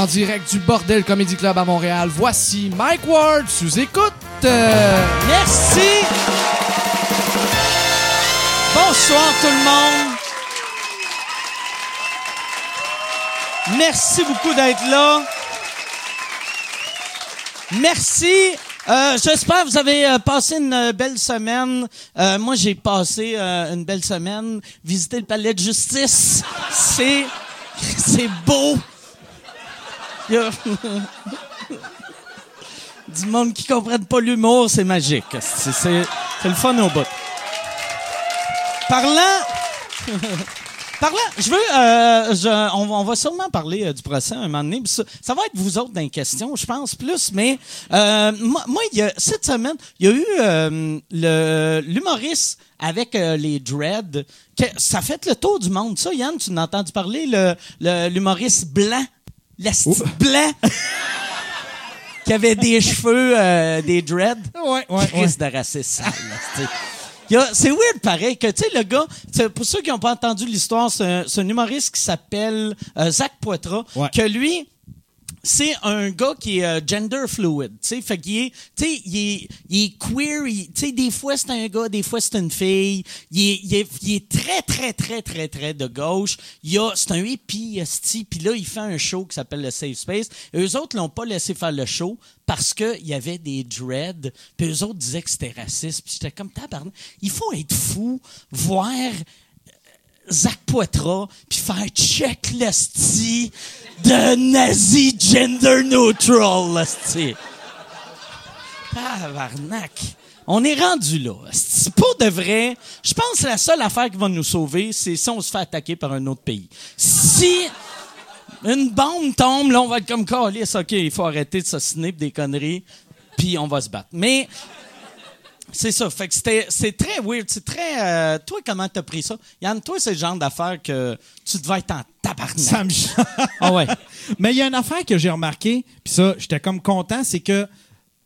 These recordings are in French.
En direct du Bordel Comedy Club à Montréal, voici Mike Ward sous écoute. Euh, Merci. Bonsoir tout le monde. Merci beaucoup d'être là. Merci. Euh, J'espère que vous avez euh, passé une belle semaine. Moi, j'ai passé une belle semaine. Visiter le palais de justice, c'est beau. Y a- du monde qui comprenne pas l'humour, c'est magique. C'est le fun au bout. Parlant. Parlant, je veux, euh, on, va- sûrement parler euh, du procès un moment donné. Ça, ça va être vous autres dans les questions, je pense plus. Mais euh, moi, il y a, cette semaine, il y a eu l'humoriste avec les dreads. ça fait le tour du monde. Ça, Yann, tu en as entendu parler le le- l'humoriste blanc, l'esti blanc, qui avait des cheveux, euh, des dreads. Ouais, ouais, Crise de raciste sale, c'est- weird pareil que, tu sais, le gars, c'est- pour ceux qui n'ont pas entendu l'histoire, c'est un, humoriste qui s'appelle euh, Zach Poitras, Ouais. que lui, c'est un gars qui est euh, gender fluid, tu sais, fait qu'il est, tu sais, il est, il est queer, tu sais, des fois c'est un gars, des fois c'est une fille, il est, il est, il est très, très, très, très, très de gauche, il a, c'est un hippie, puis là, il fait un show qui s'appelle le Safe Space, et eux autres l'ont pas laissé faire le show parce qu'il y avait des dreads, puis eux autres disaient que c'était raciste, puis j'étais comme, tabarnak, il faut être fou, voir Zach Poitras, puis faire check l'esti de nazi gender neutral, l'esti. Tabarnak. On est rendu là. esti. Pour de vrai, je pense que la seule affaire qui va nous sauver, c'est si on se fait attaquer par un autre pays. Si une bombe tombe, là, on va être comme Calis, OK, il faut arrêter de s'assiner des conneries, puis on va se battre. Mais c'est ça. Fait que c'était, c'est très weird. C'est très. euh, toi, comment t'as pris ça? Yann, toi, c'est le genre d'affaire que tu devais être en tabarnak. Ça me Ah ouais. Mais il y a une affaire que j'ai remarqué, puis ça, j'étais comme content, c'est que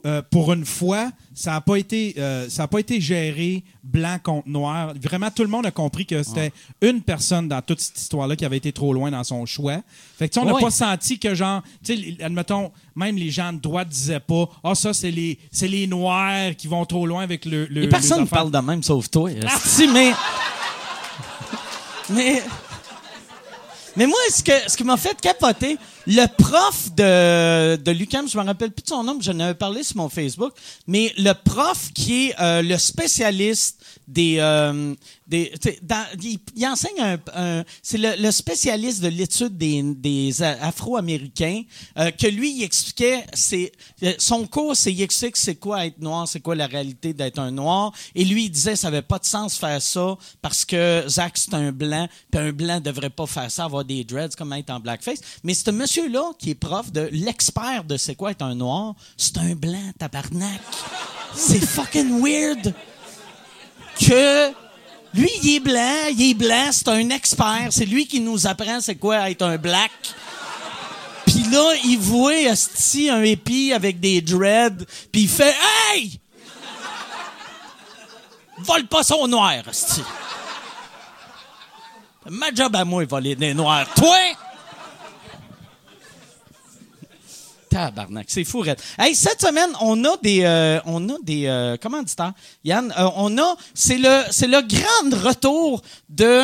euh, pour une fois, ça n'a pas été, euh, ça a pas été géré blanc contre noir. Vraiment, tout le monde a compris que c'était une personne dans toute cette histoire-là qui avait été trop loin dans son choix. Fait que on n'a Ouais. pas senti que genre, tu sais, admettons, même les gens de droite disaient pas, ah ça c'est les, c'est les noirs qui vont trop loin avec le. le Et personne ne parle de même sauf toi. esti, mais. Mais. Mais moi, ce, que, ce qui m'a fait capoter, le prof de, de l'UQAM, je me rappelle plus de son nom, j'en avais parlé sur mon Facebook, mais le prof qui est euh, le spécialiste des... euh, des il, enseigne un... c'est le, spécialiste de l'étude des, des Afro-Américains, euh, que lui, il expliquait... C'est, euh, son cours, c'est il explique c'est quoi être noir, c'est quoi la réalité d'être un noir, et lui, il disait ça avait pas de sens faire ça parce que Zach, c'est un blanc, puis un blanc devrait pas faire ça, avoir des dreads comme être en blackface. Mais ce monsieur-là, qui est prof de l'expert de c'est quoi être un noir, c'est un blanc, tabarnak. C'est fucking weird que lui, il est blanc, il est blanc, c'est un expert, c'est lui qui nous apprend c'est quoi être un black. Puis là, il voit esti un épi avec des dreads, puis il fait Hey! Vole pas son noir, esti. Ma job à moi, voler des noirs. Toi! Tabarnak, c'est fou, Red. Hey, cette semaine, on a des, euh, on a des, euh, commanditaires. Yann, euh, on a, c'est le, c'est le grand retour de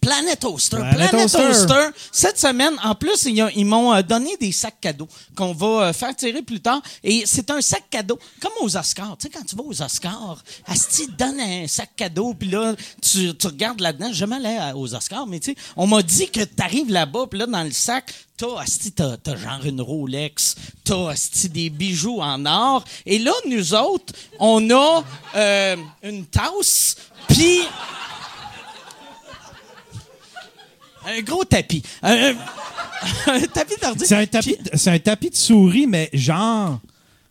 Planet Oster. Planet Planet, Oster. Oster. Cette semaine, en plus, ils, ont- ils m'ont euh, donné des sacs cadeaux qu'on va faire tirer plus tard. Et c'est un sac cadeau, comme aux Oscars. Tu sais, quand tu vas aux Oscars, Asti te donne un sac cadeau, puis là, tu, tu regardes là-dedans. Allé à- aux Oscars, mais tu sais, on m'a dit que tu arrives là-bas, puis là, dans le sac, t'as, t'as, t'as genre une Rolex, t'as, des bijoux en or. Et là, nous autres, on a euh, une tasse, puis... Un gros tapis. Un, un tapis d'ordi. C'est un, tapis, c'est un tapis de souris, mais genre.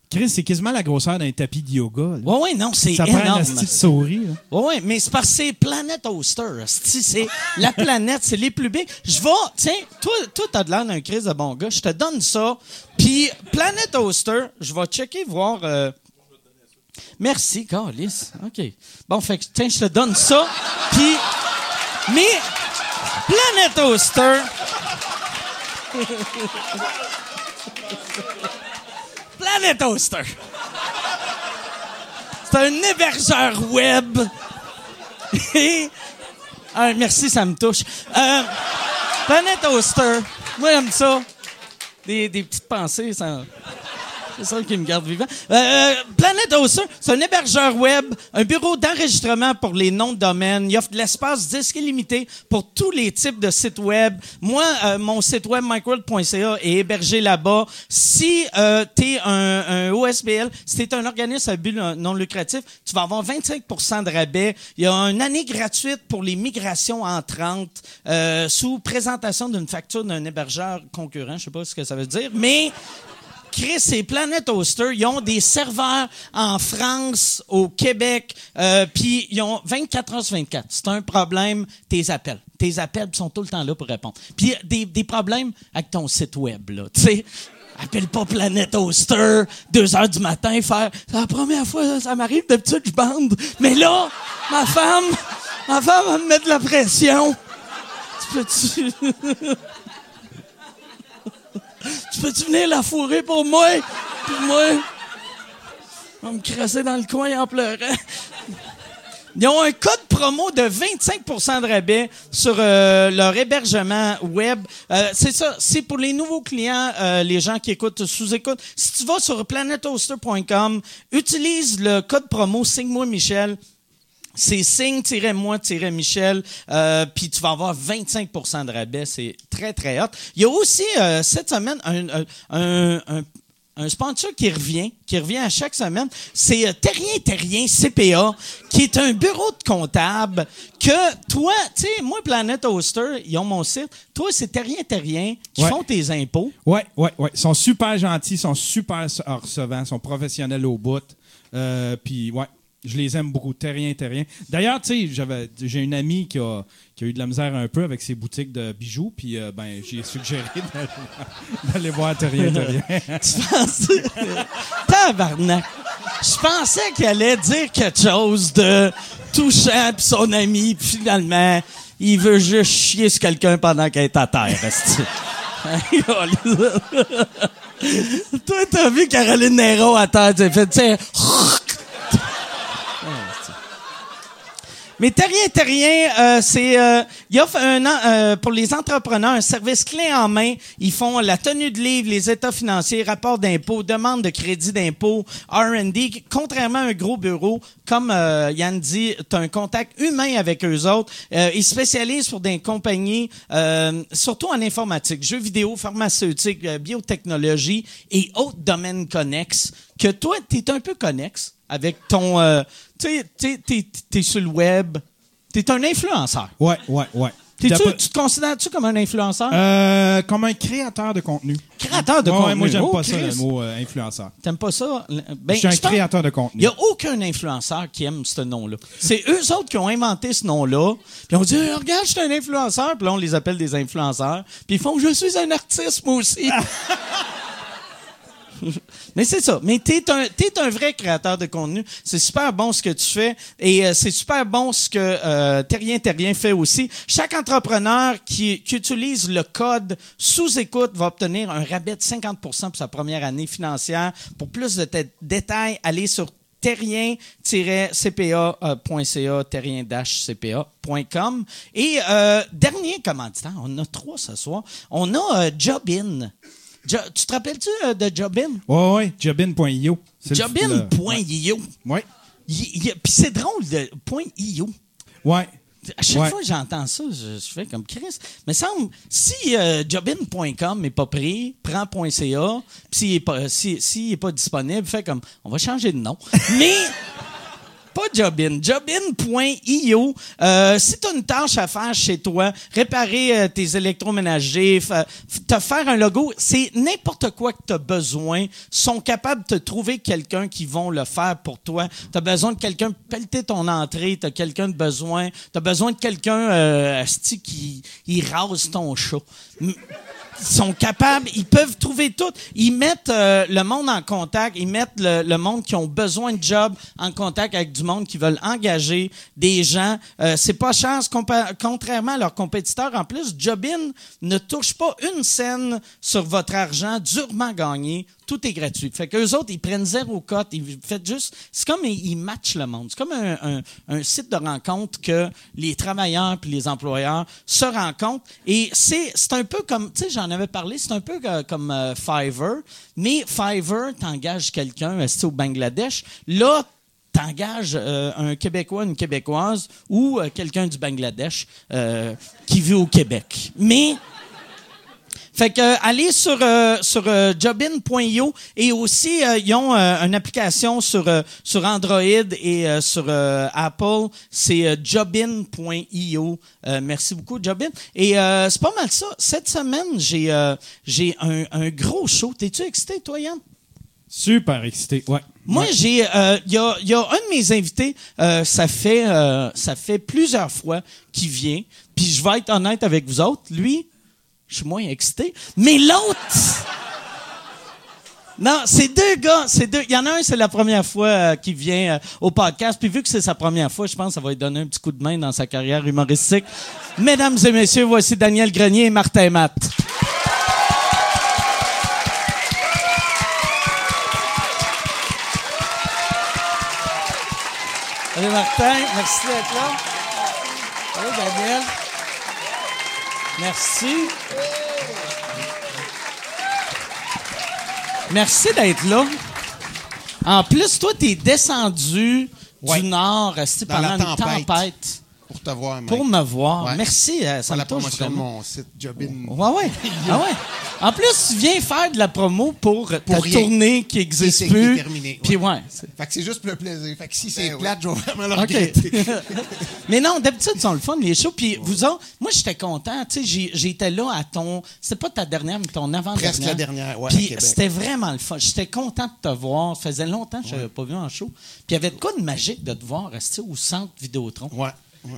Chris, c'est quasiment la grosseur d'un tapis de yoga. là. Ouais, ouais, non, c'est Ça prend un énorme. de souris. là. Ouais, ouais, mais c'est parce que c'est Planet Oster. C'est la planète, c'est les plus big. Je vais, tiens, toi, toi, t'as de l'air d'un crise de bon gars. Je te donne ça. Puis Planet Oster, je vais checker, voir. euh, Merci, Carlis. OK. Bon, fait que, tiens, je te donne ça. Puis, mais Planet Oster. Planet Oster. C'est un hébergeur web. Et... Ah, merci, ça me touche. Euh, Planet Oster. Moi, j'aime ça. Des, des petites pensées, ça... C'est ça qui me garde vivant. Euh, Planet Hoster, c'est un hébergeur web, un bureau d'enregistrement pour les noms de domaine. Il offre de l'espace disque illimité pour tous les types de sites web. Moi, euh, mon site web micworld.ca est hébergé là-bas. Si euh, tu es un, un, OSBL, si tu un organisme à but non lucratif, tu vas avoir 25% de rabais. Il y a une année gratuite pour les migrations entrantes euh, sous présentation d'une facture d'un hébergeur concurrent. Je sais pas ce que ça veut dire, mais Chris et Planet Hoster, ils ont des serveurs en France, au Québec, euh, puis ils ont 24 heures sur 24. C'est un problème, tes appels. Tes appels sont tout le temps là pour répondre. Puis des, des problèmes avec ton site web, là. Tu sais, appelle pas Planet Hoster, 2 heures du matin, faire. La première fois, ça m'arrive, d'habitude, je bande. Mais là, ma femme, ma femme va me mettre la pression. Tu peux-tu? Tu peux-tu venir la fourrer pour moi? Puis moi, on me crasser dans le coin en pleurant. Ils ont un code promo de 25% de rabais sur euh, leur hébergement web. Euh, c'est ça, c'est pour les nouveaux clients, euh, les gens qui écoutent sous-écoute. Si tu vas sur planethoster.com, utilise le code promo Signe-moi Michel c'est signe-moi-michel, euh, puis tu vas avoir 25% de rabais. C'est très, très hot. Il y a aussi, euh, cette semaine, un, un, un, un, sponsor qui revient, qui revient à chaque semaine. C'est euh, Terrien Terrien CPA, qui est un bureau de comptable que toi, tu sais, moi, Planet Hoster, ils ont mon site. Toi, c'est Terrien Terrien qui Ouais. font tes impôts. Ouais, ouais, ouais. Ils sont super gentils, ils sont super recevants, ils sont professionnels au bout. Euh, Puis, ouais, je les aime beaucoup. Terrien, terrien. D'ailleurs, tu sais, j'ai une amie qui a, qui a eu de la misère un peu avec ses boutiques de bijoux, puis euh, ben, j'ai suggéré d'aller, voir Terrien, terrien. Tu penses... Tabarnak! Je pensais qu'il allait dire quelque chose de touchant, puis son ami, puis finalement, il veut juste chier sur quelqu'un pendant qu'elle est à terre. Toi, t'as vu Caroline Nero à terre, t'as fait, tu sais... Mais Terrien Terrien, euh, c'est euh, ils offrent un euh, pour les entrepreneurs un service clé en main. Ils font la tenue de livre, les états financiers, rapports d'impôts, demande de crédit d'impôt, R&D. Contrairement à un gros bureau, comme euh, Yann dit, tu as un contact humain avec eux autres. Euh, ils spécialisent pour des compagnies, euh, surtout en informatique, jeux vidéo, pharmaceutique, biotechnologie et autres domaines connexes. Que toi, tu es un peu connexe avec ton... euh, tu sais, t'es- t'es t'es sur le web. T'es un influenceur. Ouais, ouais, ouais. T'es-tu- tu te considères-tu comme un influenceur? Euh, comme un créateur de contenu. créateur de Ouais, contenu. ouais, moi, j'aime Oh, pas ça, le mot euh, influenceur. T'aimes pas ça? Ben, je suis un créateur de contenu. Il n'y a aucun influenceur qui aime ce nom-là. C'est eux autres qui ont inventé ce nom-là. Puis on dit, Eh, regarde, je suis un influenceur. Puis là, on les appelle des influenceurs. Puis ils font, je suis un artiste, moi aussi. Mais c'est ça. Mais t'es un, t'es un vrai créateur de contenu. C'est super bon ce que tu fais. Et euh, c'est super bon ce que euh, Terrien Terrien fait aussi. Chaque entrepreneur qui, utilise le code sous-écoute va obtenir un rabais de 50 pour sa première année financière. Pour plus de détails, allez sur terrien-cpa.ca, terrien-cpa.com. Et euh, dernier commanditaire, on a trois ce soir. On a euh, Jobin. Jo- tu te rappelles-tu euh, de Jobin? Ouais, ouais, jobin.io. Le- Jobin.io. le- il- Puis c'est drôle, de .io. Ouais. À chaque Ouais. fois que j'entends ça, je, je fais comme Chris. Mais semble, si euh, jobin.com n'est pas pris, prends .ca, puis s'il n'est pas, si, est pas disponible, fais comme, on va changer de nom. Mais pas Jobin. Jobin.io. Euh, si tu as une tâche à faire chez toi, réparer euh, tes électroménagers, f- te faire un logo, c'est n'importe quoi que tu as besoin, sont capables de trouver quelqu'un qui vont le faire pour toi. Tu besoin de quelqu'un pour pelleter ton entrée, tu as quelqu'un de besoin, tu as besoin de quelqu'un euh, qui rase ton chat. Sont capables, ils peuvent trouver tout. Ils mettent euh, le monde en contact, ils mettent le, le, monde qui ont besoin de job en contact avec du monde qui veulent engager des gens. Euh, c'est pas cher, contrairement à leurs compétiteurs. En plus, Jobin ne touche pas une scène sur votre argent durement gagné tout est gratuit. Fait qu'eux autres, ils prennent zéro cote, ils font juste. C'est comme ils, matchent le monde. C'est comme un, site de rencontre que les travailleurs puis les employeurs se rencontrent. Et c'est, un peu comme, tu sais, j'en avais parlé, c'est un peu comme euh, Fiverr, mais Fiverr t'engage quelqu'un, c'est au Bangladesh? Là, t'engages euh, un Québécois, une Québécoise ou euh, quelqu'un du Bangladesh qui vit au Québec. Mais fait que euh, allez sur euh, sur euh, jobin.io et aussi ils ont une application sur sur Android et sur Apple, c'est jobin.io. merci beaucoup Jobin. Et c'est pas mal ça. Cette semaine, j'ai j'ai un, un gros show. T'es-tu excité toi Yann? Super excité, ouais. Moi, j'ai, il y, a, y, a, un de mes invités, ça fait, ça fait plusieurs fois qu'il vient. Puis je vais être honnête avec vous autres, lui, je suis moins excité. Mais l'autre... Non, c'est deux gars, c'est deux. Il y en a un, c'est la première fois euh, qu'il vient euh, au podcast. Puis vu que c'est sa première fois, je pense que ça va lui donner un petit coup de main dans sa carrière humoristique. Mesdames et messieurs, voici Daniel Grenier et Martin Matt. Salut Martin, merci d'être là. Salut Daniel. Merci. Merci d'être là. En plus, toi, t'es descendu du nord pendant une tempête. Pour te voir, Pour me voir. Merci, euh, ça la promotion de mon site Jobin. Ouais, ouais. ah ouais. En plus, tu viens faire de la promo pour, ta tournée qui n'existe plus. Puis ouais. Fait que c'est juste pour le plaisir. Fait que si c'est ben plate, je vais vraiment le okay. Mais non, d'habitude, ils sont le fun, les shows. Puis vous autres, moi, j'étais content. Tu sais, j'étais là à ton... C'était pas ta dernière, mais ton avant-dernière. Presque la dernière, ouais, Puis c'était vraiment le fun. J'étais content de te voir. Ça faisait longtemps que je n'avais pas vu en show. Puis il y avait de quoi de magique de te voir rester au centre Vidéotron? Ouais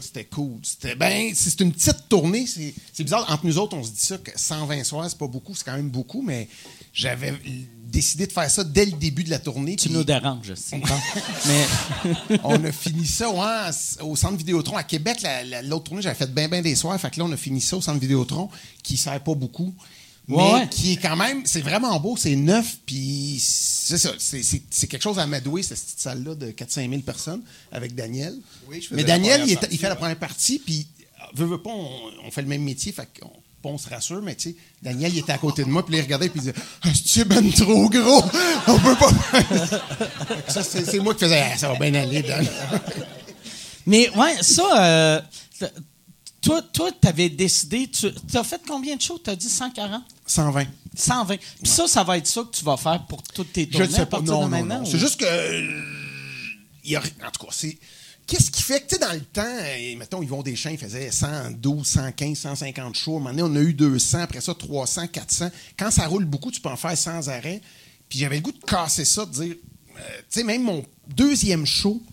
c'était cool. C'était ben, c'est une petite tournée. C'est bizarre. Entre nous autres, on se dit ça que 120 soirs, c'est pas beaucoup, c'est quand même beaucoup, mais j'avais décidé de faire ça dès le début de la tournée. Tu nous déranges, aussi. mais on a fini ça au centre Vidéotron à Québec. L'autre tournée, j'avais fait bien, bien des soirs. Fait que là, on a fini ça au centre Vidéotron, qui sert pas beaucoup mais qui est quand même, c'est vraiment beau, c'est neuf, puis c'est ça, c'est quelque chose à amadouer, cette petite salle-là de 4-5 000 personnes avec Daniel. Oui, je Mais Daniel, il, il, fait la première partie, puis veut, veut pas, on, fait le même métier, fait qu'on on se rassure, mais tu sais, Daniel, il était à côté de moi, puis il regardait, puis il disait ah, C'est ben trop gros, on peut pas. ça, c'est moi qui faisais ah, Ça va bien aller, Dan. mais ouais, ça, euh, toi, toi, tu avais décidé, tu as fait combien de shows? Tu as dit 140? 120. 120. Puis ça, ça va être ça que tu vas faire pour toutes tes tournées Je ne sais pas. Non, non, non. C'est juste que. Euh, il y a, en tout cas, c'est. Qu'est-ce qui fait que, tu sais, dans le temps, et, mettons, Yvon Deschamps, il faisait 112, 115, 150 shows. À un moment donné, on a eu 200, après ça, 300, 400. Quand ça roule beaucoup, tu peux en faire sans arrêt. Puis j'avais le goût de casser ça, de dire, euh, tu sais, même mon deuxième show,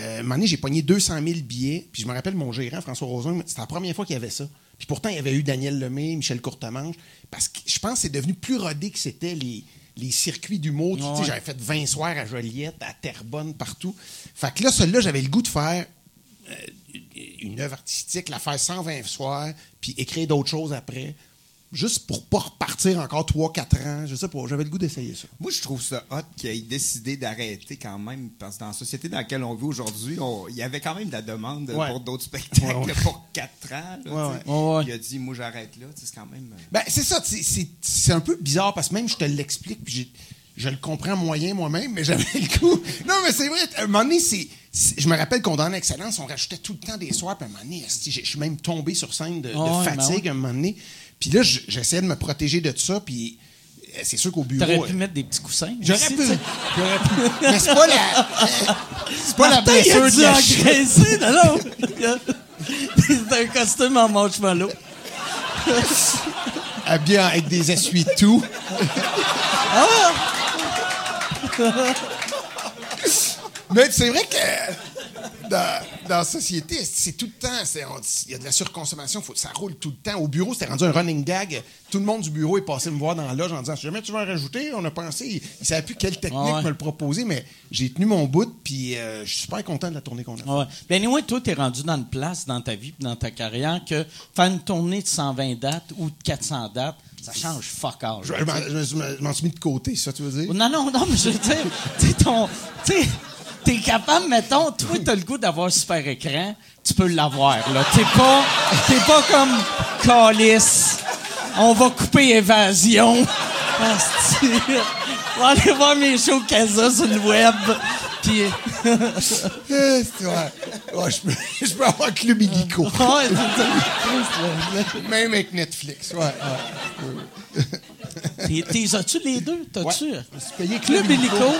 euh, un moment donné, j'ai pogné 200 000 billets. Puis je me rappelle, mon gérant, François Rosin, c'était la première fois qu'il y avait ça. Puis pourtant, il y avait eu Daniel Lemay, Michel Courtemanche. Parce que je pense que c'est devenu plus rodé que c'était les, les circuits d'humour. sais, J'avais fait 20 soirs à Joliette, à Terrebonne, partout. Fait que là, celui-là, j'avais le goût de faire euh, une œuvre artistique, la faire 120 soirs, puis écrire d'autres choses après juste pour pas repartir encore 3-4 ans. Je sais pas, j'avais le goût d'essayer ça. Moi, je trouve ça hot qu'il ait décidé d'arrêter quand même, parce que dans la société dans laquelle on vit aujourd'hui, il y avait quand même de la demande pour d'autres spectacles pour 4 ans. il a dit, moi, j'arrête là. C'est quand même. Euh, ben, c'est ça. C'est un peu bizarre parce que même je te l'explique, puis je le comprends moyen moi-même, mais j'avais le goût. Non, mais c'est vrai, à un moment donné, c'est. Je me rappelle qu'on dans l'excellence, on rajoutait tout le temps des soirs, puis à un moment donné, je suis même tombé sur scène de, ben fatigue à un moment donné. Puis là, j'essayais de me protéger de ça, puis euh, c'est sûr qu'au bureau. T'aurais pu mettre des petits coussins. J'aurais pu. J'aurais pu. Mais c'est pas la. C'est pas la blessure de la engraissé, non, non. C'est un costume en marshmallow. Habillé avec des essuie-tout. ah! Mais c'est vrai que la société, c'est tout le temps. Il y a de la surconsommation, faut, ça roule tout le temps. Au bureau, c'était rendu un running gag. Tout le monde du bureau est passé me voir dans la loge en disant Si jamais tu veux en rajouter, on a pensé. Il ne savait plus quelle technique me le proposer, mais j'ai tenu mon bout, puis euh, je suis super content de la tournée qu'on a faite. Ouais. Ben, anyway, toi, tu es rendu dans une place dans ta vie dans ta carrière que faire une tournée de 120 dates ou de 400 dates, ça change fuck all. Je, m'en suis mis de côté, ça, tu veux dire? Non, non, non, mais je veux dire, tu ton. T'es capable, mettons, toi, t'as le goût d'avoir un super écran, tu peux l'avoir, là. T'es pas, t'es pas comme Calis. On va couper évasion. On va aller voir mes shows Casa sur le web. Puis. Ouais, je, peux, je peux avoir Club Illico. Même avec Netflix. Ouais, ouais. T'es, as-tu les deux? T'as-tu? Ouais, Club Illico.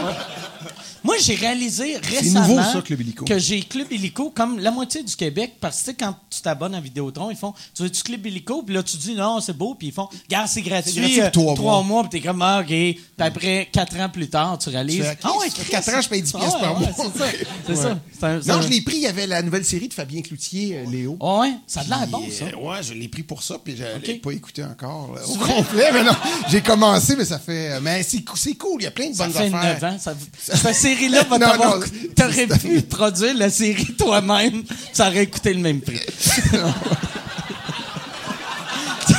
Moi, j'ai réalisé récemment nouveau, ça, Club que j'ai Club Illico comme la moitié du Québec parce que quand tu t'abonnes à Vidéotron, ils font Tu veux-tu Club Illico Puis là, tu dis Non, c'est beau. Puis ils font Garde, c'est gratuit. gratuit euh, trois, mois. mois. Puis t'es comme ah, OK. Puis après, quatre ans plus tard, tu réalises Ah ouais, quatre ans, je paye 10 pièces par mois. c'est ça. Non, je l'ai pris. Il y avait la nouvelle série de Fabien Cloutier, euh, Léo. Oh, ouais, ça a l'air bon, ça. Euh, ouais, je l'ai pris pour ça. Puis je l'ai pas écouté encore au complet. Mais non, j'ai commencé, mais ça fait. Mais c'est cool. Il y a plein de bonnes affaires. Ça fait 9 ans. Cette série-là va T'aurais pu produire la série toi-même, ça aurait coûté le même prix.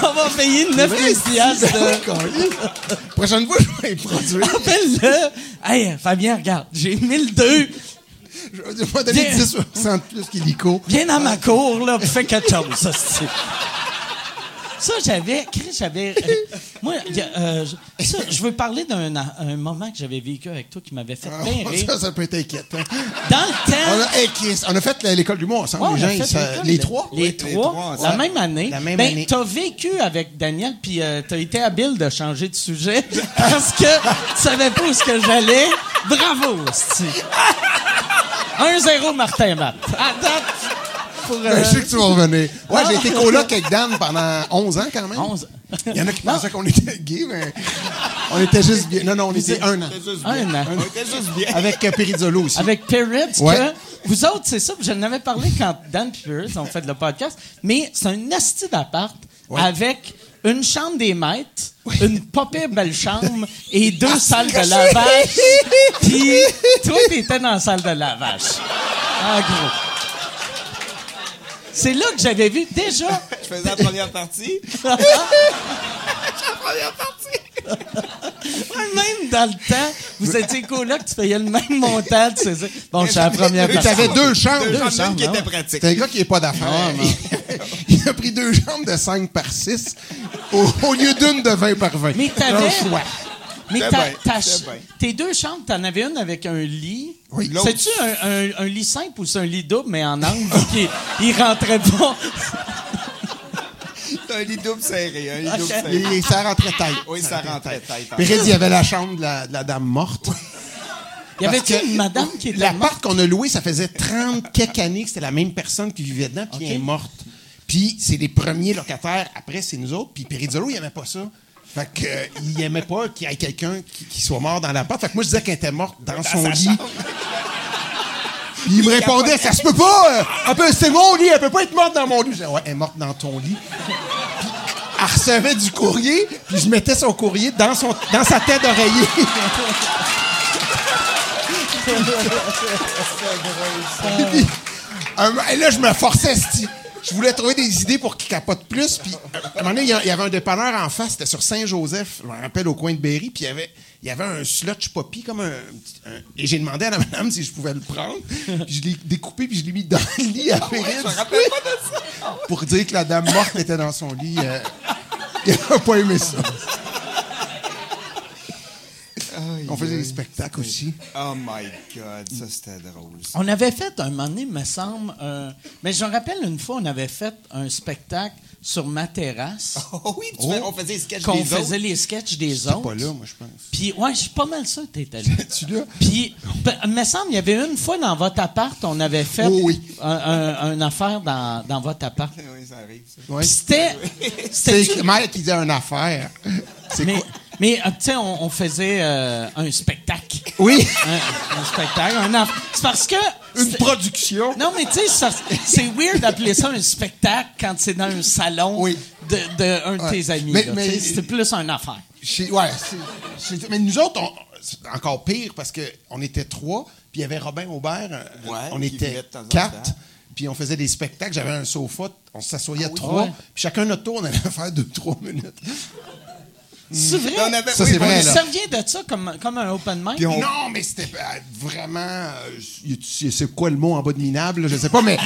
Ça va payer 9 piastres. Prochaine fois, je vais produire. Appelle-le. Hey, Fabien, regarde, j'ai 1002. Je vais donner 10 plus qu'Illico. Viens dans ma cour, là, fais quelque chose, ça, ça, j'avais. j'avais. Euh, moi, euh, ça, je veux parler d'un moment que j'avais vécu avec toi qui m'avait fait ah, bien rire. Ça, ça peut être inquiétant. Dans le temps. On a, fait l'école du mois ensemble, les, gens, les, trois? Les, trois. La même année. La même ben, T'as vécu avec Daniel, puis euh, t'as été habile de changer de sujet parce que tu savais pas où ce que j'allais. Bravo, 1-0 Martin Matt. Ben, je sais que tu vas revenir. Ouais, j'ai été coloc avec Dan pendant 11 ans quand même. 11 Il y en a qui pensaient qu'on était gay, mais on était juste bien. Non, non, on était un an. Un an. On était juste bien. Avec euh, Perizzolo aussi. Avec Peritz, que vous autres, c'est ça, je n'avais parlé quand Dan et Peritz ont fait le podcast, mais c'est un asti d'appart avec une chambre des maîtres, une popée belle chambre et deux salles de lavage. Puis toi, t'étais dans la salle de lavage. En gros. C'est là que j'avais vu déjà. Je faisais la première partie. la première partie. même dans le temps, vous étiez coloc, tu payais le même montant, tu sais. Bon, je suis la première partie. Tu avais deux chambres. Deux, chambres qui étaient pratiques. C'est un gars qui n'est pas d'affaires. il a pris deux chambres de 5 par 6 au, lieu d'une de 20 par 20. Mais t'avais... Mais tes deux chambres, t'en avais une avec un lit. Oui. C'est-tu un, lit simple ou c'est un lit double, mais en angle, qui il rentrait pas? C'est un lit double serré. Un lit double serré. Et, ça rentrait tête. Oui, ça rentrait tête. Puis il y avait la chambre de la, dame morte. Il y avait une madame qui était L'appart qu'on a loué, ça faisait 30 quelques années que c'était la même personne qui vivait dedans, puis elle est morte. Puis c'est les premiers locataires, après c'est nous autres, puis Perizzolo, il aimait pas ça. Fait que, euh, il aimait pas qu'il y ait quelqu'un qui, soit mort dans la porte. Fait que moi, je disais qu'elle était morte dans, son lit. Puis il me répondait, ça se peut pas! Euh, c'est mon lit, elle peut pas être morte dans mon lit. Je disais, ouais, elle est morte dans ton lit. Puis, elle recevait du courrier, puis je mettais son courrier dans, son, dans sa tête d'oreiller. et là, je me forçais, je voulais trouver des idées pour qu'il capote plus. Puis, à un moment donné, il y avait un dépanneur en face, c'était sur Saint-Joseph, je me rappelle, au coin de Berry, puis il y avait, il y avait un slotch poppy, comme un, Et j'ai demandé à la madame si je pouvais le prendre. Puis je l'ai découpé, puis je l'ai mis dans le lit à ah ouais, Je me rappelle pas de ça. Pour dire que la dame morte était dans son lit. Euh, il n'a pas aimé ça. On faisait des spectacles aussi. Oh my God, ça c'était drôle. On avait fait un moment donné, me semble, mais je me rappelle une fois, on avait fait un spectacle sur ma terrasse. Oh oui, tu on faisait les sketchs des autres. On faisait les sketchs des autres. pas là, moi, je pense. Puis, ouais, je suis pas mal sûr que t'étais là. tu là? Puis, me semble, il y avait une fois dans votre appart, on avait fait oh oui. un, une affaire dans, dans votre appart. oui, ça arrive. Ça. C'était. C'était Mike qui disait une affaire. C'est quoi? Mais, euh, tu sais, on, faisait euh, un spectacle. Oui. Un, spectacle. Un C'est parce que une production. Non, mais tu sais, c'est weird d'appeler ça un spectacle quand c'est dans un salon de, de, un de tes amis. Mais, c'est plus une affaire. ouais, mais nous autres, c'est encore pire parce qu'on était trois, puis il y avait Robin Aubert, euh, on était quatre, puis on faisait des spectacles. J'avais un sofa, on s'assoyait ah trois, puis chacun notre tour, on allait faire deux, trois minutes. C'est vrai? ça, c'est vrai. Ça vient de ça comme, comme un open mic? Non, mais c'était euh, vraiment. Euh, c'est quoi le mot en bas de minable? Je sais pas, mais.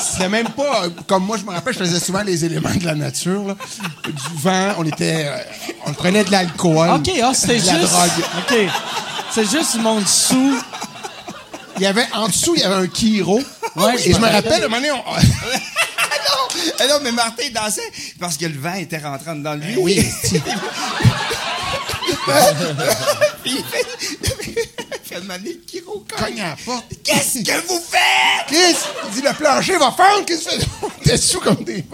C'était même pas. Comme moi, je me rappelle, je faisais souvent les éléments de la nature. Du vent, on était. on prenait de l'alcool. OK, ah, c'était juste. La drogue. OK. C'est juste du monde sous. Il y avait, en dessous, il y avait un Kiro. Ouais, et je me rappelle, un moment donné, on... ah non! Ah non, mais Martin dansait parce que le vent était rentrant dans lui. Oui. il fait maner Kiro cogne à la porte. Qu'est-ce que vous faites? Qu'est-ce? Il dit, le plancher va fendre. Qu'est-ce que tu fais? T'es sous comme des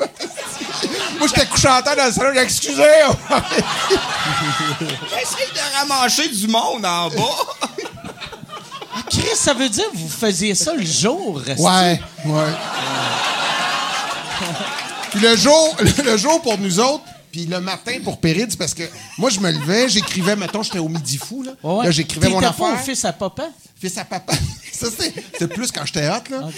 Moi, j'étais couché en terre dans le salon. J'ai excusé. J'essaie de ramancher du monde en bas. Chris, ça veut dire que vous faisiez ça le jour, Ouais, ouais. Puis le jour, le jour pour nous autres, puis le matin pour Péride, parce que moi, je me levais, j'écrivais, mettons, j'étais au midi fou, là. Là, j'écrivais mon affaire. pas fils à papa? Fils à papa. Ça, c'était plus quand j'étais hot, là.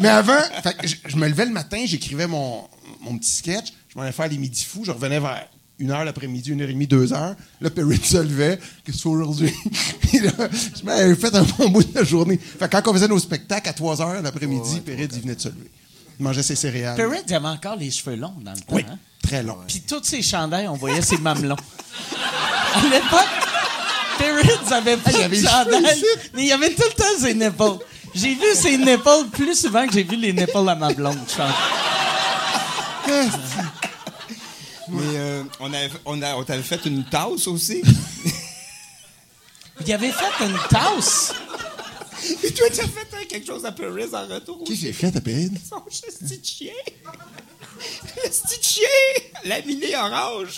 mais, avant, je, me levais le matin, j'écrivais mon, mon petit sketch, je m'en allais faire les midis fous, je revenais vers une heure l'après-midi, une heure et demie, deux heures. Là, Perry se levait. Qu'est-ce que aujourd'hui? je m'avais fait un bon bout de la journée. Fait quand on faisait nos spectacles à trois heures l'après-midi, Perry, il venait de se lever. Il mangeait ses céréales. Perry avait encore les cheveux longs dans le temps. Oui, hein? très longs. Puis tous ses chandails, on voyait ses mamelons. à l'époque, Perry avait pas de chandails, mais il avait tout le temps ses nipples. J'ai vu ses nipples plus souvent que j'ai vu les nipples à ma blonde, je mais euh, on, avait, on, a, on t'avait fait une tasse aussi? Il avait fait une tasse? Et toi, tu as fait hein, quelque chose à Paris en retour. Qu'est-ce que j'ai fait à Paris? Son petit chien. Le petit chien! Laminé orange.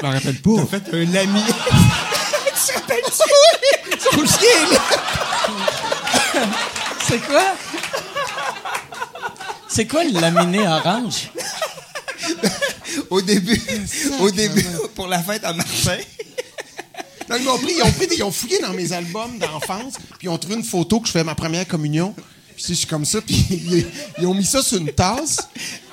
Je m'en rappelle pas. T'as fait un laminé. tu te rappelles-tu? Son chien, C'est quoi? C'est quoi le laminé orange? au début, au début, pour la fête à Ils m'ont pris, ils ont, pris ils ont fouillé dans mes albums d'enfance, puis ils ont trouvé une photo que je fais ma première communion. Puis je suis comme ça, puis ils, ont mis ça sur une tasse.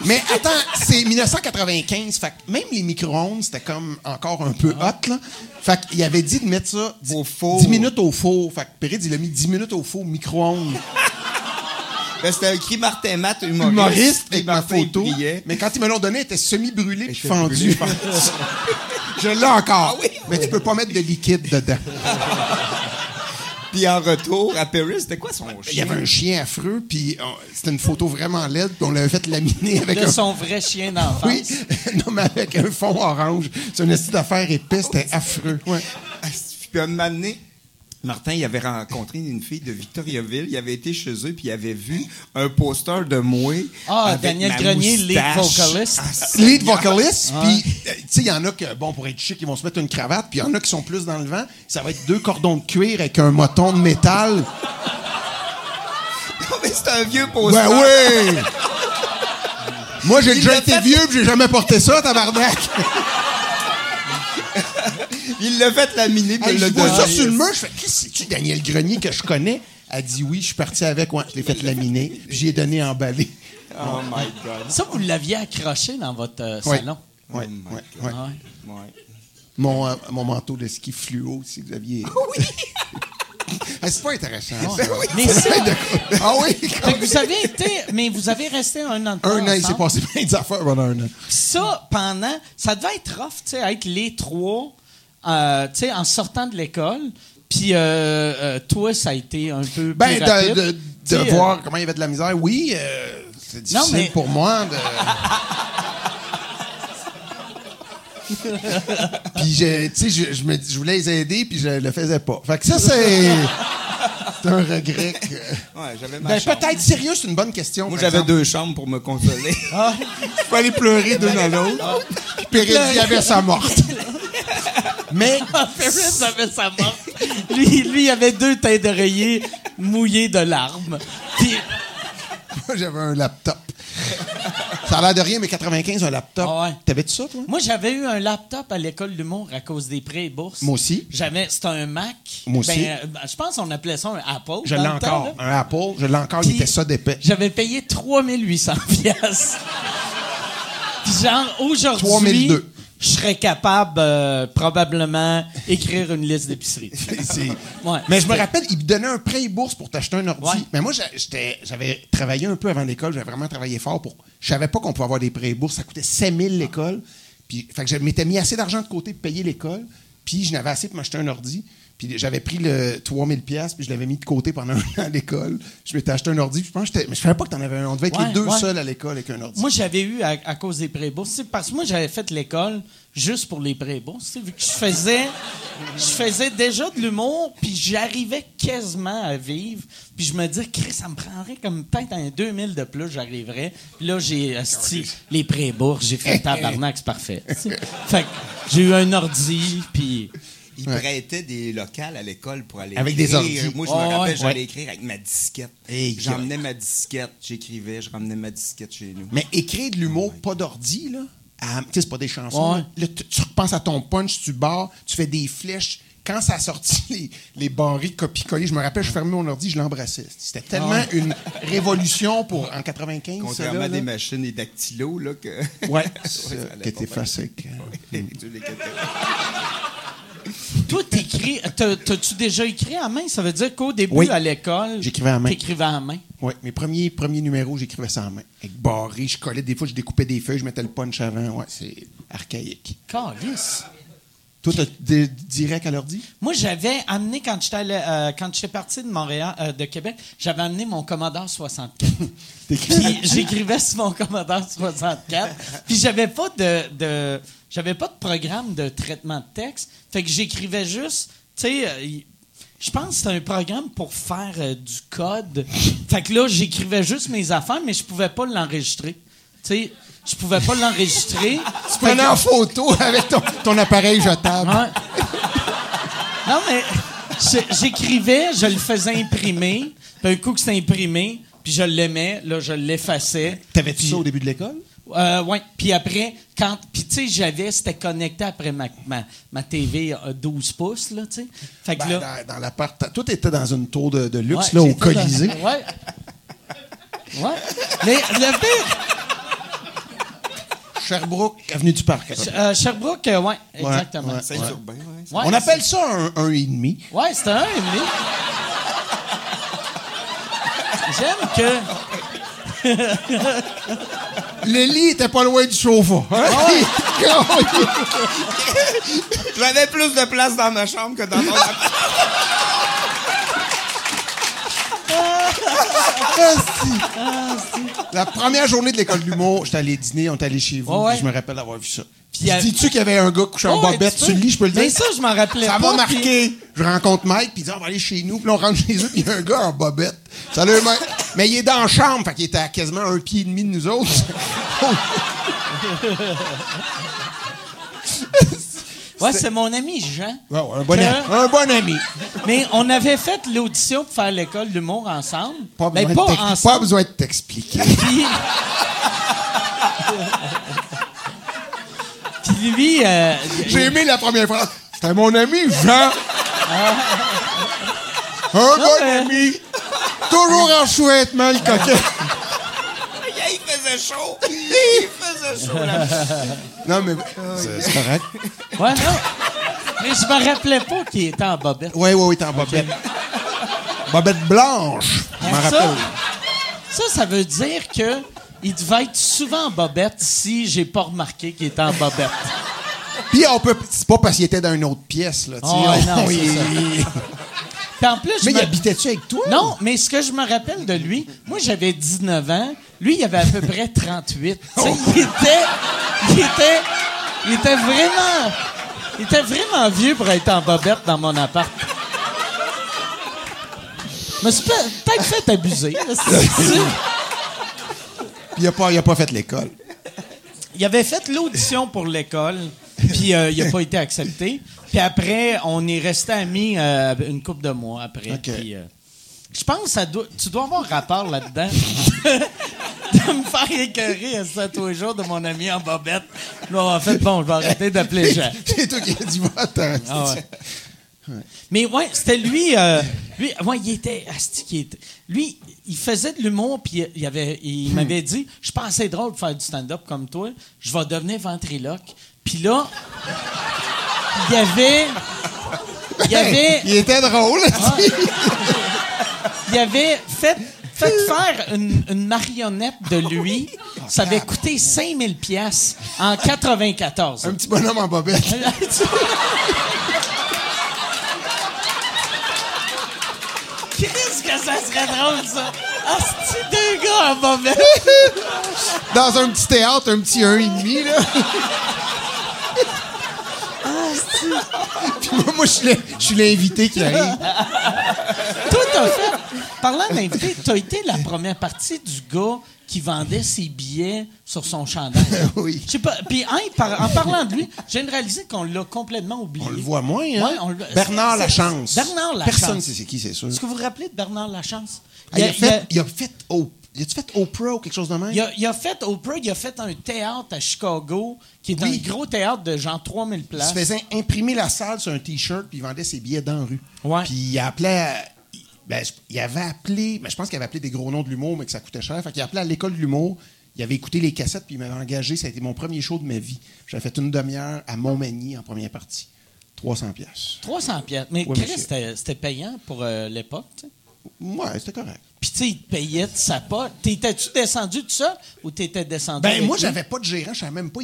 Mais attends, c'est 1995, fait même les micro-ondes, c'était comme encore un peu hot, là. Fait qu'il avait dit de mettre ça au four. 10 minutes au four. Fait que Pérez, il a mis 10 minutes au four micro-ondes. Ben, c'était écrit Martin Matt, humoriste. Humoriste avec ma photo. Mais quand ils me l'ont donné, elle était semi-brûlée et fendue. Je l'ai encore. Ah mais tu peux pas mettre de liquide dedans. Puis en retour, à Paris, c'était quoi son chien? Il y avait un chien affreux, puis c'était une photo vraiment laide, puis on l'avait fait laminer avec de son vrai chien d'enfance? Oui, non, mais avec un fond orange. C'est une estime d'affaires épais, c'était affreux. Ouais. Puis un moment donné, Martin, il avait rencontré une fille de Victoriaville. Il avait été chez eux, puis il avait vu un poster de moi. Ah, Daniel Grenier, lead vocalist. Ah, lead vocalist. Puis, euh, tu sais, il y en a que, bon, pour être chic, ils vont se mettre une cravate. Puis il y en a qui sont plus dans le vent. Ça va être deux cordons de cuir avec un moton de métal. non, mais c'est un vieux poster. Ben oui! Moi, j'ai déjà été vieux, puis j'ai jamais porté ça, tabarnak. il l'a fait laminer, puis il l'a donné. ça sur le mur, je fais, qu'est-ce que c'est Daniel Grenier que je connais? Elle dit oui, je suis parti avec, ouais, je l'ai fait laminer, puis j'y ai donné emballé. Oh my God. Ça, vous l'aviez accroché dans votre euh, salon? Oui, oui, oui. Mon, euh, mon manteau de ski fluo, si vous aviez. Oui! Ah, c'est pas intéressant. Ça. Mais ça, ah oui. vous avez été, mais vous avez resté un an. De un an, il s'est passé plein d'affaires pendant un an. Ça, pendant, ça devait être rough, tu sais, être les trois euh, en sortant de l'école. Puis euh, euh, toi, ça a été un peu ben, de, de, voir comment il y avait de la misère. Oui, c'est difficile pour moi de. puis je, je, je, me, je voulais les aider, puis je le faisais pas. Fait que ça, c'est. C'est un regret. Que... Ouais, j'avais ma ben, peut-être sérieux, c'est une bonne question. Moi, j'avais deux chambres pour me consoler. ah, il fallait pleurer d'une à l'autre. Puis Pérez avait sa morte. Mais. Ferris avait sa mort. Lui, lui, il avait deux têtes d'oreiller, mouillé de larmes. Puis Moi, j'avais un laptop. Ça a l'air de rien, mais 95, un laptop. Ah ouais. T'avais-tu ça, toi? moi, j'avais eu un laptop à l'école d'humour à cause des prêts et bourses. Moi aussi. J'avais, c'était un Mac. Moi aussi. Ben, euh, je pense qu'on appelait ça un Apple. Je l'ai temps, encore. Un Apple, je l'ai encore, il était ça d'épais. J'avais payé 3800 pièces. Puis genre, aujourd'hui, 3002. Je serais capable, euh, probablement, écrire une liste d'épicerie. Ouais. Mais je me rappelle, il me donnait un prêt et bourse pour t'acheter un ordi. Ouais. Mais moi, j'avais travaillé un peu avant l'école, j'avais vraiment travaillé fort pour. Je savais pas qu'on pouvait avoir des prêts et bourses. Ça coûtait 7000 l'école. Puis, fait que je m'étais mis assez d'argent de côté pour payer l'école. Puis, je n'avais assez pour m'acheter un ordi. Puis, j'avais pris le 3000 pièces puis je l'avais mis de côté pendant un an à l'école. Je m'étais acheté un ordi. Puis, je pense que Mais je savais pas que t'en avais un. On devait être Ouais, les deux ouais. seuls à l'école avec un ordi. Moi, j'avais eu à, à cause des prêts bourses. C'est Parce que moi, j'avais fait l'école juste pour les prêts bourses. tu sais, Vu que je faisais, je faisais déjà de l'humour, puis j'arrivais quasiment à vivre. Puis je me disais, Chris, ça me prendrait comme peut-être un 2000 de plus, j'arriverais. Puis là, j'ai asti, les prêts bourses. J'ai fait tabarnak, c'est parfait. Fait que j'ai eu un ordi, puis... Il prêtait des locales à l'école pour aller Avec des écrire. ordis. Moi, je me Ouais, rappelle, ouais. j'allais écrire avec ma disquette. Hey, J'emmenais ma disquette, j'écrivais, je ramenais ma disquette chez nous. Mais écrire de l'humour, pas d'ordi, là? à- Tu sais, c'est pas des chansons. Ouais. là. Tu, tu repenses à ton punch, tu barres, tu fais des flèches. Quand ça a sorti les, les barrés copie-coller, je me rappelle, je fermais mon ordi, je l'embrassais. C'était tellement une révolution pour en 95. ça, Contrairement là, à des là. machines et dactylos, là, que. Ouais, ça, était pas facile. bien. Tu les captais. Toi, t'écris... t'as- T'as-tu déjà écrit à main? Ça veut dire qu'au début, Oui. à l'école... J'écrivais à main. T'écrivais à main. Ouais, mes premiers, premiers numéros, j'écrivais ça en main. Avec barré, je collais. Des fois, je découpais des feuilles, je mettais le punch avant. Ouais, c'est archaïque. Calice. Toi, t'as direct à l'ordi? Moi, j'avais amené, quand j'étais euh, quand j'étais parti de Montréal, euh, de Québec, j'avais amené mon Commodore 64. Puis j'écrivais sur mon Commodore 64. Puis j'avais pas de, de- j'avais pas de programme de traitement de texte. Fait que j'écrivais juste, tu sais, euh, je pense que c'était un programme pour faire euh, du code. Fait que là, j'écrivais juste mes affaires, mais je pouvais pas l'enregistrer. Tu sais, je pouvais pas l'enregistrer. Tu prenais en photo avec ton, ton appareil jetable. Ouais. Non, mais j'écrivais, je le faisais imprimer. Puis un coup que c'était imprimé, puis je l'aimais, là, je l'effaçais. T'avais-tu ça au début de l'école? Euh, ouais. Puis après, quand. Puis tu sais, j'avais. C'était connecté après ma, ma, ma TV à 12 pouces, là, tu sais. Fait que Ben, là. dans, dans l'appart. Tout était dans une tour de, de luxe, ouais, là, au j'étais dans- Colisée. Ouais. Ouais. Mais le pire. Sherbrooke, avenue du Parc. euh, Sherbrooke, euh, ouais, exactement. ouais. Saint-Urbain, ouais. Ouais, On appelle ça un, un et demi. Ouais, c'était un et demi. J'aime que. Le lit était pas loin du sofa. hein? J'avais plus de place dans ma chambre que dans mon. La première journée de l'école d'humour, j'étais allé dîner, on est allé chez vous. Ouais, ouais. puis Je me rappelle d'avoir vu ça. Puis, euh, Dis-tu qu'il y avait un gars couché en Oh, ouais, bobette tu sur le peux. lit, je peux le dire? Mais ça, je m'en rappelais Ça pas. m'a puis- marqué. Je rencontre Mike, puis il dit on va aller chez nous. Puis là, on rentre chez eux, puis il y a un gars en bobette. Salut, Mike. Mais il est dans la chambre, fait qu'il était à quasiment un pied et demi de nous autres. Ouais, c'est mon ami Jean. Ouais, ouais, un, bon Que- ami. un bon ami. Mais on avait fait l'audition pour faire l'école d'humour ensemble. Pas mais besoin, pas de t'ex- pas ensemble. besoin de t'expliquer. Puis... Puis lui, euh, J'ai aimé la première phrase. C'était mon ami Jean. Un bon mais- ami? Toujours en sous-vêtements, le coquet. Il faisait chaud. Il faisait chaud, là. Non, mais c'est c'est correct. ouais, non. Mais je me rappelais pas qu'il était en bobette. Oui, oui, oui, t'es en bobette. Bobette blanche. Je m'en Ça, rappelle. ça, ça veut dire que il devait être souvent en bobette si j'ai pas remarqué qu'il était en bobette. Puis on peut. C'est pas parce qu'il était dans une autre pièce, là. Oh, non, On- il- Puis en plus, Mais il habitait-tu avec toi? Non, mais ce que je me rappelle de lui, moi j'avais 19 ans, lui il avait à peu près 38. Tu sais, il était il était il était vraiment il était vraiment vieux pour être en bobette dans mon appart. Je me suis peut- peut-être fait abuser. il a pas, il a pas fait l'école. Il avait fait l'audition pour l'école, puis euh, il a pas été accepté. Puis après, on est resté amis euh, une couple de mois après. Puis, euh, Je pense que tu dois avoir rapport là-dedans. de me faire écœurer à tous les jours de mon ami en bobette. Là, en fait, bon, je vais arrêter d'appeler Jean. C'est toi qui as dit vote. Hein, ah Mais ouais, c'était lui. Euh, lui, ouais, il était, Lui, il faisait de l'humour, puis il, avait, il hmm. m'avait dit Je pense assez drôle de faire du stand-up comme toi. Je vais devenir ventriloque. Puis là, il y avait. Il y avait. il était drôle. il avait fait fait faire une, marionnette de lui, ça avait coûté 5000 pièces en 94. Un petit bonhomme en bobette. Qu'est-ce que ça serait drôle, ça? Ah, c'est deux gars en bobette. Dans un petit théâtre, un petit 1,5, là. Puis moi, moi je suis l'invité qui arrive. Toi, t'as fait. Parlant d'invité, t'as été la première partie du gars qui vendait ses billets sur son chandail. oui. Je sais pas. Puis en parlant de lui, j'ai réalisé qu'on l'a complètement oublié. On le voit moins, hein? Bernard Lachance. Bernard Lachance. Personne ne sait c'est qui, c'est sûr. Est-ce que vous vous rappelez de Bernard Lachance? Ah, il, a, fait, il a fait il a-tu fait Oprah ou quelque chose de même? Il a, fait Oprah, il a fait un théâtre à Chicago, qui est un gros théâtre de genre 3000 places. Il se faisait imprimer la salle sur un T-shirt, puis il vendait ses billets dans la rue. Ouais. Puis il appelait. Ben, il avait appelé. Ben, je pense qu'il avait appelé des gros noms de l'humour, mais que ça coûtait cher. Fait qu'il appelait à l'école de l'humour. Il avait écouté les cassettes, puis il m'avait engagé. Ça a été mon premier show de ma vie. J'avais fait une demi-heure à Montmagny en première partie. 300 pièces. 300 pièces. Mais c'était payant pour euh, l'époque, tu sais? Ouais, c'était correct. Puis, tu sais, il te payait de sa pote. T'étais-tu descendu de ça ou t'étais descendu? Ben, moi, j'avais pas de gérant, je savais même pas.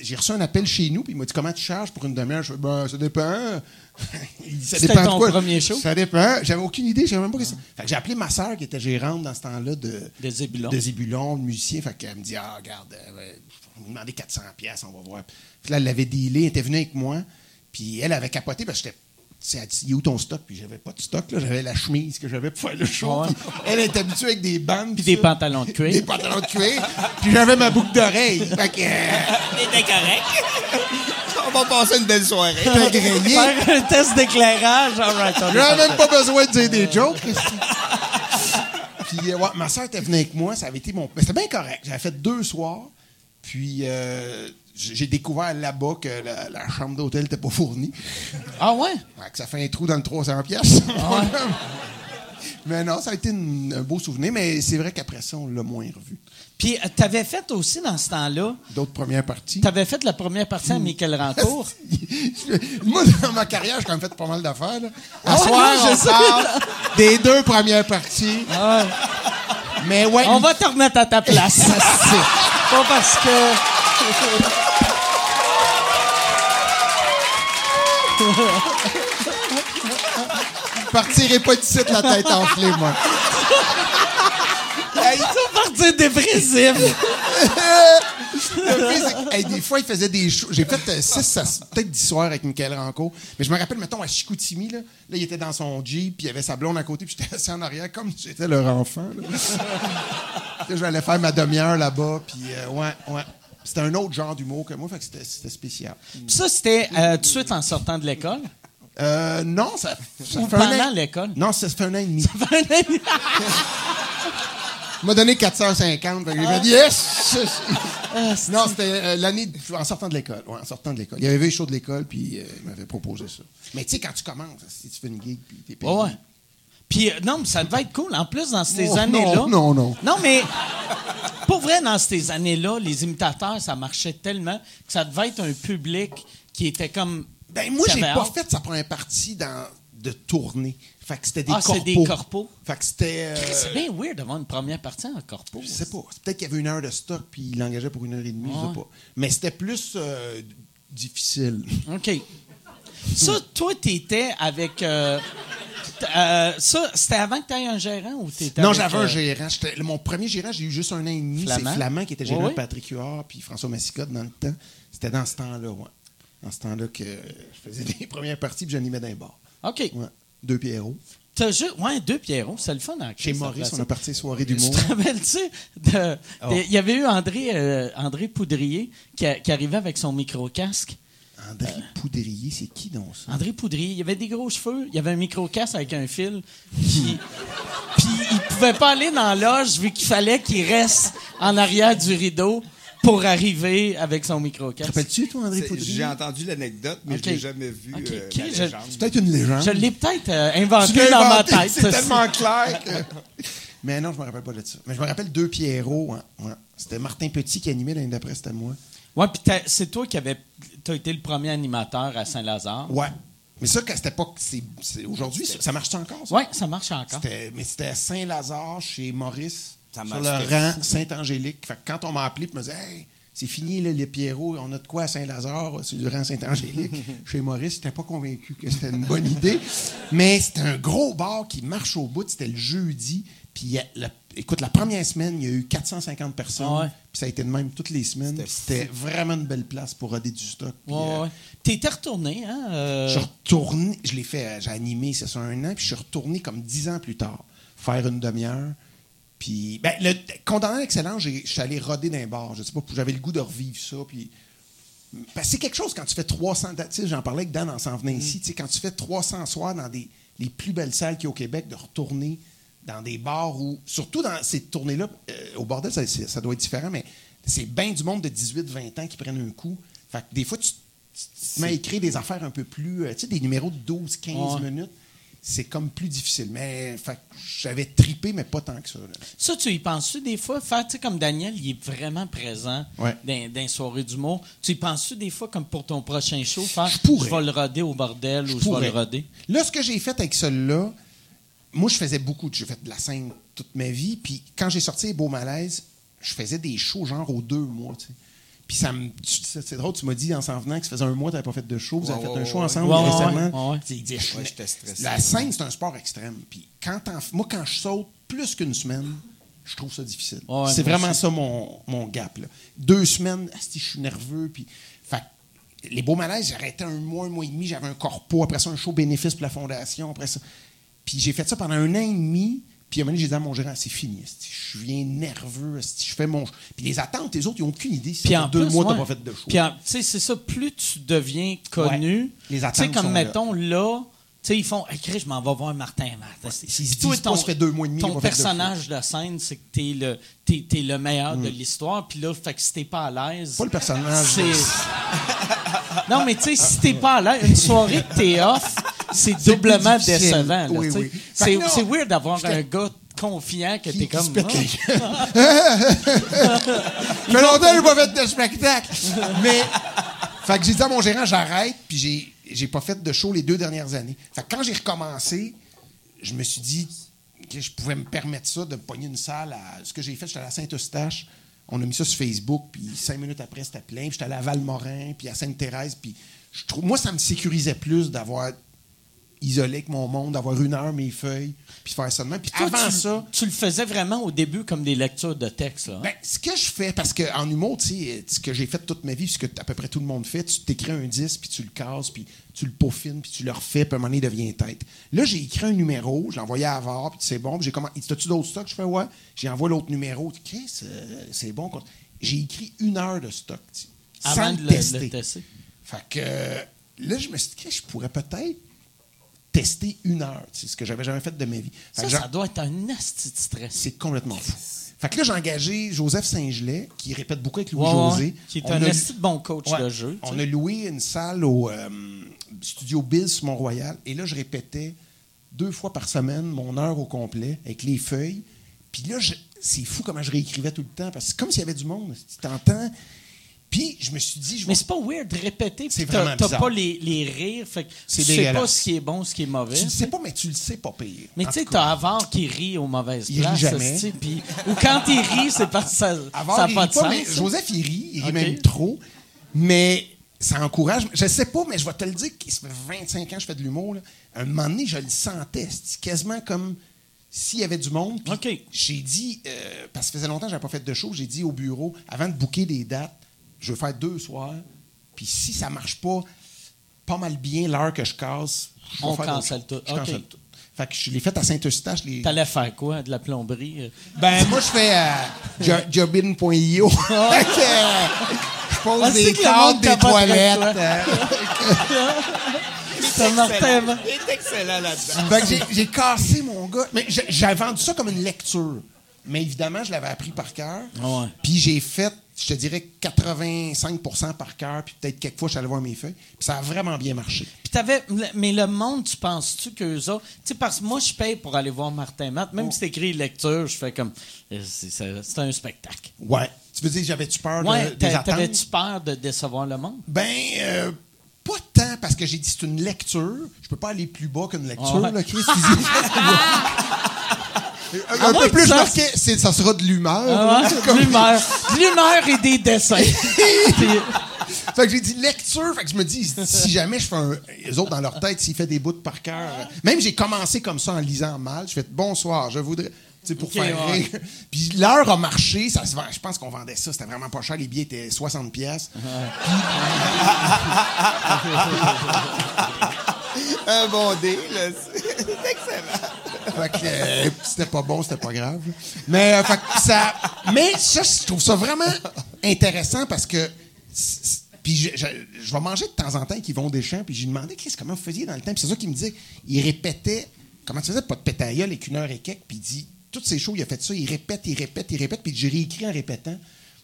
J'ai reçu un appel chez nous, puis il m'a dit Comment tu charges pour une demi-heure? Je Ben, ça dépend. ça dépend ton premier show? Ça dépend. J'avais aucune idée, j'avais même pas ça. Fait que j'ai appelé ma sœur qui était gérante dans ce temps-là de. De Zébulon. De Zébulon, de musicien. Fait qu'elle me dit Ah, regarde, euh, on va demander 400$, on va voir. Puis là, elle l'avait dealé, elle était venue avec moi. Puis elle avait capoté parce que j'étais c'est dit, où ton stock? Puis j'avais pas de stock, là. J'avais la chemise que j'avais pour faire le show. Elle est habituée avec des bandes. Puis des pantalons de cuir. Des pantalons de cuir. puis j'avais ma boucle d'oreille. Fait que. T'étais correct. On va passer une belle soirée. Faire un test d'éclairage. Right, j'avais même pas besoin de dire des jokes. puis, ouais, ma soeur était venue avec moi. Ça avait été mon. Mais c'était bien correct. J'avais fait deux soirs. Puis, euh, j'ai découvert là-bas que la, chambre d'hôtel n'était pas fournie. Ah ouais? que ça fait un trou dans le 300 pièces. Ah mais non, ça a été un beau souvenir, mais c'est vrai qu'après ça, on l'a moins revu. Puis, euh, tu avais fait aussi dans ce temps-là? D'autres premières parties. Tu avais fait la première partie à hmm. Michael Rancourt? Moi, dans ma carrière, j'ai quand même fait pas mal d'affaires. À soir, je parle des deux premières parties. Ah mais ouais. On va te remettre à ta place. pas parce que. Je partirai pas d'ici la tête enflée, moi. Hey, tu partir dépressif. hey, des fois, il faisait des shows. J'ai fait 6 euh, peut-être 10 soirs avec Michael Ranco. Mais je me rappelle, mettons, à Chicoutimi, là, là il était dans son Jeep, puis il avait sa blonde à côté, puis j'étais assis en arrière comme si j'étais leur enfant. Là. j'allais faire ma demi-heure là-bas, puis euh, ouais, ouais. C'était un autre genre d'humour que moi, fait que c'était spécial. ça, c'était euh, tout de suite en sortant de l'école? Euh, non, ça, ça Ou fait pendant l'école? Non, ça, fait un an et demi. Ça fait un an et demi. Il m'a donné 450. Fait que j'ai dit yes! Ah, non, c'était euh, l'année en sortant de l'école. Ouais, en sortant de l'école. Il avait vu les shows de l'école, puis euh, il m'avait proposé ça. Mais tu sais, quand tu commences, si tu fais une gig, puis t'es payé. ouais. Puis, euh, non, mais ça devait être cool. En plus, dans ces années-là. Non, non, non. Non, mais pour vrai, dans ces années-là, les imitateurs, ça marchait tellement que ça devait être un public qui était comme. Ben, moi, j'ai pas fait sa première partie dans, de tournée. Fait que c'était des ah, corpos. c'est des corpos. Fait que c'était. Euh, c'est bien weird d'avoir une première partie en corpo. Je sais pas. Peut-être qu'il y avait une heure de stock puis il l'engageait pour une heure et demie, je sais pas. Mais c'était plus euh, difficile. OK. Ça, toi, t'étais avec. Euh, ça, c'était avant que tu aies un gérant ou t'étais Non, j'avais un euh, gérant. Mon premier gérant, j'ai eu juste un an et demi. C'est Flamand? Qui était gérant de Patrick Huard puis François Massicotte dans le temps. C'était dans ce temps-là, ouais. Dans ce temps-là que je faisais les premières parties puis j'animais d'un bar. OK. Ouais. Deux Pierrot. T'as juste, ouais, deux Pierrot, c'est le fun. Hein, Chez Maurice, on a parti soirée d'humour. Tu te rappelles-tu? Oh. Il y avait eu André, euh, André Poudrier qui, qui, arrivait avec son micro-casque. André Poudrier, c'est qui donc ça? André Poudrier, il avait des gros cheveux, il avait un micro-casse avec un fil, puis, puis il pouvait pas aller dans l'âge vu qu'il fallait qu'il reste en arrière du rideau pour arriver avec son micro-casse. Rappelles-tu, toi, André Poudrier? J'ai entendu l'anecdote, mais je je l'ai jamais vu. Okay. Euh, c'est peut-être une légende. Je l'ai peut-être euh, inventé dans ma tête. C'est tellement clair que... Mais non, je me rappelle pas de ça. Mais je me rappelle deux Pierrot. Hein. Ouais. C'était Martin Petit qui animait l'année d'après, c'était moi. Ouais, puis c'est toi qui avais. As été le premier animateur à Saint-Lazare. Ouais. Mais ça, époque, c'est, aujourd'hui, ça, marche encore? Oui, ça marche encore. mais c'était à Saint-Lazare, chez Maurice, ça sur le rang Saint-Angélique. Fait quand on m'a appelé, et me disait Hey, c'est fini, les Pierrot, on a de quoi à Saint-Lazare, c'est du rang Saint-Angélique. chez Maurice, j'étais pas convaincu que c'était une bonne idée. Mais c'était un gros bar qui marche au bout. C'était le jeudi. Puis écoute, la première semaine, il y a eu 450 personnes. Ah puis ça a été de même toutes les semaines. C'était vraiment une belle place pour roder du stock. Ouais, euh, T'étais retourné, hein? Euh? Je suis retourné, je l'ai fait, j'ai animé, c'est ça, un an, puis je suis retourné comme dix ans plus tard, faire une demi-heure. Puis, ben, le condamné à l'excellence, je suis allé roder d'un bar. Je sais pas, j'avais le goût de revivre ça. Puis, c'est quelque chose quand tu fais 300. Tu sais, j'en parlais avec Dan en s'en venant mm. ici. Tu sais, quand tu fais 300 soirs dans des, les plus belles salles qu'il y a au Québec, de retourner dans des bars où, surtout dans ces tournées-là, euh, au bordel, ça, doit être différent, mais c'est bien du monde de 18-20 ans qui prennent un coup. Fait que des fois, tu, tu à écrire des affaires un peu plus, euh, tu sais, des numéros de 12-15 minutes. C'est comme plus difficile. Mais j'avais tripé, mais pas tant que ça. Ça, tu y penses-tu des fois? Faire, tu sais, comme Daniel, il est vraiment présent dans, dans soirée d'humour. Tu y penses-tu des fois, comme pour ton prochain show, faire je, je vais le roder au bordel ou je vais le roder? Là, ce que j'ai fait avec celui-là, moi, je faisais beaucoup. J'ai fait de la scène toute ma vie. Puis quand j'ai sorti les Beaux Malaises, je faisais des shows genre aux deux mois. Puis ça me. C'est drôle, tu m'as dit en s'en venant que ça faisait un mois que tu n'avais pas fait de show. Vous avez fait un show ensemble récemment. J'étais stressé. La scène, c'est un sport extrême. Puis quand moi, quand je saute plus qu'une semaine, je trouve ça difficile. c'est vraiment ça mon, mon gap. Deux semaines, je suis nerveux. Puis, les beaux malaises, j'arrêtais un mois, un mois et demi, j'avais un corpo. Après ça, un show bénéfice pour la fondation. Après ça, puis j'ai fait ça pendant un an et demi. Puis à un moment j'ai dit à mon gérant, c'est fini. Je viens nerveux. Je fais mon. Puis les attentes, les autres, ils n'ont aucune idée. Si puis en deux mois, tu n'as pas fait de show. Puis tu sais, c'est ça. Plus tu deviens connu. Les attentes. Tu sais, comme mettons là. tu sais, ils font, écrit, je m'en vais voir Martin Matt. Si toi, ton, ça fait deux mois et demi, ton personnage de, scène, c'est que t'es le, es, es le meilleur de mm. l'histoire. Puis là, fait que si t'es pas à l'aise. Pas le personnage. non, mais tu sais, si t'es pas à l'aise, une soirée que t'es off, c'est doublement décevant. Oui, oui. C'est weird d'avoir un gars confiant que t'es comme. Ça fait longtemps que j'ai pas fait de spectacle. Mais. Fait que j'ai dit à mon gérant, j'arrête, puis j'ai, j'ai pas fait de show les deux dernières années. Fait que quand j'ai recommencé, je me suis dit que je pouvais me permettre ça, de me pogner une salle à. Ce que j'ai fait, j'étais à la Saint-Eustache. On a mis ça sur Facebook, puis cinq minutes après, c'était plein. Puis j'étais à la Val-Morin, puis à Sainte-Thérèse, puis je trouve, moi, ça me sécurisait plus d'avoir isolé avec mon monde, d'avoir une heure mes feuilles, puis faire ça de même. Puis avant ça. Tu le faisais vraiment au début comme des lectures de texte, là? Hein? Ben, ce que je fais, parce qu'en humour, tu sais, ce que j'ai fait toute ma vie, ce que à peu près tout le monde fait, tu t'écris un disque, puis tu le casses, puis tu le peaufines, puis tu le refais, puis à un moment donné, il devient tête. Là, j'ai écrit un numéro, je l'ai envoyé à Avar, puis c'est bon, puis j'ai commencé. T'as-tu d'autres stocks? Je fais, ouais. J'ai envoyé l'autre numéro. Chris, c'est bon. J'ai écrit une heure de stock, Avant de le tester. Fait que là, je me suis dit, je pourrais peut-être tester une heure. C'est ce que j'avais jamais fait de ma vie. Ça, ça doit être un asti de stress. C'est complètement fou. Fait que là, j'ai engagé Joseph Saint-Gelais, qui répète beaucoup avec Louis-José. qui est un asti de bon coach de jeu. On a loué une salle au euh, studio Bills sur Mont-Royal. Et là, je répétais deux fois par semaine mon heure au complet avec les feuilles. Puis là, c'est fou comment je réécrivais tout le temps. Parce que c'est comme s'il y avait du monde. Tu t'entends puis je me suis dit. Je mais c'est pas weird de répéter. C'est vraiment T'as pas les, les rires. Fait que tu sais pas ce qui est bon, ce qui est mauvais. Tu le sais pas, mais tu le sais pas pire. Mais tu sais, t'as Avard qui rit aux mauvaises il places. Rit jamais. Pis, ou quand il rit, c'est parce que ça n'a pas de sens. Joseph, il rit. Il rit même trop. Mais ça encourage. Je sais pas, mais je vais te le dire, ça fait 25 ans que je fais de l'humour. Un moment donné, je le sentais. C'était quasiment comme s'il y avait du monde. J'ai dit, euh, parce que ça faisait longtemps que je n'avais pas fait de show, j'ai dit au bureau, avant de booker des dates, je veux faire deux soirs. Puis si ça marche pas pas mal bien l'heure que je casse, je On cancelle tout. Je cancelle tout. Fait que je l'ai fait à Saint-Eustache. Les... T'allais faire quoi? De la plomberie? Ben, moi, je fais euh, jobin.io. pose Ah, des c'est que le cadres monde des avec toilettes. toi. euh. Ça Martin. Il est excellent là-dedans. Fait que j'ai- cassé mon gars. Mais j'ai- j'avais vendu ça comme une lecture. Mais évidemment, je l'avais appris par cœur. Ouais. Puis j'ai fait, je te dirais, 85 par cœur. Puis peut-être quelques fois, je suis allé voir mes feuilles. Puis ça a vraiment bien marché. Puis t'avais, mais le monde, tu penses-tu qu'eux autres. Tu sais, parce que moi, je paye pour aller voir Martin Matt. Même si c'est écrit lecture, je fais comme. euh, C'est un spectacle. Ouais. Tu veux dire, j'avais-tu peur de- Ouais, des t'a- attentes? t'avais-tu peur de décevoir le monde? Ben, euh, pas tant, parce que j'ai dit c'est une lecture. Je peux pas aller plus bas qu'une lecture, Ouais. là, Chris. un Ah peu plus, ça, marquais, c'est- ça sera de l'humeur. Ah? De l'humeur. De l'humeur et des dessins. Fait que j'ai dit lecture. Fait que je me dis, si jamais je fais un. Les autres, dans leur tête, s'ils font des bouts par cœur. Même j'ai commencé comme ça en lisant mal. Je fais bonsoir, je voudrais. Tu sais, pour Ok, faire ouais. rire. Puis l'heure a marché. Ça se vend. Je pense qu'on vendait ça. C'était vraiment pas cher. Les billets étaient 60 pièces. Un bon deal. C'est excellent. Fait que euh, c'était pas bon, c'était pas grave. Mais, euh, ça, mais ça, je trouve ça vraiment intéressant parce que. Puis je, je, vais manger de temps en temps qu'ils vont des champs, puis j'ai demandé Chris, comment vous faisiez dans le temps? Puis c'est ça qu'il me disait. Il répétait. Comment tu faisais pas de péter à gueule avec une heure et quelques, puis il dit toutes ces shows, il a fait ça, il répète, il répète, il répète, puis j'ai réécrit en répétant.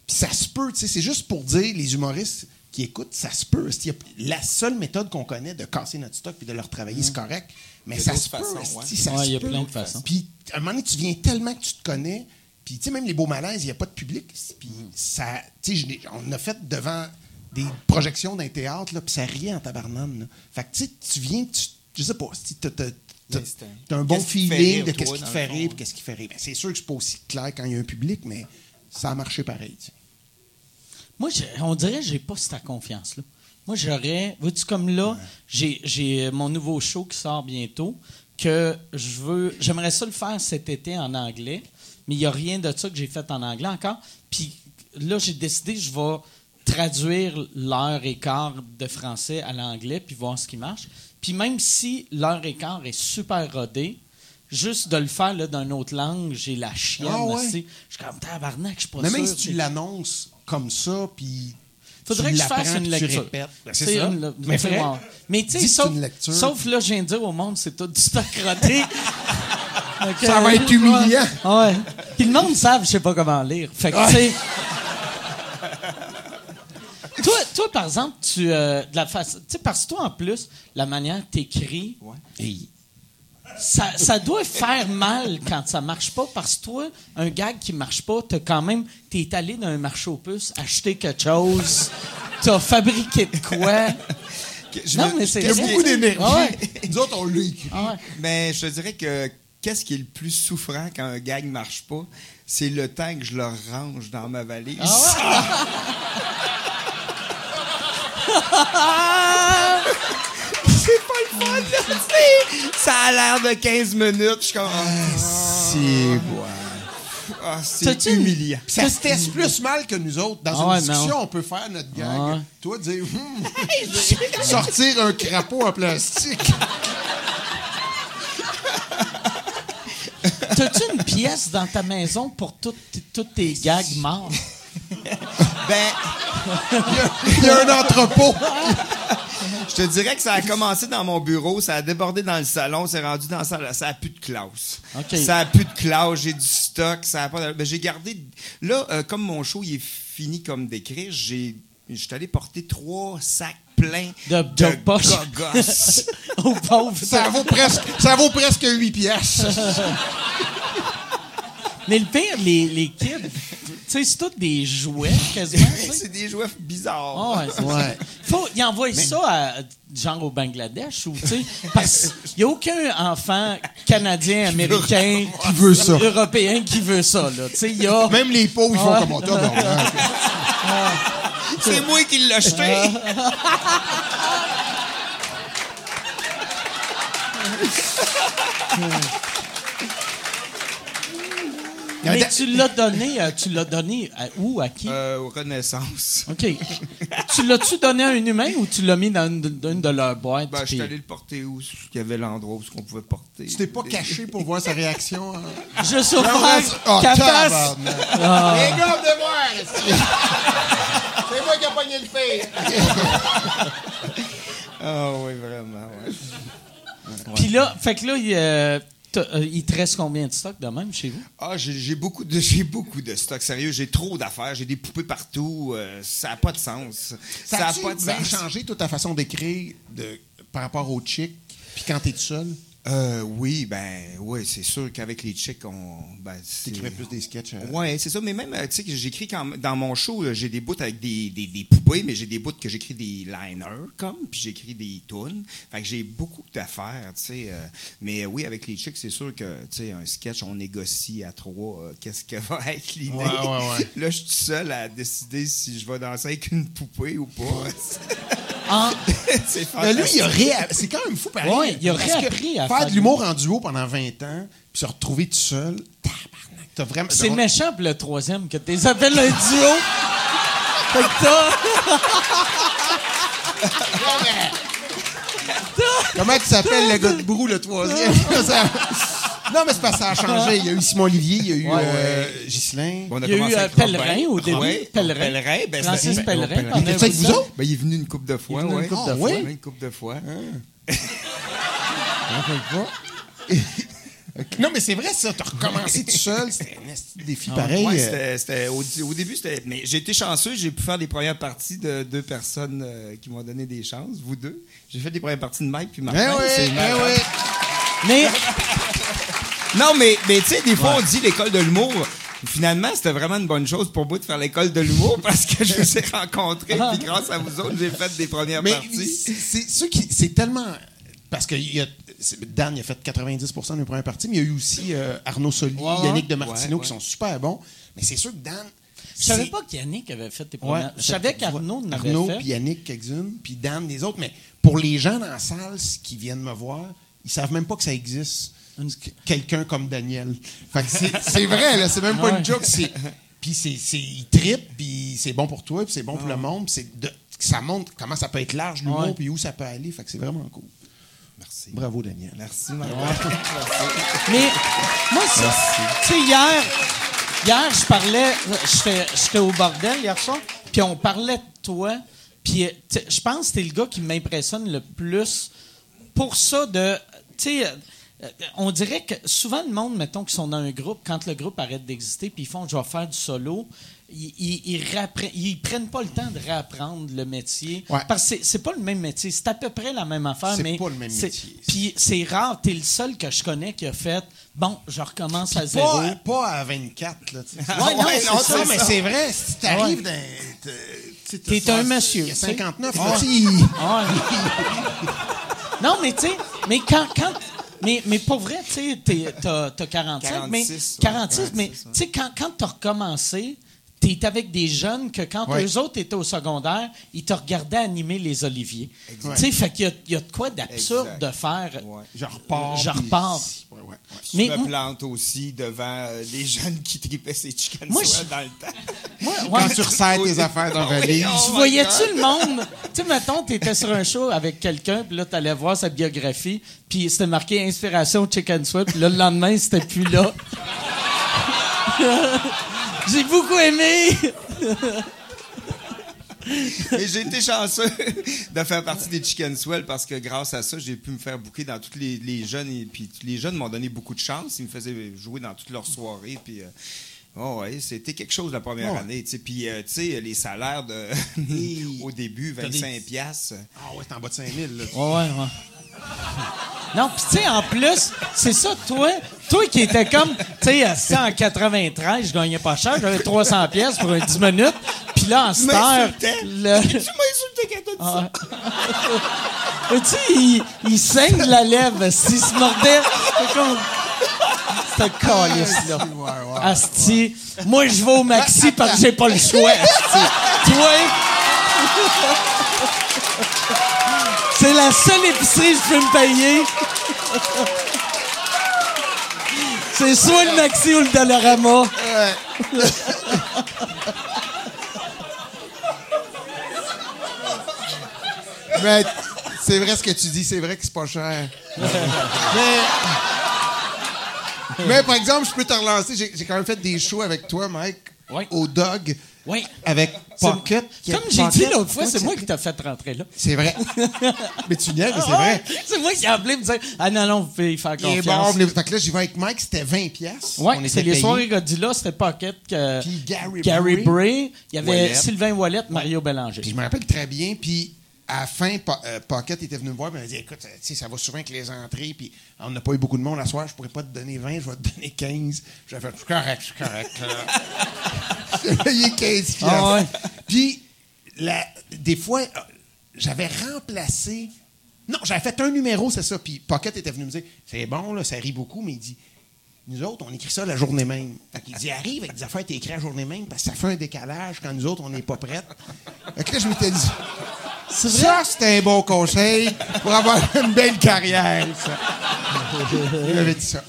Puis ça se peut, tu sais, c'est juste pour dire, les humoristes qui écoutent, ça se peut. La seule méthode qu'on connaît de casser notre stock puis de le retravailler, c'est correct? Mais ça se peut. façons, ouais. esti, ça Ouais, se il y a peut. plein de façons. Puis, à un moment donné, tu viens tellement que tu te connais. Puis, tu sais, même les beaux malaises, il n'y a pas de public. Puis, ça. Tu sais, je l'ai- on a fait devant des projections d'un théâtre, là, puis ça riait en tabarnane. là. Fait que, tu sais, tu viens, tu, je sais pas, si t'as, un bon feeling de toi, qu'est-ce qui te fait rire qu'est-ce qui fait rire. C'est sûr que c'est pas aussi clair quand il y a un public, mais ça a marché pareil. Moi, on dirait que j'ai pas cette confiance-là. Moi, j'aurais. Vois-tu, comme là, j'ai- j'ai mon nouveau show qui sort bientôt, que je veux. J'aimerais ça le faire cet été en anglais, mais il n'y a rien de ça que j'ai fait en anglais encore. Puis là, j'ai décidé, je vais traduire l'heure et quart de français à l'anglais, puis voir ce qui marche. Puis même si l'heure et quart est super rodée, juste de le faire là, dans une autre langue, j'ai la chienne. Ah ouais? aussi. Je suis comme tabarnak, je suis pas Mais même si tu l'annonces comme ça, puis. Faudrait que je fasse une lecture. Ben, C'est ça. une- Mais ouais. Tu sais, sauf, sauf là, je viens de dire au monde, c'est tout du stock Ça va être humiliant. Ouais. ouais. Puis le monde savent, je sais pas comment lire. Fait que, tu sais. toi, toi, par exemple, tu. euh, de la tu sais, parce que toi, en plus, la manière que t'écris, Hey. Ça, ça doit faire mal quand ça marche pas parce que toi, un gag qui marche pas, t'as quand même, t'es allé dans un marché aux puces, acheter quelque chose, t'as fabriqué de quoi. Je Non, me- mais c'est Il y a beaucoup d'énergie. Ah ouais. Nous autres, on l'a écrit. Ah ouais. Mais je te dirais que qu'est-ce qui est le plus souffrant quand un gag marche pas, c'est le temps que je le range dans ma valise. Ah c'est pas le fun, là, tu sais. Ça a l'air de 15 minutes. Je suis comme. C'est Ah, c'est une- humiliant. Ça se teste plus mal que nous autres. Dans Ah une discussion, on peut faire notre gag. Ah. Toi, dire Hmm, sortir un crapaud en plastique. T'as-tu une pièce dans ta maison pour toutes toutes tes gags morts? Ben, Il y a un entrepôt. je te dirais que ça a commencé dans mon bureau, ça a débordé dans le salon, c'est rendu dans la salle, ça a plus de classe. Ça a plus de classe, j'ai du stock, ça a pas de- ben, j'ai gardé là euh, comme mon show il est fini comme d'écrire, j'ai je suis allé porter trois sacs pleins De- de. Au pauvre. Ça vaut presque, ça vaut presque 8 pièces. Mais le pire, les, les kids, sais, c'est tous des jouets quasiment. c'est des jouets bizarres. Ah ouais, c'est Ouais. ça. Faut, ils envoient ça à, genre au Bangladesh ou, tu sais, parce qu'il n'y a aucun enfant canadien, américain, Qui veut ça? européen qui veut ça, là. Tu sais, il y a... Même les pauvres, ils font comme on t'a donc, hein. C'est moi qui l'ai acheté. Mais tu l'as donné, euh, tu l'as donné à, où, à qui? Euh, aux Renaissance. OK. tu l'as-tu donné à un humain ou tu l'as mis dans une, de- une de leurs boîtes? Ben, je suis allé le porter où? Il y avait l'endroit où on pouvait porter. Tu t'es pas caché pour voir sa réaction. hein? Je suis Oh. Les gars, de voir! C'est moi qui ai pogné le fait. Ah oui, vraiment, ouais. Puis là, fait que là, il, euh, il te reste combien de stocks de même chez vous? Ah, j'ai beaucoup de j'ai beaucoup de stock. Sérieux, j'ai trop d'affaires. J'ai des poupées partout. euh, ça n'a pas de sens. Ça n'a pas de bien sens. changé toute ta façon d'écrire de, par rapport aux chicks, puis quand t'es tout seul? Euh, oui, ben, oui, c'est sûr qu'avec les chicks, on. Ben, c'est- T'écrivais plus des sketchs. euh, Ouais, c'est ça. Mais même, euh, tu sais, que j'écris quand dans mon show, j'ai des bouts avec des, des, des poupées, mais j'ai des bouts que j'écris des liners, comme, puis j'écris des tunes. Fait que j'ai beaucoup d'affaires, tu sais. euh, mais oui, avec les chicks, c'est sûr que, tu sais, un sketch, on négocie à trois euh, qu'est-ce que va être l'idée. Ouais, ouais, ouais. Là, je suis tout seul à décider si je vais danser avec une poupée ou pas. En- c'est Mais lui, il a fantastique. réa- C'est quand même fou, pareil. Ouais, il a réappris à faire faire de l'humour en duo pendant 20 ans, puis se retrouver tout seul, tabarnak, t'as vraiment... c'est méchant pour le troisième que tu les appelles un duo. fait que t'as. Comment tu s'appelles, le gars de brou, le troisième? Non, mais c'est parce que ça a changé. Il y a eu Simon Olivier, il y a eu Ouais, euh, Ghislain. Bon, on Il y a eu, euh, Pellerin au début. Ouais, Pellerin. Pellerin, ben, Francis Pellerin. Il était avec vous autres? Ben, il est venu une couple de fois, Il est venu une ouais. couple de Ah, fois. ouais, Une couple de fois. Non, mais c'est vrai, ça. T'as recommencé tout seul. C'était un défi pareil. Ouais, euh, au, au début, c'était. Mais j'ai été chanceux, j'ai pu faire les premières parties de deux personnes euh, qui m'ont donné des chances, vous deux. J'ai fait les premières parties de Mike puis Martin. Ben c'est oui, ben oui. Mais Non, mais, mais tu sais, des fois, on dit l'école de l'humour. Finalement, c'était vraiment une bonne chose pour moi de faire l'école de l'humour parce que je vous ai rencontrés, puis grâce à vous autres, j'ai fait des premières Mais parties. c'est tellement. Parce que il y a- Dan, il a fait 90% de la première partie, mais il y a eu aussi euh, Arnaud Soli, Ouais. Yannick de Martino Ouais, qui sont super bons. Mais c'est sûr que Dan. je savais pas qu'Yannick avait fait tes premières. je savais qu'Arnaud en avait Arnaud, fait. puis Yannick quelques-unes, puis Dan, les autres. Mais pour les gens dans la salle qui viennent me voir, ils savent même pas que ça existe. Quelqu'un comme Daniel. Fait c'est- vrai, là. C'est même pas une joke. Puis c'est, il trippe, puis c'est bon pour toi, puis c'est bon pour le monde. de- ça montre comment ça peut être large, l'humour, puis où ça peut aller. Fait que c'est vraiment cool. Merci. Bravo, Daniel. Merci, Mike. Mais moi, c'est- tu sais, hier, hier, je parlais, j'étais au bordel hier soir, puis on parlait de toi, puis euh, je pense que t'es le gars qui m'impressionne le plus pour ça de, tu sais, euh, on dirait que souvent le monde, mettons, qui sont dans un groupe, quand le groupe arrête d'exister, puis ils font, je vais faire du solo, ils, ils, ils ils prennent pas le temps de réapprendre le métier. Ouais. Parce que c'est- c'est pas le même métier. C'est à peu près la même affaire, C'est mais. pas le même c'est- métier. Puis c'est rare, t'es le seul que je connais qui a fait bon, je recommence à zéro. Pas, pas à 24, là. tu sais. Ouais, non, c'est non, ça. mais c'est vrai. Si t'arrives Ouais. dans. t'es- un monsieur, Il y a tu sais. 59. Ouais. là, tu sais, Ah Ouais. non, mais tu sais, mais quand, quand mais, mais pour vrai, tu sais, t'as t'as 45, mais 46, ouais, 46, mais 46, ouais. tu sais, quand, quand t'as recommencé, t'es avec des jeunes que quand Ouais. eux autres étaient au secondaire, ils te regardaient animer les oliviers. Tu sais, fait qu'il y a, il y a de quoi d'absurde de faire. Ouais. Je repars. Je repars. Ouais, ouais. Je Mais me plante aussi devant euh, les jeunes qui tripaient ces chicken Moi, je- dans le temps. Moi, Quand tu resserres tes affaires dans la valise. Oh Tu my voyais-tu le monde? Tu sais, mettons, t'étais sur un show avec quelqu'un, puis là, t'allais voir sa biographie, puis c'était marqué Inspiration Chicken Sweat, puis là, le lendemain, c'était plus là. J'ai beaucoup aimé! Et j'ai été chanceux de faire partie des Chicken Swell parce que grâce à ça, j'ai pu me faire bouquer dans toutes les, les jeunes. Et puis les jeunes m'ont donné beaucoup de chance. Ils me faisaient jouer dans toutes leurs soirées. Puis, euh, oh ouais, c'était quelque chose la première Ouais. année. Puis, euh, tu sais, les salaires de, au début, T'as des- 25 piastres. Ah ouais, t'es en bas de 5000. Là. Ouais, ouais, ouais. Non, puis tu sais, en plus, c'est ça, toi, toi qui étais comme, tu sais, en 93, je gagnais pas cher, j'avais 300 pièces pour un 10 minutes, puis là, en m'insultais. le- Tu m'as insulté quand t'as dit ça. Ah. Tu sais, il, il saigne de la lèvre s'il se mordait. C'est comme. Ce calice, là. Ouais, ouais, Asti. Moi, je vais au maxi parce que j'ai pas le choix. asti. Toi. C'est la seule épicerie que je peux me payer. C'est soit le maxi ou le Dollarama. Mais c'est vrai ce que tu dis, c'est vrai que c'est pas cher. mais, mais par exemple, je peux te relancer. J'ai j'ai quand même fait des shows avec toi, Mike. au dog Oui. avec Pocket. Comme j'ai dit l'autre fois, c'est moi qui t'ai fait rentrer là. C'est vrai. mais tu niaises, mais c'est vrai. C'est moi qui ai appelé pour dire Ah non, non, vous pouvez y faire confiance. bon. Fait que là, j'y vais avec Mike, c'était 20 pièces. Oui, c'est les soirées Godzilla, c'était Pocket. Que Puis Gary Gary Bray. Bray. Il y avait Wallet. Sylvain Wallet, Mario Bélanger. Puis je me rappelle très bien. Puis à la fin, euh, Pocket était venu me voir et m'a dit Écoute, ça va souvent avec les entrées. Puis on n'a pas eu beaucoup de monde à soir. Je pourrais pas te donner 20, je vais te donner 15. J'ai fait Je suis correct, je suis correct. J'ai payé 15 pièces. Ah ouais. Puis la- des fois, euh, j'avais remplacé. Non, j'avais fait un numéro, c'est ça. Puis Pocket était venu me dire C'est bon, là, ça rit beaucoup, mais il dit nous autres, on écrit ça la journée même. Fait qu'il dit, arrive avec des affaires qui écrites la journée même parce que ça fait un décalage quand nous autres, on n'est pas prêtes. Fait que là, je m'étais dit, ça, c'était un bon conseil pour avoir une belle carrière, ça. Il m'avait dit ça.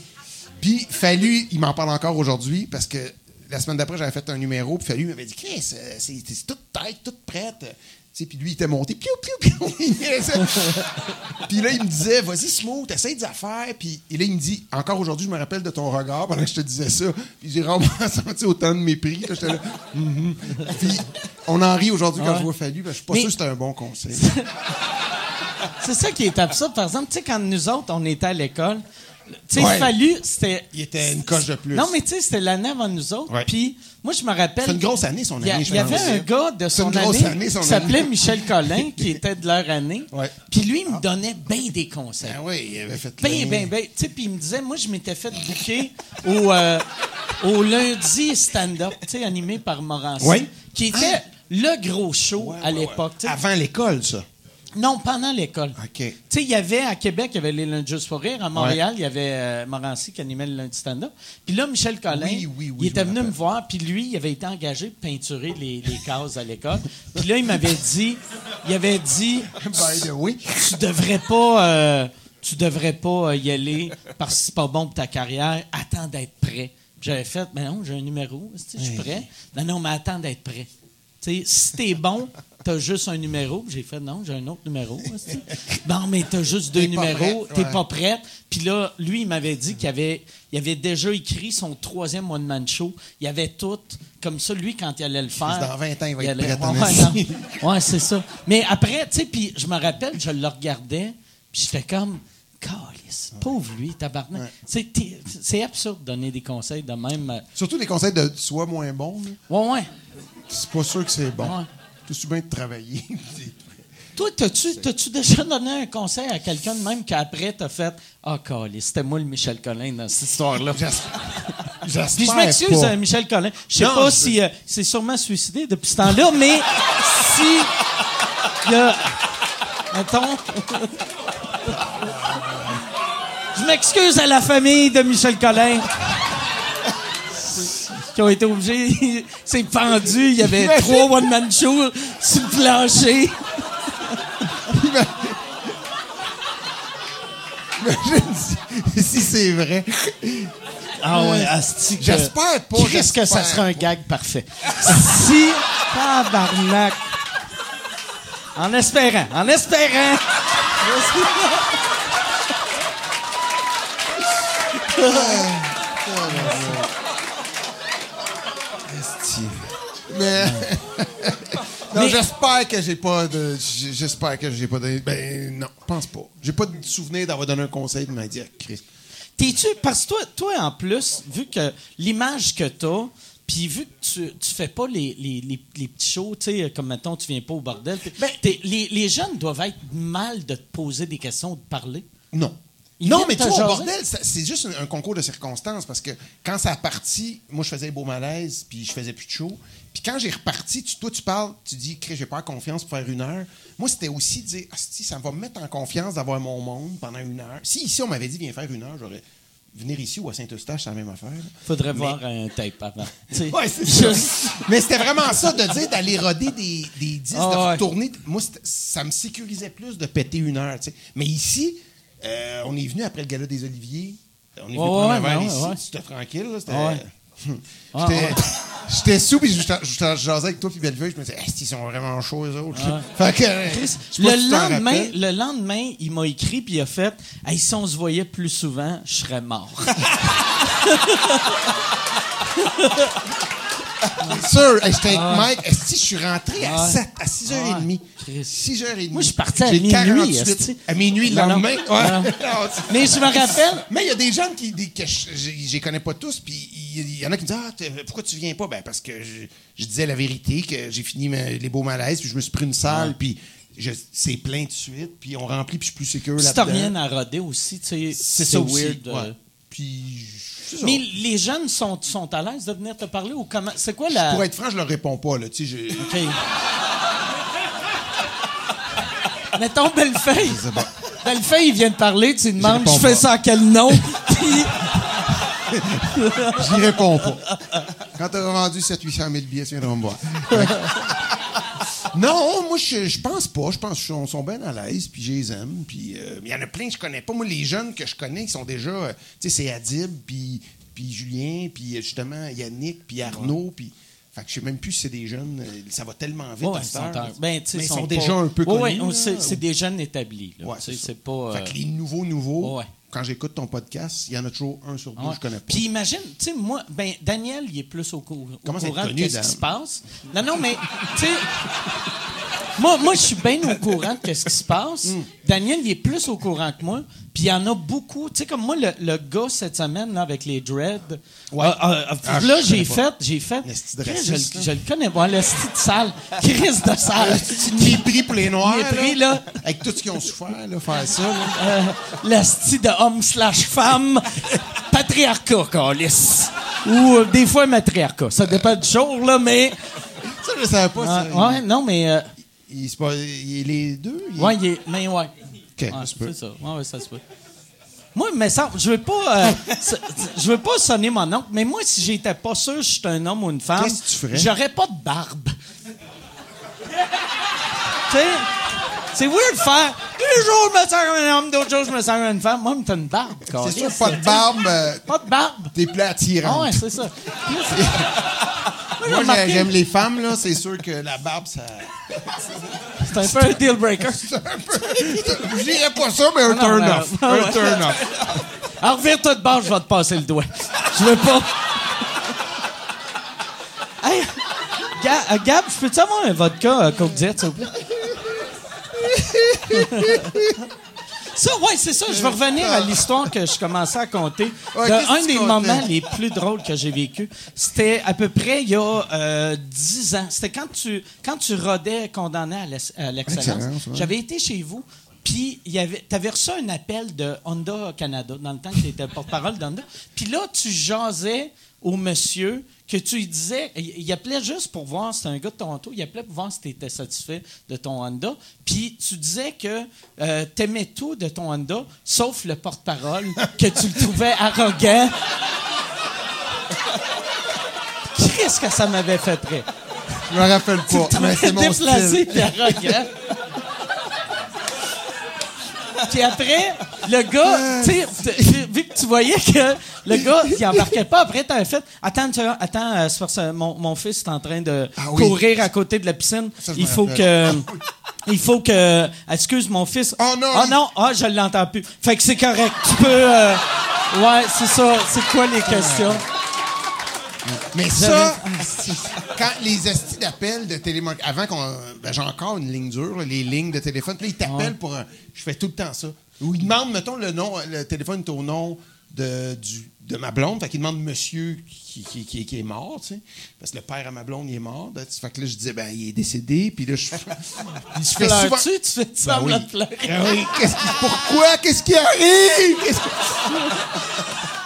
Puis, Fallu, il m'en parle encore aujourd'hui parce que la semaine d'après, j'avais fait un numéro, puis Fallu m'avait dit, Chris, euh, c'est c'est toute tête, toute prête. Puis lui, il était monté, piou, piou, piou. Puis là, il me disait, vas-y, Smooth, essaye des affaires. Puis là, il me dit, encore aujourd'hui, je me rappelle de ton regard pendant que je te disais ça. Puis j'ai vraiment senti autant de mépris. Là, J'étais là, Mhm. Puis on en rit aujourd'hui quand Ouais. je vois Fallu, parce que je suis pas Mais- sûr que c'était un bon conseil. C'est ça qui est absurde. Par exemple, tu sais, quand nous autres, on était à l'école, tu sais, Ouais. Fallu, c'était. Il était une coche de plus. Non, mais tu sais, c'était l'année avant nous autres. Ouais. Puis, moi, je me rappelle. C'est une grosse année, son Il année, je il y avait pense. un gars de C'est son une grosse année, année, son qui s'appelait année. Michel Collin, qui était de leur année. Ouais. Puis lui, il me donnait bien des conseils. Ben oui, il avait fait Ben, le- ben, ben. Tu sais, puis il me disait, moi, je m'étais fait booker au, euh, au lundi stand-up, tu sais, animé par Morancy, Oui. qui était le gros show à l'époque. tu sais. Avant l'école, ça. Non, pendant l'école. OK. Tu sais, il y avait à Québec, il y avait les lundis juste pour rire. À Montréal, il y avait euh, Morancy qui animait le lundi stand-up. Puis là, Michel Collin, Oui, oui, oui, il était me venu me voir, puis lui, il avait été engagé pour peinturer les, les cases à l'école. Puis là, il m'avait dit, il avait dit, tu devrais pas, euh, tu devrais pas euh, y aller parce que c'est pas bon pour ta carrière. Attends d'être prêt. J'avais fait, mais non, j'ai un numéro, je suis prêt? Non, non, mais attends d'être prêt. Tu sais, si t'es bon, t'as juste un numéro. J'ai fait, non, j'ai un autre numéro. Non, mais t'as juste deux numéros, t'es ouais. pas prête. Puis là, lui, il m'avait dit qu'il avait, il avait déjà écrit son troisième one-man show. Il avait tout, comme ça, lui, quand il allait le faire. Dans 20 ans, il va être allait- Ouais, ouais, c'est ça. Mais après, tu sais, puis je me rappelle, je le regardais, puis j'étais comme, Calice, pauvre lui, tabarnak. Ouais. C'est absurde de donner des conseils de même. euh, Surtout des conseils de sois moins bon. là. Ouais, ouais. C'est pas sûr que c'est bon. Ouais. Bien de travailler. Toi, t'as-tu t'as-tu déjà donné un conseil à quelqu'un de même qu'après t'as fait Ah, Calice, c'était moi le Michel Collin dans cette histoire-là. Puis je m'excuse, euh, Michel Collin. Je sais pas si euh, c'est sûrement suicidé depuis ce temps-là, mais si y a mettons Je m'excuse à la famille de Michel Collin qui ont été obligés c'est pendu, il y avait trois one man shows sur le plancher. Imagine si, si c'est vrai. Ah ouais, asti que- J'espère pas, Qu'est-ce que ça serait un gag parfait. si tabarnak. En espérant, en espérant. Mais. non, Mais- j'espère que j'ai pas de. J'espère que j'ai pas de. Ben, non, pense pas. J'ai pas de souvenir d'avoir donné un conseil de m'a dit, Christ. T'es-tu. Parce que toi, toi, en plus, vu que l'image que t'as, puis vu que tu, tu fais pas les, les, les, les petits shows, tu sais, comme mettons, tu viens pas au bordel, Ben- les, les jeunes doivent être mal de te poser des questions ou de parler. Non. Ils non, mais vois, au bordel, c'est juste un, un concours de circonstances parce que quand ça a parti, moi, je faisais les beaux malaises, puis je faisais plus de show. Puis quand j'ai reparti, tu, toi, tu parles, tu dis, Chris, j'ai pas confiance pour faire une heure. Moi, c'était aussi de dire, Asti, ça va me mettre en confiance d'avoir mon monde pendant une heure. Si ici, on m'avait dit, viens faire une heure, j'aurais. Venir ici ou à Saint-Eustache, c'est la même affaire. là. Faudrait Mais- voir un tape avant. Ouais, c'est ça. juste- Mais c'était vraiment ça, de dire d'aller roder des, des disques, Ah de ouais. retourner. Moi, c'était- ça me sécurisait plus de péter une heure. tu sais. Mais ici, euh, on est venu après le gala des Oliviers. On est venu Ouais, prendre un ouais, verre ouais, ici. ouais. C'était tranquille. là. Ouais. Ah, J'étais sous, puis je jasais avec toi, puis Bellevue. Je me disais, Est-ce ils sont vraiment chauds, eux autres. Ouais. Fait que, euh, si Le lendemain, le lendemain, il m'a écrit puis il a fait hey, si on se voyait plus souvent, je serais mort. Sûr. Hey, J'étais avec Mike. Si je suis rentré à 7, à 6h30. 6h30. Moi, je suis parti à J'ai minuit, 48. esti. À minuit le Non, non. lendemain. Non. Ouais. Non, c'est- Mais je me rappelle, Mais il y a des gens qui, des- que je je les connais pas tous, puis il y, y en a qui me disent Ah, t'es- pourquoi tu viens pas Ben, parce que je, je disais la vérité, que j'ai fini ma- les beaux malaises, puis je me suis pris une salle, puis je- c'est plein de suite, puis on remplit, puis je suis plus sécure si là-dedans. t'as rien à roder aussi, tu sais, C'est ça aussi. weird. euh. ouais. Puis, c'est ça. Mais les jeunes sont, sont à l'aise de venir te parler ou comment? C'est quoi la. Pour être franc, je leur réponds pas, là. Tu sais, je- OK. Mettons Bellefeuille. Bellefeuille, il vient de parler, tu lui demandes, je fais pas. ça à quel nom? Puis, J'y réponds pas. Quand t'as vendu 700-800 000 billets, tu viendras me voir. non, moi, je, je pense pas. Je pense qu'ils sont, bien à l'aise, puis je les aime. Puis euh, il y en a plein que je connais pas. Moi, les jeunes que je connais, qui sont déjà... euh, tu sais, c'est Adib, puis, puis Julien, puis euh, justement Yannick, puis Arnaud, puis... Fait que je sais même plus si c'est des jeunes. Ça va tellement vite. Ouais, à ils heure. en- ben, Mais ils sont sont pas- déjà un peu Ouais, ouais, connus, on- là. c'est, des jeunes établis. Là. Ouais, c'est pas. Fait que les nouveaux, nouveaux, Ouais. Quand j'écoute ton podcast, il y en a toujours un sur deux Ouais. que je connais pas. Puis imagine, tu sais, moi, ben, Daniel, il est plus au, cou- au Comment ça courant de connu, qu'est-ce Dan? qui se passe. Non, non, mais, tu sais, moi, moi je suis bien au courant de qu'est-ce qui se passe. Hmm. Daniel, il est plus au courant que moi. Puis il y en a beaucoup. Tu sais, comme moi, le, le gars cette semaine, là, avec les dreads. Ouais. euh, euh, Ah, là, j'ai fait, j'ai fait. Chris, je, le- je le connais pas, le style de sale. Chris de sale. Mépris pour les Noirs. Mépris, là. Avec tout ce qu'ils ont souffert, là, faire ça. Là. Euh, le style de homme slash femme. Patriarcat, calice. Ou euh, des fois matriarcat. Ça dépend du jour, là, mais. Ça, je savais pas. Ça. ouais, non, mais. euh, Il, c'est pas, il est les deux? Il... ouais, il est- mais ouais. OK, Ouais, ça se peut. c'est ça. Ouais, ouais, ça se peut. Moi, mais ça, je veux pas, euh, je veux pas sonner mon oncle, mais moi, si j'étais pas sûr que je suis un homme ou une femme, Qu'est-ce que tu ferais? j'aurais pas de barbe. tu sais, c'est weird de faire. Un jour, je me sens comme un homme, d'autres jours, je me sens comme une femme. Moi, me t'as une barbe. C'est sûr, pas de barbe, euh, Pas de barbe. t'es plus attirant. Ah ouais, c'est ça. Moi, j'aime les femmes, là. C'est sûr que la barbe, ça. C'est un peu un deal breaker. Je dirais pas ça, mais un non, turn mais- off. Ah Un ouais. turn off. Alors, revire-toi de bord, je vais te passer le doigt. Je veux pas. hey, Ga- euh, Gab, je peux-tu avoir un vodka euh, Coke Diet, s'il vous plaît? Ça, ouais, c'est ça. Je vais revenir à l'histoire que je commençais à. Ouais, De que un tu des moments les plus drôles que j'ai vécu, c'était à peu près il y a euh, 10 ans. C'était quand tu, quand tu rodais condamné à l'ex- à l'excellence. Ouais. J'avais été chez vous, puis avait, t'avais reçu un appel de Honda Canada, dans le temps que tu étais porte-parole d'Honda. Puis là, tu jasais au monsieur que tu lui disais, il, il appelait juste pour voir, c'était un gars de Toronto, il appelait pour voir si tu étais satisfait de ton Honda. Puis tu disais que euh, t'aimais tout de ton Honda, sauf le porte-parole, que tu le trouvais arrogant. Qu'est-ce que ça m'avait fait près? Je me rappelle pas, mais c'est mon style. arrogant. Puis après, le gars, tu sais, vu- que tu voyais que le gars, il embarquait pas, après, t'avais fait Attends, une seconde, attends, euh, c'est parce que mon, mon fils est en train de Ah oui. courir à côté de la piscine. Ça, je me il faut que. Il faut que. Excuse mon fils. Oh non, Ah il- non, ah, je l'entends plus. Fait que c'est correct. Tu peux. euh, Ouais, c'est ça. C'est quoi les questions? Mais ça, quand les estis d'appel de télémarketing, avant qu'on. Ben, j'ai encore une ligne dure, là, les lignes de téléphone. Puis là, ils t'appellent pour. un- Je fais tout le temps ça. Ou ils demandent, mettons, le nom, le téléphone est au nom de, du, de ma blonde. Fait qu'ils demandent monsieur qui, qui, qui- qui est mort, tu sais. Parce que le père à ma blonde, il est mort. Ben, Fait que là, je disais, ben, il est décédé. Puis là, je, je fais souvent. Pleures-tu? Tu fais Ben semblant oui. de pleurer. Ben oui, qu'est-ce qui- pourquoi? Qu'est-ce qui arrive? Qu'est-ce qui-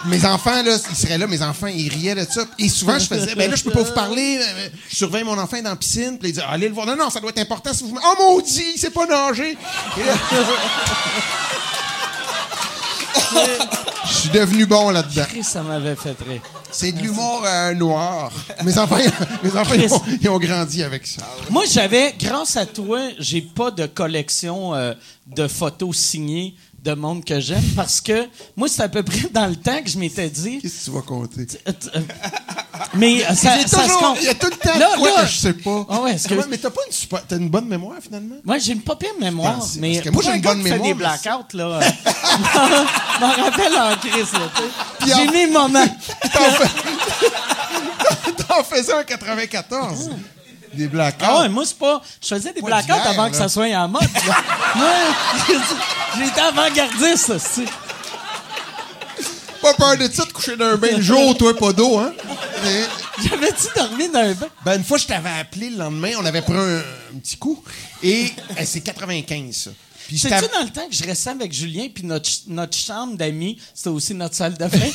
Mes enfants, là, ils seraient là, mes enfants, ils riaient de ça. Et souvent, je faisais, ben là, je peux pas vous parler. euh, Je surveille mon enfant dans la piscine. Puis ils disaient, allez le voir. Non, non, ça doit être important si vous. Oh maudit, il sait pas nager. Je suis devenu bon là-dedans. Chris, ça m'avait fait rire. C'est de l'humour euh, noir. Mes enfants, mes enfants ils ont, ils ont grandi avec ça. Moi, j'avais, grâce à toi, j'ai pas de collection euh, de photos signées de monde que j'aime parce que moi, c'est à peu près dans le temps que je m'étais dit. Qu'est-ce que tu vas compter? euh, mais euh, ça, ça se toujours- compte. Il y a tout le temps Là, quoi là- que je sais pas. Ah ouais, Ouais, mais t'as pas une super, t'as une bonne mémoire finalement? Moi, j'ai une pas pire mémoire, pense- mais parce que moi, j'ai un une bonne qui fait des mémoire, blackouts, là, euh, je m'en rappelle en crise, là, J'ai mes moments. T'en faisais en 94. Des blackouts. Ah ouais, moi, c'est pas. Je faisais des blackouts avant que ça soit en mode. moi, j'étais avant-gardiste, c'est. Pas peur de ça de coucher dans un bain de jour, toi, pas d'eau, hein? Mais- J'avais-tu dormi dans un bain? Ben, une fois, je t'avais appelé le lendemain, on avait pris un, un petit coup. Et eh, c'est 95, ça. C'est-tu dans le temps que je restais avec Julien, puis notre, notre chambre d'amis, c'était aussi notre salle de bain?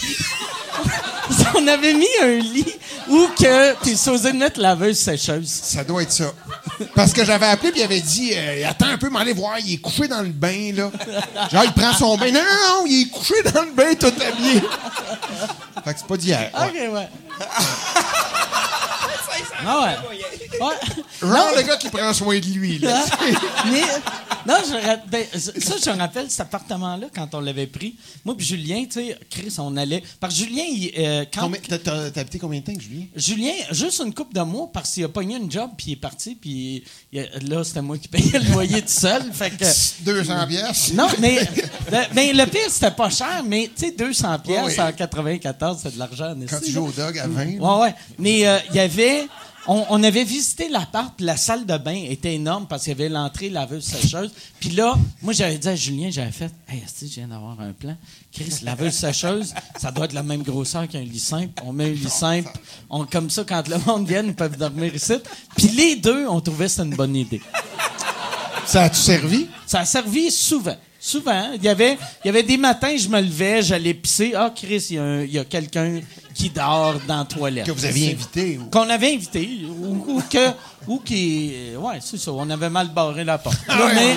On avait mis un lit où que t'es supposé mettre laveuse sécheuse. Ça doit être ça. Parce que j'avais appelé puis il avait dit euh, Attends un peu, m'en aller voir, il est couché dans le bain, là. Genre, il prend son bain. Non, non, non, il est couché dans le bain, tout habillé. Fait que c'est pas d'hier. ouais. OK, ouais. ah ouais. Ouais. Genre le gars qui prend soin de lui, là. Mais, non, je, ben, ça, je me rappelle cet appartement-là quand on l'avait pris. Moi puis Julien, tu sais, Chris, on allait. Parce que Julien, il, euh, quand. T'as habité combien de temps, avec Julien? Julien, juste une coupe de mois parce qu'il a pogné une job puis il est parti puis il- là c'était moi qui payais le loyer tout seul. Fait que 200 pièces. non, mais le, mais le pire c'était pas cher, mais tu sais 200 pièces oui. en 94 c'est de l'argent. Quand tu joues au dog à 20. Ouais, ouais. Mais euh, il y avait. On, on avait visité l'appart, la salle de bain était énorme parce qu'il y avait l'entrée laveuse sécheuse. Puis là, moi, j'avais dit à Julien, j'avais fait Hey, esti, je viens d'avoir un plan. Chris, laveuse sécheuse, ça doit être la même grosseur qu'un lit simple. On met un lit simple. On, comme ça, quand le monde vient, ils peuvent dormir ici. Puis les deux, on trouvait que c'était une bonne idée. Ça a-tu servi? Ça a servi souvent. Souvent. Il y avait, il y avait des matins, je me levais, j'allais pisser. Ah, Chris, il y a, a quelqu'un qui dort dans la toilette. Que vous aviez invité? Ou... Qu'on avait invité. Ou, ou que. Ou qui. Ouais, c'est ça. On avait mal barré la porte. Ah ouais, mais.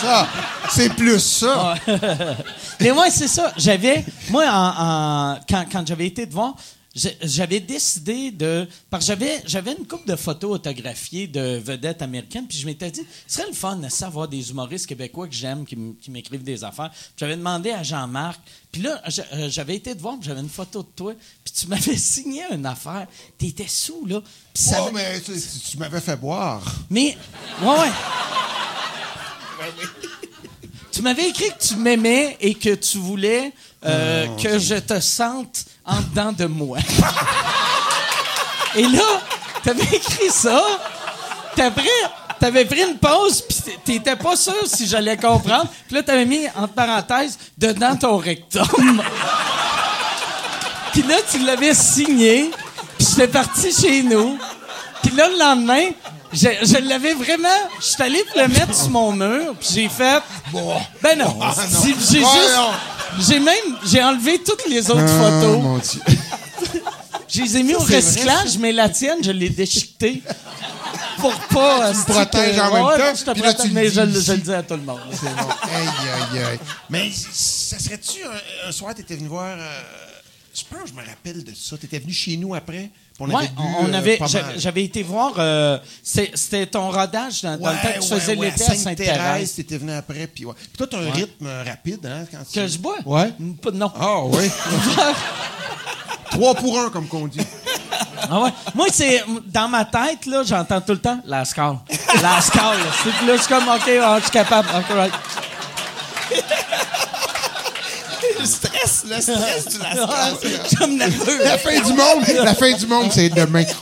Ça, c'est plus ça. Mais moi, c'est ça. J'avais. Moi, en, en- quand, quand j'avais été de voir, j'ai- j'avais décidé de. Parce que j'avais, j'avais une couple de photos autographiées de vedettes américaines, puis je m'étais dit, ce serait le fun de savoir des humoristes québécois que j'aime, qui, m'écrivent des affaires. J'avais demandé à Jean-Marc. Puis là, euh, j'avais été de voir, puis j'avais une photo de toi, puis tu m'avais signé une affaire. T'étais sous, là. Puis ça Oh, m'a- mais tu, tu m'avais fait boire. mais, ouais, ouais. tu m'avais écrit que tu m'aimais et que tu voulais euh, que je te sente en dedans de moi. et là, t'avais écrit ça. T'avais, t'avais pris une pause, puis t'étais pas sûr si j'allais comprendre. Puis là, t'avais mis, entre parenthèses, dedans ton rectum. Puis là, tu l'avais signé, puis j'étais parti chez nous. Puis là, le lendemain, je, je l'avais vraiment... Je suis allé le mettre sur mon mur, puis j'ai fait... Ben non. Si- J'ai juste... non. J'ai même... J'ai enlevé toutes les autres Oh, photos. mon Dieu. Je les ai mis au vrai, recyclage, mais la tienne, je l'ai déchiquetée. Pour pas... Tu me protèges en même temps, Je te là, tu mais dis je, le- ici. je le dis à tout le monde. C'est bon. Aïe, aïe, aïe. Mais ça serait-tu un, un soir, t'étais venu voir. euh, je pense que je me rappelle de ça. T'étais venu chez nous après? On Ouais, avait bu, on euh, avait, mal. j'avais été voir, euh, c'était ton rodage dans, dans le temps que tu faisais ouais, l'été à Sainte-Thérèse. T'étais venu après. Puis, ouais. Puis toi, t'as un rythme euh, rapide, hein? Quand tu... Que je bois? Ouais. Non. Ah, oui. Trois pour un, comme qu'on dit. Ah ouais. Moi, c'est dans ma tête, là, j'entends tout le temps la score. La score. là. Je suis comme, OK, ah, je suis capable. OK, right. Le stress, le stress du la Ah, Je suis nerveux. La fin du monde, la fin du monde, c'est demain.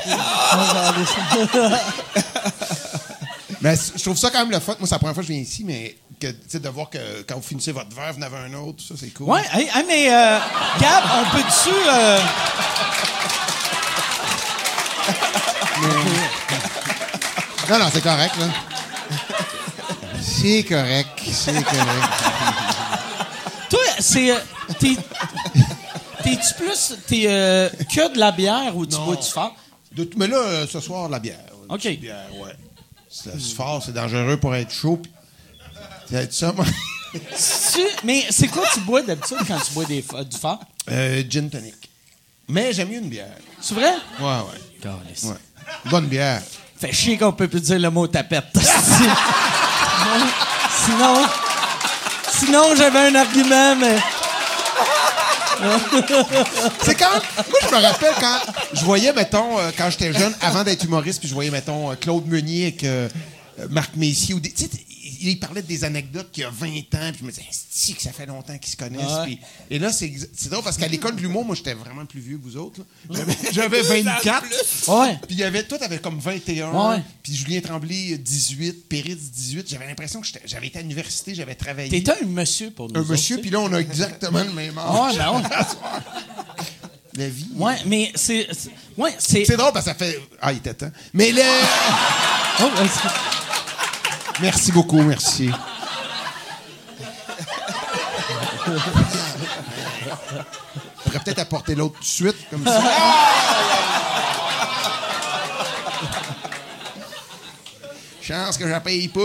mais je trouve ça quand même le fun. Moi, c'est la première fois que je viens ici, mais que, de voir que quand vous finissez votre verre, vous en avez un autre, ça, c'est cool. Ouais, hey, hey, mais euh, Gab, on peut dessus. Euh... Non, non, c'est correct, là. C'est correct, c'est correct. C'est. euh, T'es. T'es-tu plus. T'es euh, que de la bière ou tu Non. bois du fort? De tout- mais là, euh, ce soir, la bière. Une OK. petite bière, ouais. C'est c'est fort, c'est dangereux pour être chaud. C'est ça, moi. Tu- mais c'est quoi tu bois d'habitude quand tu bois des, du fort? Euh, gin tonic. Mais j'aime mieux une bière. C'est vrai? Ouais, ouais. Bonne bière. Fait chier qu'on peut plus dire le mot tapette. sinon, sinon j'avais un argument, mais C'est quand. Moi, je me rappelle quand je voyais, mettons, euh, quand j'étais jeune, avant d'être humoriste, puis je voyais, mettons, euh, Claude Meunier avec, euh, Marc Messier. Ou des, il parlait des anecdotes qu'il y a 20 ans, puis je me disais, c'est que ça fait longtemps qu'ils se connaissent. et là, c'est drôle parce qu'à l'école de l'humour, moi, j'étais vraiment plus vieux que vous autres. J'avais 24. Ouais. Puis il y avait, toi, t'avais comme 21. Puis Julien Tremblay, 18. Péritz, 18. J'avais l'impression que j'avais été à l'université, j'avais travaillé. T'étais un monsieur pour nous. Un monsieur, puis là, on a exactement le même âge. Oh, La vie. Ouais, mais c'est. Ouais, c'est. C'est drôle parce que ça fait. Ah, il était temps. Mais le. oh, Merci beaucoup, merci. Je pourrais peut-être apporter l'autre tout de suite, comme ça. Chance que je la paye pas.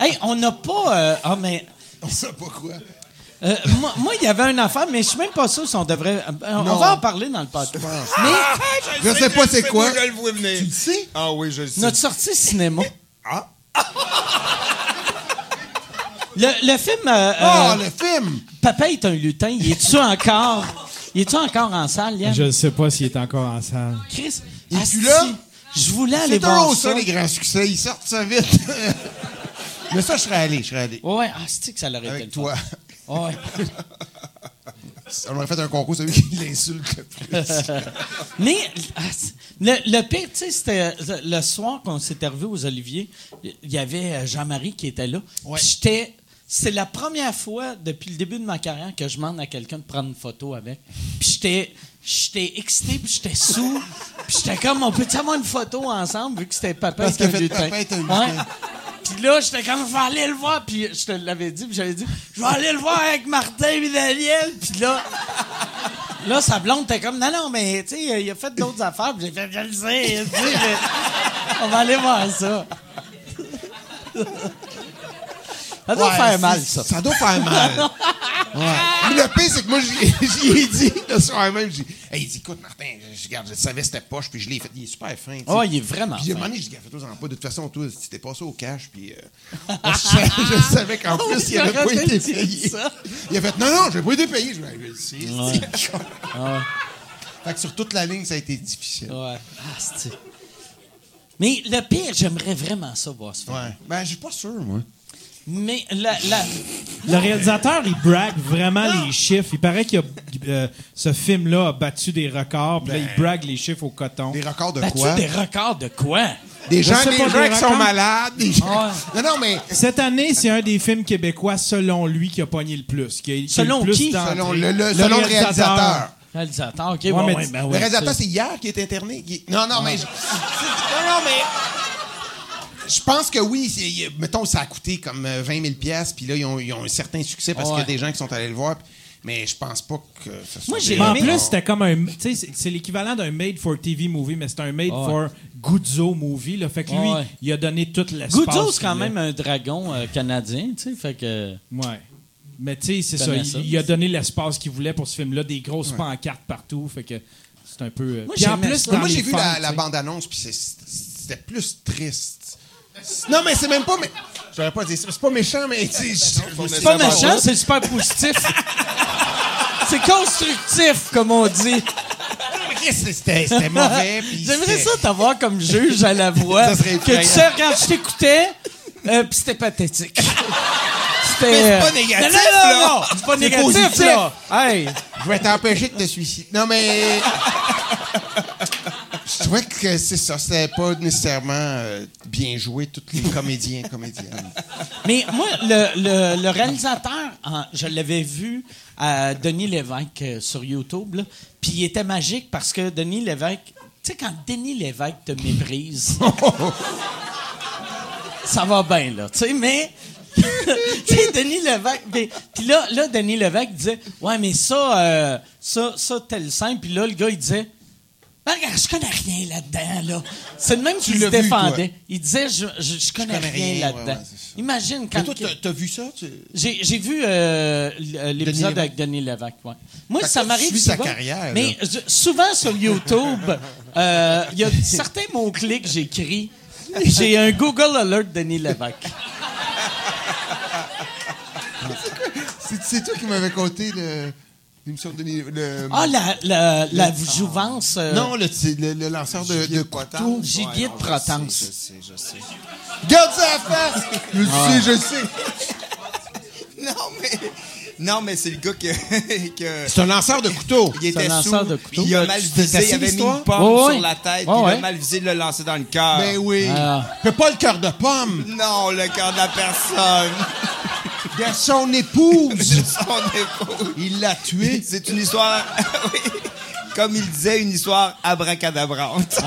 hey, on n'a pas. Euh, ah, mais. On sait pas quoi. Euh, moi, il y avait une affaire, mais je suis même pas sûr si on devrait. Euh, on va en parler dans le podcast. Mais je, sais, pas c'est quoi. Je le vois venir. Tu le sais? Ah oui, je le sais. Notre sortie cinéma. Ah. Le, le film. Ah, le film! Papa est un lutin. Il est-tu encore. Il est-tu encore en salle, Yann? Je ne sais pas s'il est encore en salle. Chris, il est là? Je voulais aller voir ça. C'est ça, les grands succès. Ils sortent ça vite. Mais ça, je serais allé, je serais allé. Ouais, ah, c'est que ça l'aurait été Avec toi. Ouais. On aurait fait un concours, celui qui l'insulte le plus. Mais ah, le, le pire, tu sais, c'était le soir qu'on s'était revu aux Oliviers, il y avait euh, Jean-Marie qui était là. J'étais. C'est la première fois depuis le début de ma carrière que je demande à quelqu'un de prendre une photo avec. Puis j'étais. J'étais excité, puis j'étais sous. Puis j'étais comme, on peut-tu avoir une photo ensemble, vu que c'était papa Parce et Papa un. Puis là, j'étais comme, je vais aller le voir. Puis je te l'avais dit, puis j'avais dit, je vais aller le voir avec Martin et Daniel. Puis là, là, sa blonde était comme, non, non, mais tu sais, il a fait d'autres affaires. Puis j'ai fait, je le sais, on va aller voir ça. Ça doit faire mal, ça. Ça doit faire mal. Mais le pire, c'est que moi, j'y ai dit le soir même, j'ai dit, hey, il dit, écoute, Martin, je, regarde, je savais c'était poche, puis je l'ai fait. Il est super fin. Oh, il est vraiment puis, fin. Puis, à un moment donné, je dis, fais-toi en pas. De toute façon, toi, tu t'es passé au cash, puis euh, je, savais qu'en oh, plus, il avait pas été payé. Il a fait, non, non, j'ai pas été payé. Je vais je le sais. Fait que sur toute la ligne, ça a été difficile. Ouais. Ah, Mais le pire, j'aimerais vraiment ça voir ce film. Ouais. Ben, je suis pas sûr, moi. Mais la, le réalisateur, il brague vraiment les chiffres. Il paraît que euh, ce film-là a battu des records. Puis là, il ben. brague les chiffres au coton. Des records de battu quoi? des records de quoi? Des gens, des gens qui sont malades. Non, non, mais... Cette année, c'est un des films québécois, selon lui, qui a pogné le plus. Qui selon le plus qui? Selon le, selon le réalisateur. Réalisateur, OK. Ouais, bon, ben le réalisateur, c'est hier qui est interné. Non, non, mais... non, non, mais je pense que oui. Mettons, ça a coûté comme 20 euh, 000 puis là, ils ont, ils ont, un certain succès parce qu'il y a des gens qui sont allés le voir. Mais je pense pas que ça soit. Moi, j'ai En plus, c'était comme un. Tu sais, c'est l'équivalent d'un made for TV movie, mais c'est un made for Guzzo movie. Là. Fait que lui, il a donné toute l'espace. Guzzo, c'est quand même un dragon euh, canadien, tu sais. Fait que. Ouais. Mais tu sais, c'est ça. Il, a donné l'espace qu'il voulait pour ce film-là, des grosses pancartes partout. Fait que c'est un peu. Euh, moi, en plus, moi j'ai vu la, la bande-annonce, puis c'était plus triste. Non, mais c'est même pas. Mais... J'aurais pas dit C'est pas méchant, mais. C'est pas méchant, c'est super positif. c'est constructif, comme on dit. C'était mauvais. J'aimerais ça t'avoir comme juge à la voix. ça serait que tu sais, quand je t'écoutais, euh, puis c'était pathétique. C'était. c'est pas euh, négatif, non, non, non, C'est pas négatif, là. Hey. Je vais t'empêcher de te suicider. Non, mais. Trouvais que c'est ça. C'était pas nécessairement euh, bien joué, tous les comédiens comédiennes. Mais moi, le, réalisateur, je l'avais vu à Denis Lévesque euh, sur YouTube, puis il était magique parce que Denis Lévesque, tu sais, quand Denis Lévesque te méprise, ça va bien, là, tu sais, mais tu sais, Denis Lévesque. Puis là, là, Denis Lévesque disait Ouais, mais ça, euh, ça, ça, tel simple. Puis là, le gars, il disait regarde, je connais rien là-dedans, là. C'est le même qui se défendait. il disait, je, je, connais, rien, là-dedans. Imagine quand. Mais toi, t'as vu ça? J'ai vu euh, l'épisode avec Denis Lévesque, ouais. Moi, ça m'arrive souvent. sa carrière. Mais souvent sur YouTube, euh, il y a certains mots-clés que j'écris. J'ai un Google Alert Denis Lévesque. C'est c'est toi qui m'avais compté le. L'émission de le, Ah, la, la, la jouvence. euh, Non, le, le, le lanceur de, de couteau. Gibier de Protence. Je sais, je sais. Garde ça à face! Je sais, je sais. Non, mais. Non, mais c'est le gars que. que C'est un lanceur de couteau. il était un sous, lanceur de couteau. il a mal visé, il avait mis une pomme sur la tête, il a mal visé, il l'a lancé dans le cœur. Ben oui. Ah. Fais pas le cœur de pomme. Non, le cœur de la personne. De son épouse. C'est son épouse. Il l'a tué. C'est une histoire. oui. Comme il disait, une histoire abracadabrante.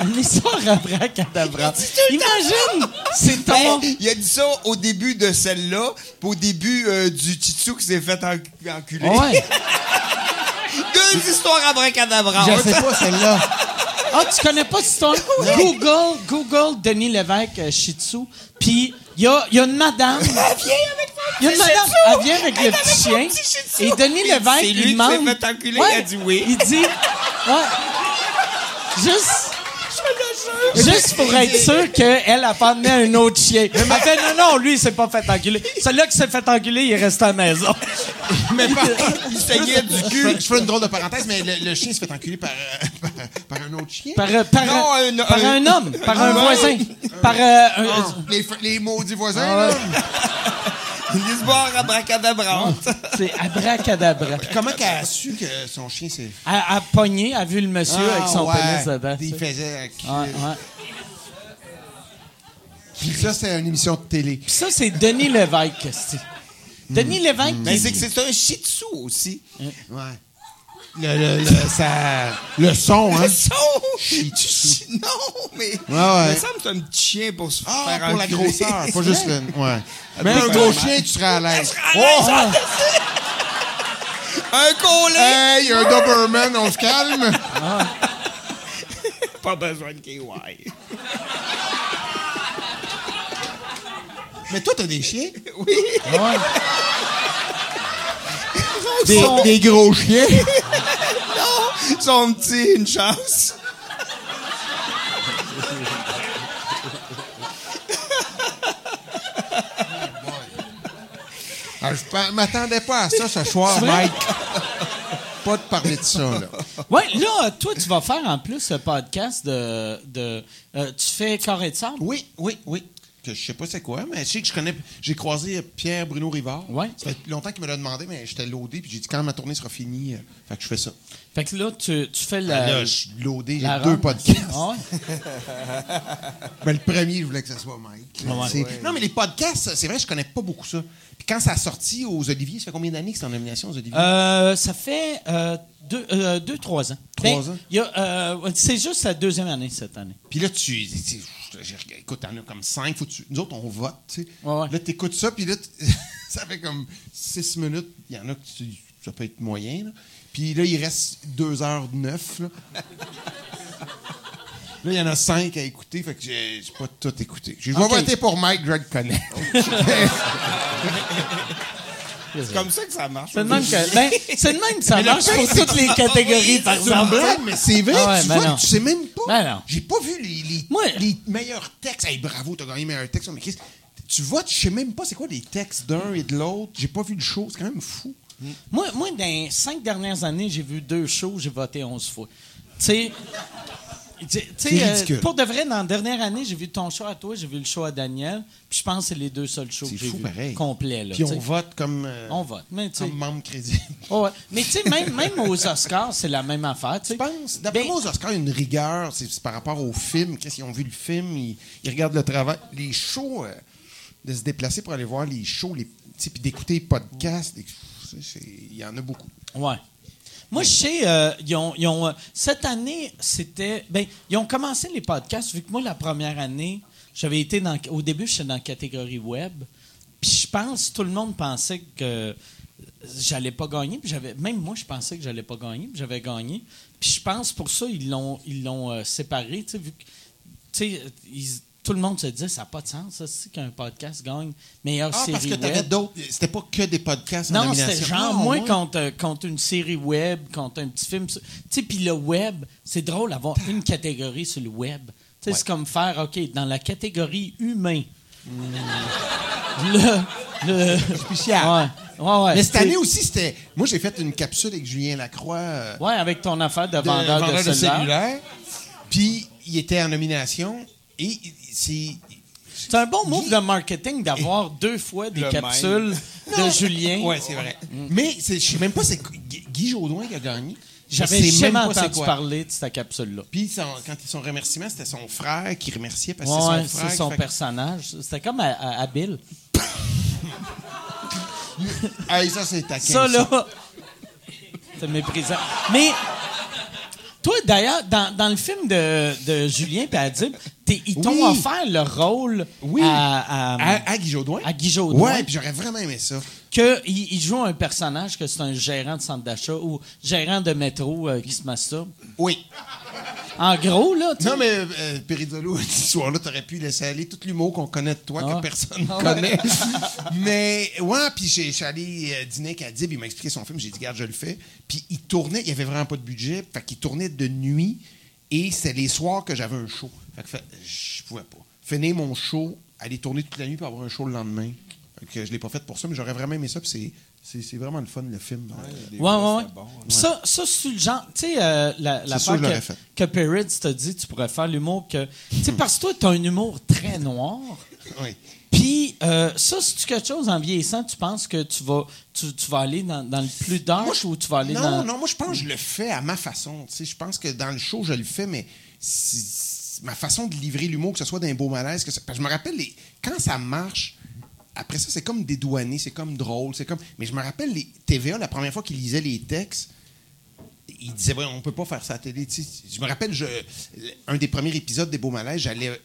Une histoire abracadabra. Imagine! C'est ton. Ben, il a dit ça au début de celle-là, puis au début euh, du Titsou qui s'est fait en- enculer. Ouais. Deux histoires abracadabrantes. Je sais pas celle-là. Ah, tu connais pas cette histoire? Google, Google Denis Lévesque euh, Shih Tzu. Puis, il y a, y a une madame. Elle vient avec Il y a une madame, elle vient avec le petit chien. Et Denis Lévesque, c'est lui il qui demande. s'est fait enculer, Ouais. il a dit oui. Il dit. Ouais. Juste. Juste pour être sûr qu'elle a pas amené un autre chien. Elle fait non, non, lui, il s'est pas fait enculer. Celui-là qui s'est fait enculer, il est resté à la maison. Mais pas. Il saignait du cul. je fais une drôle de parenthèse, mais le, le chien se fait enculer par, euh, par, par un autre chien? Par, euh, par, Non, un, un- par un- un homme, par un un- voisin, par euh, un- Ah, les, les maudits voisins, Ah ouais. là. Une histoire abracadabrante. C'est abracadabra. Comment qu'elle a su que son chien s'est. Elle a pogné, a vu le monsieur avec son Ah, ouais. pénis dedans. Il faisait. enculer. Ouais, ouais. Puis ça, c'est une émission de télé. Puis ça, c'est Denis Lévesque. c'est- Denis Lévesque, Mais qui- c'est que c'est un shih tzu aussi. Ouais. Le, le, le, ça, le son, hein. Le son! Non, mais. ouais. Il me semble que c'est un petit chien pour se Ah, faire pour la enculer. grosseur, pas juste le. Ouais. Mais un gros chien, tu serais à l'aise. Oh! Un collet! Hey, un Doberman, on se calme. Pas besoin de KY. Mais toi, t'as des chiens? Oui. Des, des gros chiens? Son petit, une chance. Ah, je m'attendais pas à ça ce soir, Mike. Pas de parler de ça, là. Ouais, là, toi, tu vas faire en plus ce podcast de. de euh, tu fais Carré de sable? Oui, oui, oui. Que je sais pas c'est quoi, mais je sais que je connais. J'ai croisé Pierre Bruno Rivard. Ouais. Ça fait longtemps qu'il me l'a demandé, mais j'étais loadé, puis j'ai dit quand ma tournée sera finie, euh, fait que je fais ça. Fait que là, tu, tu fais la. là, je suis loadé, j'ai deux rampe. podcasts. Ah ouais? Ben, le premier, je voulais que ce soit Mike. Ouais. C'est- Non, mais les podcasts, c'est vrai, je connais pas beaucoup ça. Puis quand ça a sorti aux Oliviers, ça fait combien d'années que c'est en nomination aux Oliviers? Euh, ça fait euh, deux, euh, deux, trois ans. Trois Ben, ans? euh, c'est juste la deuxième année cette année. Puis là, tu. tu- tu- j'ai- Écoute, t'en as comme cinq. Faut tu- nous autres, on vote, tu sais. Ouais, ouais. Là, t'écoutes ça, puis là, ça fait comme six minutes. Il y en a que tu- ça peut être moyen, là. Puis là, il reste deux heures neuf, là. Là, il y en a cinq à écouter, fait que j'ai pas tout écouté. Je vais voter pour Mike, le connais. C'est comme ça que ça marche. C'est de même que, ben, c'est de même que ça marche pour toutes les catégories, par exemple. blague, mais c'est vrai, Ah ouais, tu ben vois, non. tu sais même pas. Ben non. J'ai pas vu les, les, Moi- les meilleurs textes. Hey, bravo, t'as gagné meilleur texte. Mais tu vois, tu sais même pas c'est quoi les textes d'un et de l'autre. J'ai pas vu le show, c'est quand même fou. Moi, moi, dans les cinq dernières années, j'ai vu deux shows, j'ai voté 11 fois. Tu sais. Euh, ridicule. pour de vrai, dans la dernière année, j'ai vu ton show à toi, j'ai vu le show à Daniel, puis je pense que c'est les deux seuls shows C'est que j'ai vus complets. Puis on vote comme, euh, On vote. Mais, comme membre crédible. oh, ouais. Mais tu sais, même, même aux Oscars, c'est la même affaire. Tu sais. Je pense, d'après Ben, moi, aux Oscars, il y a une rigueur. C'est par rapport au film. Qu'est-ce qu'ils ont vu le film? Ils, ils regardent le travail. Les shows, euh, de se déplacer pour aller voir les shows, les, puis d'écouter les podcasts, il y en a beaucoup. Ouais. Moi, je sais, euh, ils ont, euh, cette année, c'était. Ben, ils ont commencé les podcasts, vu que moi, la première année, j'avais été dans. Au début, j'étais dans la catégorie web. Puis je pense, tout le monde pensait que j'allais pas gagner. J'avais, même moi, je pensais que j'allais pas gagner. Puis j'avais gagné. Puis je pense, pour ça, ils l'ont, ils l'ont euh, séparé, tu sais, vu que. Tu sais, ils- tout le monde se disait, ça n'a pas de sens, ça, c'est qu'un podcast gagne meilleure Ah, série parce que t'avais d'autres. C'était pas que des podcasts en Non, nomination. c'était genre, Non, moi, contre, euh, contre une série web, contre un petit film. Tu sais, puis le web, c'est drôle d'avoir une catégorie sur le web. Tu sais, Ouais. c'est comme faire, OK, dans la catégorie humain. Le, Le... Spécial. Ouais. Ouais, ouais. Mais cette année aussi, c'était. Moi, j'ai fait une capsule avec Julien Lacroix. euh, Ouais, avec ton affaire de de vendeur de, vendeur de cellulaire. Puis, il était en nomination. Et c'est. C'est un bon move de marketing d'avoir deux fois des Le capsules de Julien. Ouais, c'est vrai. Mais c'est- je sais même pas, c'est Guy- Guy Jodoin qui a gagné. J'avais jamais même pas c'est entendu parler de cette capsule-là. Puis son- quand son remerciement, c'était son frère qui remerciait parce que Ouais, c'est c'est son frère. son qui fait- personnage. C'était comme à, à- à Bill. Hey, ça, c'est taquin. Ça, là, c'est méprisant. Mais, toi, d'ailleurs, dans, dans le film de, de Julien et Adib, t'es- ils t'ont Oui. offert le rôle Oui. à, à, À, à Guy Jodoin. à Guy Jodoin. Ouais, puis j'aurais vraiment aimé ça. qu'il il joue un personnage que c'est un gérant de centre d'achat ou gérant de métro euh, qui se masturbe. Oui. En gros, là, tu Non, mais euh, Péridolo, ce soir-là, t'aurais pu laisser aller tout l'humour qu'on connaît de toi, Ah. que personne ne Ah ouais. connaît. mais, ouais, puis j'ai- je suis allé euh, dîner avec Adib, il m'a expliqué son film, j'ai dit, garde, je le fais. Puis il tournait, il y avait vraiment pas de budget, fait qu'il tournait de nuit, et c'était les soirs que j'avais un show. Fait que je pouvais pas. Finir mon show, aller tourner toute la nuit, puis avoir un show le lendemain. Fait que je l'ai pas fait pour ça, mais j'aurais vraiment aimé ça, puis c'est- c'est c'est vraiment le fun, le film. Ouais, ouais, ouais. bon, Ça, ça c'est le genre. Tu sais, euh, la, la l'aurais que, fait. que Peretz t'a dit, tu pourrais faire l'humour que. Tu sais, parce que toi, t'as un humour très noir. Oui. Puis, euh, ça, c'est quelque chose en vieillissant, tu penses que tu vas, tu, tu vas aller dans, dans le plus dark ou tu vas aller non, dans. Non, moi, je pense que je le fais à ma façon. Tu sais, je pense que dans le show, je le fais, mais ma façon de livrer l'humour, que ce soit d'un beau malaise, que ça- parce que je me rappelle, les, quand ça marche, après ça, c'est comme dédouané, c'est comme drôle, c'est comme... Mais je me rappelle, les TVA, la première fois qu'ils lisaient les textes, ils disaient, ouais, on peut pas faire ça à télé. Je me rappelle, je, un des premiers épisodes des Beaux Malaises, j'allais... euh,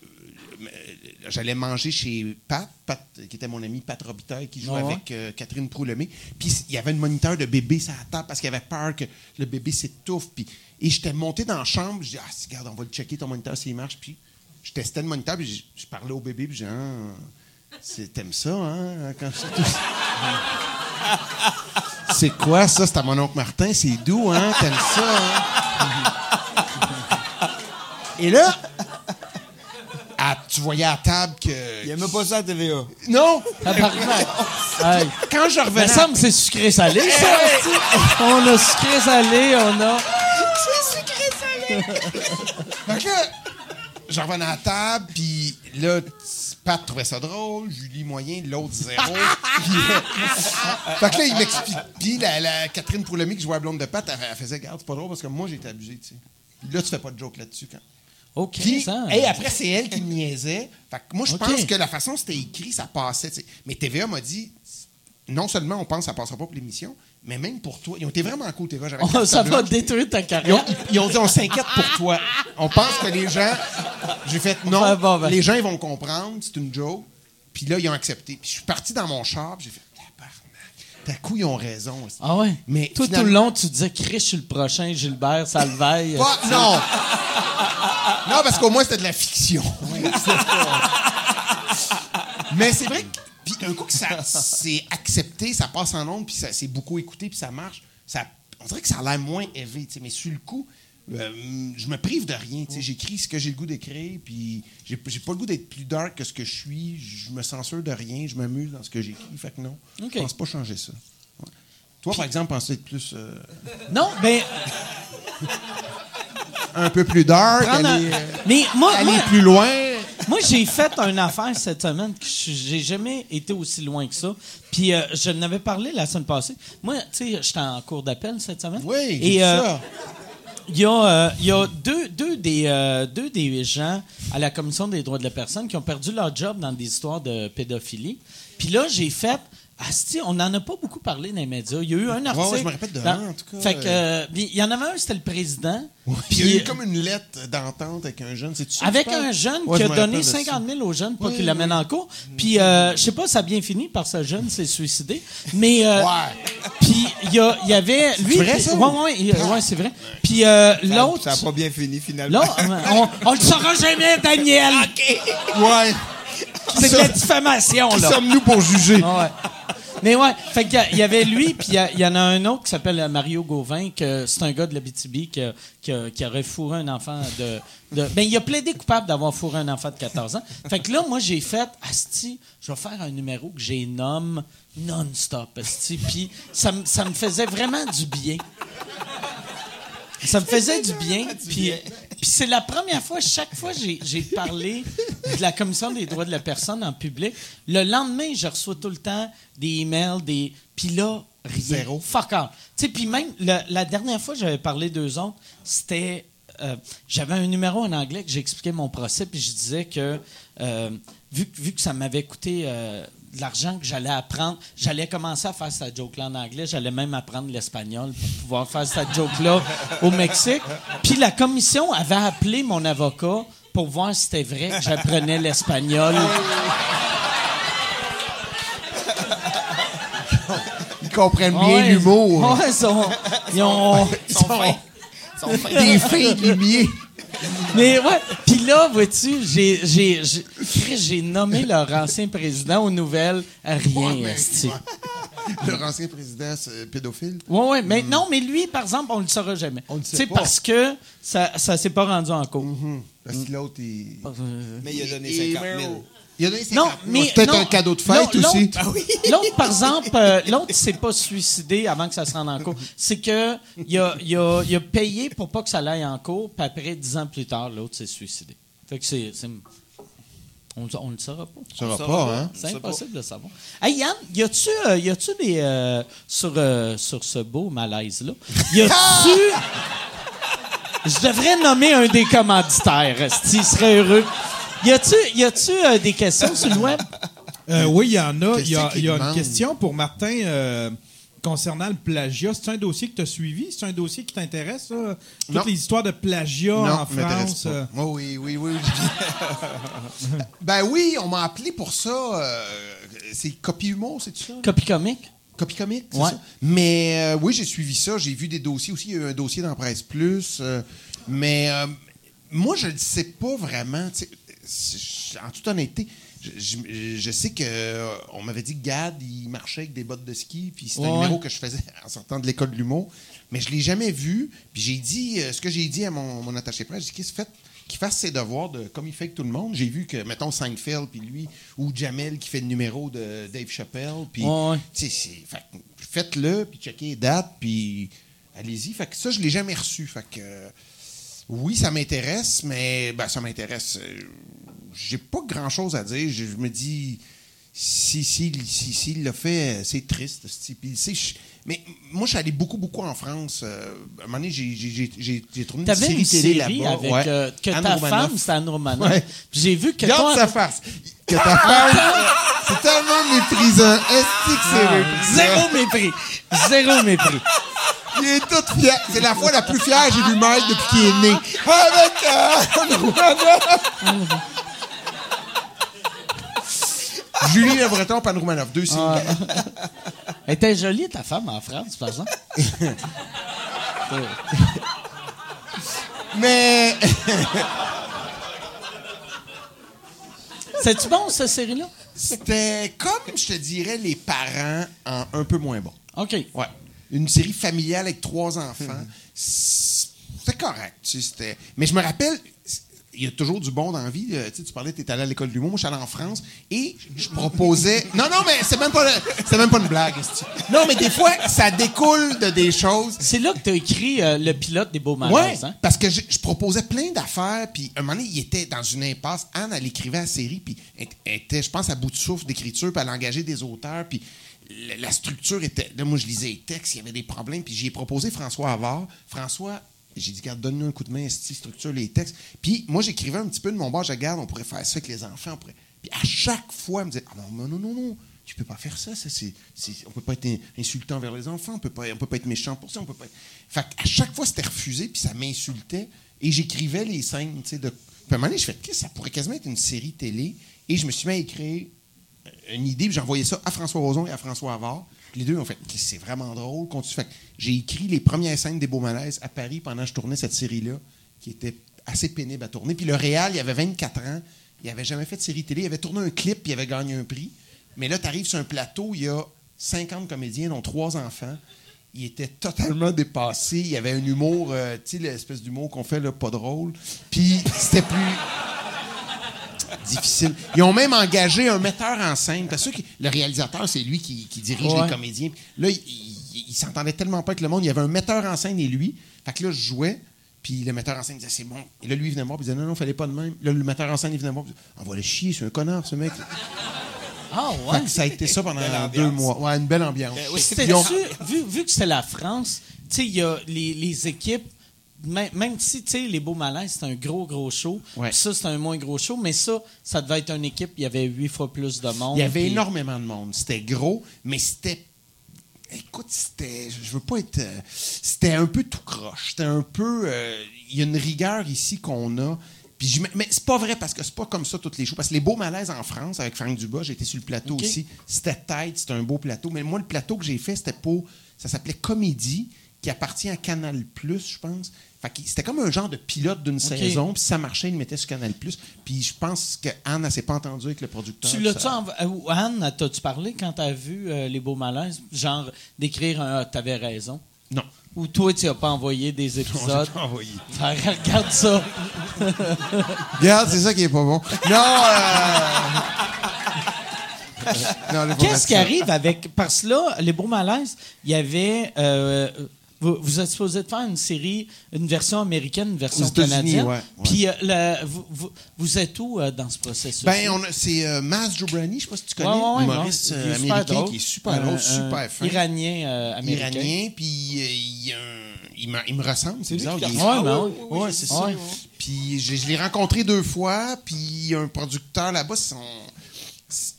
J'allais manger chez Pat, Pat, qui était mon ami Pat Robitaille, qui jouait Ouais, avec euh, Catherine Proulemé. Puis il y avait un moniteur de bébé sur la table parce qu'il avait peur que le bébé s'étouffe. Puis, et j'étais monté dans la chambre. Je dis, ah, regarde, on va le checker ton moniteur s'il marche. Puis je testais le moniteur. Puis je, je parlais au bébé. Puis j'ai ah, c'est- t'aimes ça, hein, quand je tousse? C'est quoi ça? C'est à mon oncle Martin. C'est doux, hein? T'aimes ça, hein? Et là, à- tu voyais à table que. Il aimait pas ça à TVA. Non! Hey. Quand je Me revenais. à- semble que c'est sucré salé, ça. tu sais. on a sucré salé, on a. Fait que là, je revenais à table, puis là, Pat trouvait ça drôle, Julie moyen, l'autre zéro. Fait que là, il m'explique. Puis la, la Catherine Proulomé, qui jouait à Blonde de Pat, elle, elle faisait Garde, c'est pas drôle parce que moi, j'ai été abusé, tu sais. Puis là, tu fais pas de joke là-dessus quand. OK, Puis, ça. hey, après, c'est elle qui me niaisait. Fait que moi, je pense que la façon dont c'était écrit, ça passait. tu sais. Mais TVA m'a dit, non seulement on pense que ça passera pas pour l'émission, mais même pour toi. Ils ont été vraiment cool, TVA. J'avais Oh, ça va détruire ta Ils ont, carrière. ils ont dit, on s'inquiète pour toi. On pense que les gens. J'ai fait, non, bon, ben. les gens, ils vont comprendre, c'est une joke. Puis là, ils ont accepté. Puis je suis parti dans mon char, j'ai fait. T'as coup, ils ont raison. Ah ouais? Mais Toi, finalement- tout le long, tu disais Chris, je suis le prochain, Gilbert, Salveille. Pas- non! non, parce qu'au moins, c'était de la fiction. Mais c'est vrai que. Puis un coup que ça c'est accepté, ça passe en ondes, puis ça c'est beaucoup écouté, puis ça marche, ça, on dirait que ça a l'air moins élevé. Mais sur le coup, euh, je me prive de rien. J'écris ce que j'ai le goût d'écrire, puis j'ai j'ai pas le goût d'être plus dark que ce que je suis. Je me censure de rien, je m'amuse dans ce que j'écris. Fait que non, OK. je pense pas changer ça. Toi, par exemple, pensais être plus. euh, Non, ben. un peu plus dark, un- aller, euh, Mais moi, aller moi, plus loin. moi, j'ai fait une affaire cette semaine que je- j'ai jamais été aussi loin que ça. Puis euh, je n'avais parlé la semaine passée. Moi, tu sais, j'étais en cours d'appel cette semaine. Oui, Et euh, ça. il y a, euh, il y a deux, deux, des, euh, deux des gens à la Commission des droits de la personne qui ont perdu leur job dans des histoires de pédophilie. Puis là, j'ai fait. Asti, on n'en a pas beaucoup parlé dans les médias. Il y a eu un article. ouais, je me rappelle de dans- un, en tout cas. Fait que, euh, il y en avait un, c'était le président. Puis il y a eu comme une lettre d'entente avec un jeune. Que avec un jeune qui a donné rappelle de ça. 50 000 aux jeunes pour qu'il l'amène en cours. Puis, euh, je sais pas, ça a bien fini parce que ce jeune s'est suicidé. Mais, euh, Ouais. puis il y, y avait. Lui, vrai, puis- ça? Ouais, c'est vrai. Puis euh, l'autre. Ça n'a pas bien fini, finalement. Là, on, on le saura jamais, Daniel. Ouais. C'est de la diffamation, Qui là. sommes-nous pour juger? Ah ouais. Mais ouais, fait y, avait lui, puis il y, en a un autre qui s'appelle Mario Gauvin, que c'est un gars de la BTB qui, qui, aurait fourré un enfant de, de. Ben, il a plaidé coupable d'avoir fourré un enfant de 14 ans. Fait que là, moi, j'ai fait, Asti, je vais faire un numéro que j'ai non-stop, Asti. Puis ça, ça me faisait vraiment du bien. Ça me faisait du bien. Puis, puis c'est la première fois, chaque fois j'ai parlé de la Commission des droits de la personne en public, le lendemain, je reçois tout le temps des emails, des. Puis là, rien. Zéro. Fuck off. Tu sais, puis même, la dernière fois j'avais parlé d'eux autres, c'était. Euh, j'avais un numéro en anglais que j'expliquais mon procès, puis je disais que, euh, vu, vu, que ça m'avait coûté. Euh, de l'argent que j'allais apprendre. J'allais commencer à faire cette joke-là en anglais. J'allais même apprendre l'espagnol pour pouvoir faire cette joke-là au Mexique. Puis la commission avait appelé mon avocat pour voir si c'était vrai que j'apprenais l'espagnol. Ils comprennent bien l'humour. Ouais, ils sont, ils ont, ils sont, des filles lumières. Mais ouais, puis là, vois-tu, j'ai, j'ai, j'ai, nommé leur ancien président aux nouvelles à rien, Leur ancien président c'est pédophile? Oui, oui, mais hmm. non, mais lui, par exemple, on ne le saura jamais. On le sait pas. parce que ça ne s'est pas rendu en cours. Mm-hmm. Parce que l'autre, il... Mais il a donné 50 000. Il y a non, mais peut-être un cadeau de fête aussi. Ah l'autre, par exemple, euh, l'autre s'est pas suicidé avant que ça se rende en cours. C'est que il a, il, a, il a, payé pour pas que ça aille en cours, puis après, dix ans plus tard, l'autre s'est suicidé. Fait que c'est, on, on ne le saura pas. On ne saura pas, hein? C'est impossible de savoir. Hey Yann, y a-tu, euh, y a-tu des. Euh, sur, sur ce beau malaise-là, y a-tu. Je devrais nommer un des commanditaires, s'il serait heureux? Y a-tu, y a-tu euh, des questions sur le web? Euh, oui, il y en a. Il y a, y a une question pour Martin euh, concernant le plagiat. C'est un dossier que tu as suivi? C'est un dossier qui t'intéresse, ça? Toutes les histoires de plagiat en France? Oh, oui, oui, oui. ben oui, on m'a appelé pour ça. c'est Copie Humour, c'est ça? Copie comique? Copie comique, ouais. Ça? Mais oui, j'ai suivi ça. J'ai vu des dossiers aussi. Il y a eu un dossier dans Presse Plus. mais moi, je ne sais pas vraiment en toute honnêteté, je, sais que euh, on m'avait dit que Gad, il marchait avec des bottes de ski, puis c'est un numéro que je faisais en sortant de l'école de l'humour, mais je l'ai jamais vu. Puis j'ai dit, euh, ce que j'ai dit à mon, attaché presse, j'ai dit qu'il qu'il fasse ses devoirs de, comme il fait avec tout le monde. J'ai vu que, mettons, Seinfeld, puis lui, ou Jamel qui fait le numéro de Dave Chappelle, puis, faites-le, puis checkez les dates, puis allez-y. Fait que ça, je l'ai jamais reçu. Fait que oui, ça m'intéresse, mais ben, ça m'intéresse. Euh, j'ai pas grand chose à dire. Je, me dis, si s'il si, si, l'a fait, c'est triste. mais moi, je suis allé beaucoup, beaucoup en France. Euh, à un moment donné, j'ai tourné une série, une télé là-bas. Avec, ouais. euh, que Anne ta Romanoff. femme, c'est Anne Romanoff. Ouais. J'ai vu que Garde toi... sa face. Que ta femme... c'est tellement méprisant. Est-ce que c'est ah, méprisant? Zéro mépris. Zéro mépris. Il est tout fier. C'est la fois la plus fière que j'ai vu Mike depuis qu'il est né. Avec euh, Julie Le Breton, Pan Roumanoff, deux signes. Ah. Elle était jolie, ta femme, en France, par exemple. Mais. C'est-tu bon, cette série-là? C'était comme, je te dirais, les parents en un peu moins bon. OK. Ouais une série familiale avec trois enfants. C'était correct. Tu sais, mais je me rappelle, il y a toujours du bon dans la vie. Euh, tu, parlais, tu étais allé à l'école de l'humour. Moi, je suis allé en France et je proposais. non, non, mais c'est même, pas, même pas une blague. Non, mais des fois, ça découle de des choses. C'est là que tu as écrit euh, le pilote des Beaux Malaises. hein? parce que je, proposais plein d'affaires. Puis, un moment donné, il était dans une impasse. Anne, elle écrivait la série. Puis, elle était, je pense, à bout de souffle d'écriture. Puis, elle engageait des auteurs. Puis, la, structure était. Là, moi, je lisais les textes, il y avait des problèmes, puis j'ai proposé François Havard. François, j'ai dit, garde, donne-nous un coup de main, structure les textes. Puis moi, j'écrivais un petit peu de mon bord, je garde, on pourrait faire ça avec les enfants. Puis à chaque fois, elle me disait, ah non, non, non, non, tu peux pas faire ça, ça c'est, on peut pas être insultant vers les enfants, on peut pas, on peut pas être méchant pour ça, on peut pas. Fait à chaque fois, c'était refusé, puis ça m'insultait, et j'écrivais les scènes, tu sais, de. Puis à un moment donné, je fais, ça pourrait quasiment être une série télé, et je me suis mis à écrire une idée, puis envoyé ça à François Roson et à François Havard. Les deux ont fait c'est vraiment drôle. J'ai écrit les premières scènes des Beaux Malaises à Paris pendant que je tournais cette série-là, qui était assez pénible à tourner. Puis le Réal, il avait 24 ans, il n'avait jamais fait de série télé, il avait tourné un clip, puis il avait gagné un prix. Mais là, tu arrives sur un plateau, il y a 50 comédiens, dont trois enfants. Il était totalement dépassé. Il avait un humour, euh, tu sais, l'espèce d'humour qu'on fait, là, pas drôle. Puis c'était plus difficile. Ils ont même engagé un metteur en scène. Parce que le réalisateur, c'est lui qui, dirige les comédiens. Là, il, s'entendait tellement pas avec le monde. Il y avait un metteur en scène et lui. Fait que là, je jouais. Puis le metteur en scène disait c'est bon. Et là, lui, il venait me voir. Puis il disait non, non, fallait pas de même. Là, le metteur en scène, il venait me voir. Puis il disait, on va le chier, c'est un connard, ce mec. Ah, ouais. ça a été ça pendant deux mois. Ouais, une belle ambiance. Ben vu, vu, que c'est la France, tu sais, il y a les, les équipes même, si, tu sais, les Beaux Malaises, c'est un gros, gros show. Ça, c'est un moins gros show. Mais ça, ça devait être une équipe, il y avait huit fois plus de monde. Il y avait énormément de monde. C'était gros, mais c'était écoute, c'était. Je veux pas être. Euh, c'était un peu tout croche. C'était un peu. Euh, il y a une rigueur ici qu'on a. Puis mais c'est pas vrai parce que c'est pas comme ça toutes les shows. Parce que les beaux malaises en France avec Franck Dubas, j'étais sur le plateau aussi. C'était tête, c'était un beau plateau. Mais moi, le plateau que j'ai fait, c'était pour. Ça s'appelait Comédie, qui appartient à Canal, je pense. C'était comme un genre de pilote d'une saison, puis ça marchait, il mettait sur Canal+. Puis je pense qu'Anne, elle s'est pas entendue avec le producteur. Tu l'as-tu euh, Anne, t'as-tu parlé quand t'as vu euh, Les Beaux Malaises? Genre, d'écrire un ah, T'avais raison? Non. Ou toi, tu n'as pas envoyé des épisodes? Non, pas envoyé. regarde ça. regarde, c'est ça qui est pas bon. Non, euh... Qu'est-ce qui arrive avec. Parce que là, les beaux malaises, il y avait vous, êtes supposé de faire une série, une version américaine, une version canadienne. Puis euh, vous, êtes où euh, dans ce processus? Ben, c'est euh, Maz Jobrani, je ne sais pas si tu connais, ouais, humoriste américain qui est super drôle, super fin. Iranien américain. Iranien, puis il, il, me, ressemble, c'est bizarre. Oui, ben oui, c'est ça. Puis je, l'ai rencontré deux fois, puis un producteur là-bas, son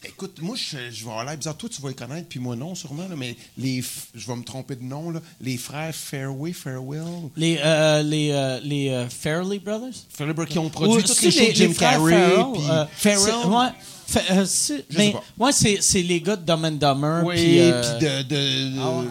Écoute, moi, je, je vais avoir l'air bizarre. Toi, tu vas les connaître, puis moi, non, sûrement. mais les, je vais me tromper de nom. Là, les frères Fairway, Farewell. Les, euh, les, euh, les euh, Fairley Brothers? Fairley Brothers qui ont produit toutes les, shows de Jim Carrey. Farrell. Ouais. Euh, mais moi, c'est les gars de Dumb and Dumber. Oui, puis de. de, ah Ouais,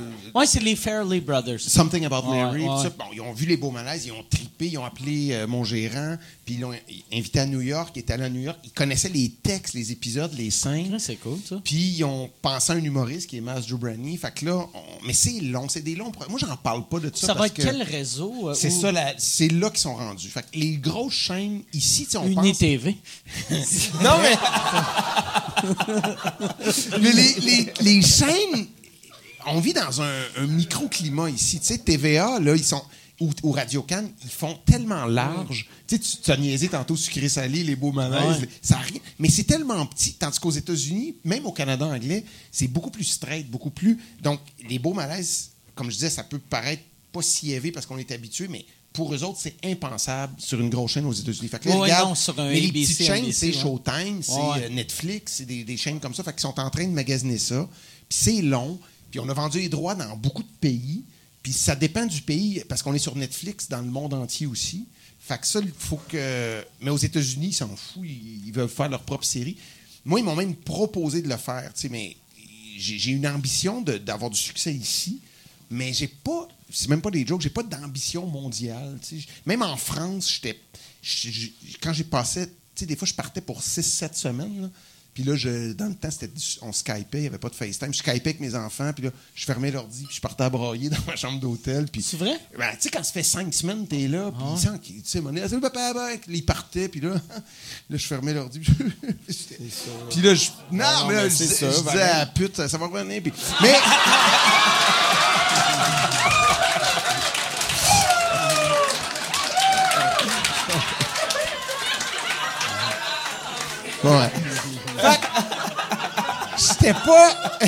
c'est les Fairley Brothers. Something About Mary. Bon, ils ont vu les beaux malaises, ils ont tripé, ils ont appelé euh, mon gérant, puis ils l'ont invité à New York. Il était allé à New York. Ils connaissaient les textes, les épisodes, les scènes. c'est cool, ça. Puis ils ont pensé à un humoriste qui est Mas Jobrani. Fait que là, mais c'est long, c'est des longs. Moi, j'en parle pas de ça. Ça va être quel réseau euh, C'est ça, c'est là qu'ils sont rendus. Fait que les grosses chaînes ici, on Une TV. non, mais. mais les, les, les chaînes on vit dans un, microclimat ici. Tu sais, TVA, là, ils sont. Ou, Radio Cannes, ils font tellement large. Tu sais, tu as niaisé tantôt sucré-salé, les beaux malaises. Ça rien. Mais c'est tellement petit. Tandis qu'aux États-Unis, même au Canada anglais, c'est beaucoup plus straight, beaucoup plus. Donc, les beaux malaises, comme je disais, ça peut paraître pas si élevé parce qu'on est habitué, mais pour eux autres, c'est impensable sur une grosse chaîne aux États-Unis. Fait que là, sur un mais les petites chaînes, c'est Showtime, c'est euh, Netflix, c'est des, des, chaînes comme ça. Fait qu'ils sont en train de magasiner ça. Puis c'est long. Puis on a vendu les droits dans beaucoup de pays. Puis ça dépend du pays, parce qu'on est sur Netflix dans le monde entier aussi. Fait que ça, il faut que. Mais aux États-Unis, ils s'en foutent. Ils, veulent faire leur propre série. Moi, ils m'ont même proposé de le faire. Mais j'ai une ambition d'avoir du succès ici. Mais j'ai pas. C'est même pas des jokes. J'ai pas d'ambition mondiale. Même en France, j'étais. Quand j'ai passé. Des fois, je partais pour 6-7 semaines. Puis là, je, dans le temps, c'était, on Skypait, il n'y avait pas de FaceTime. Je Skypais avec mes enfants, puis là, je fermais l'ordi, puis je partais à broyer dans ma chambre d'hôtel. Puis, c'est vrai? Ben, tu sais, quand ça fait cinq semaines, t'es là, puis ah. tu sais, mon salut papa, ben, il partait, puis là, là, je fermais l'ordi. Puis là, je. Non, mais là, je, ça, je disais, ah, pute, ça, va revenir. Puis, mais. ouais. J'étais pas.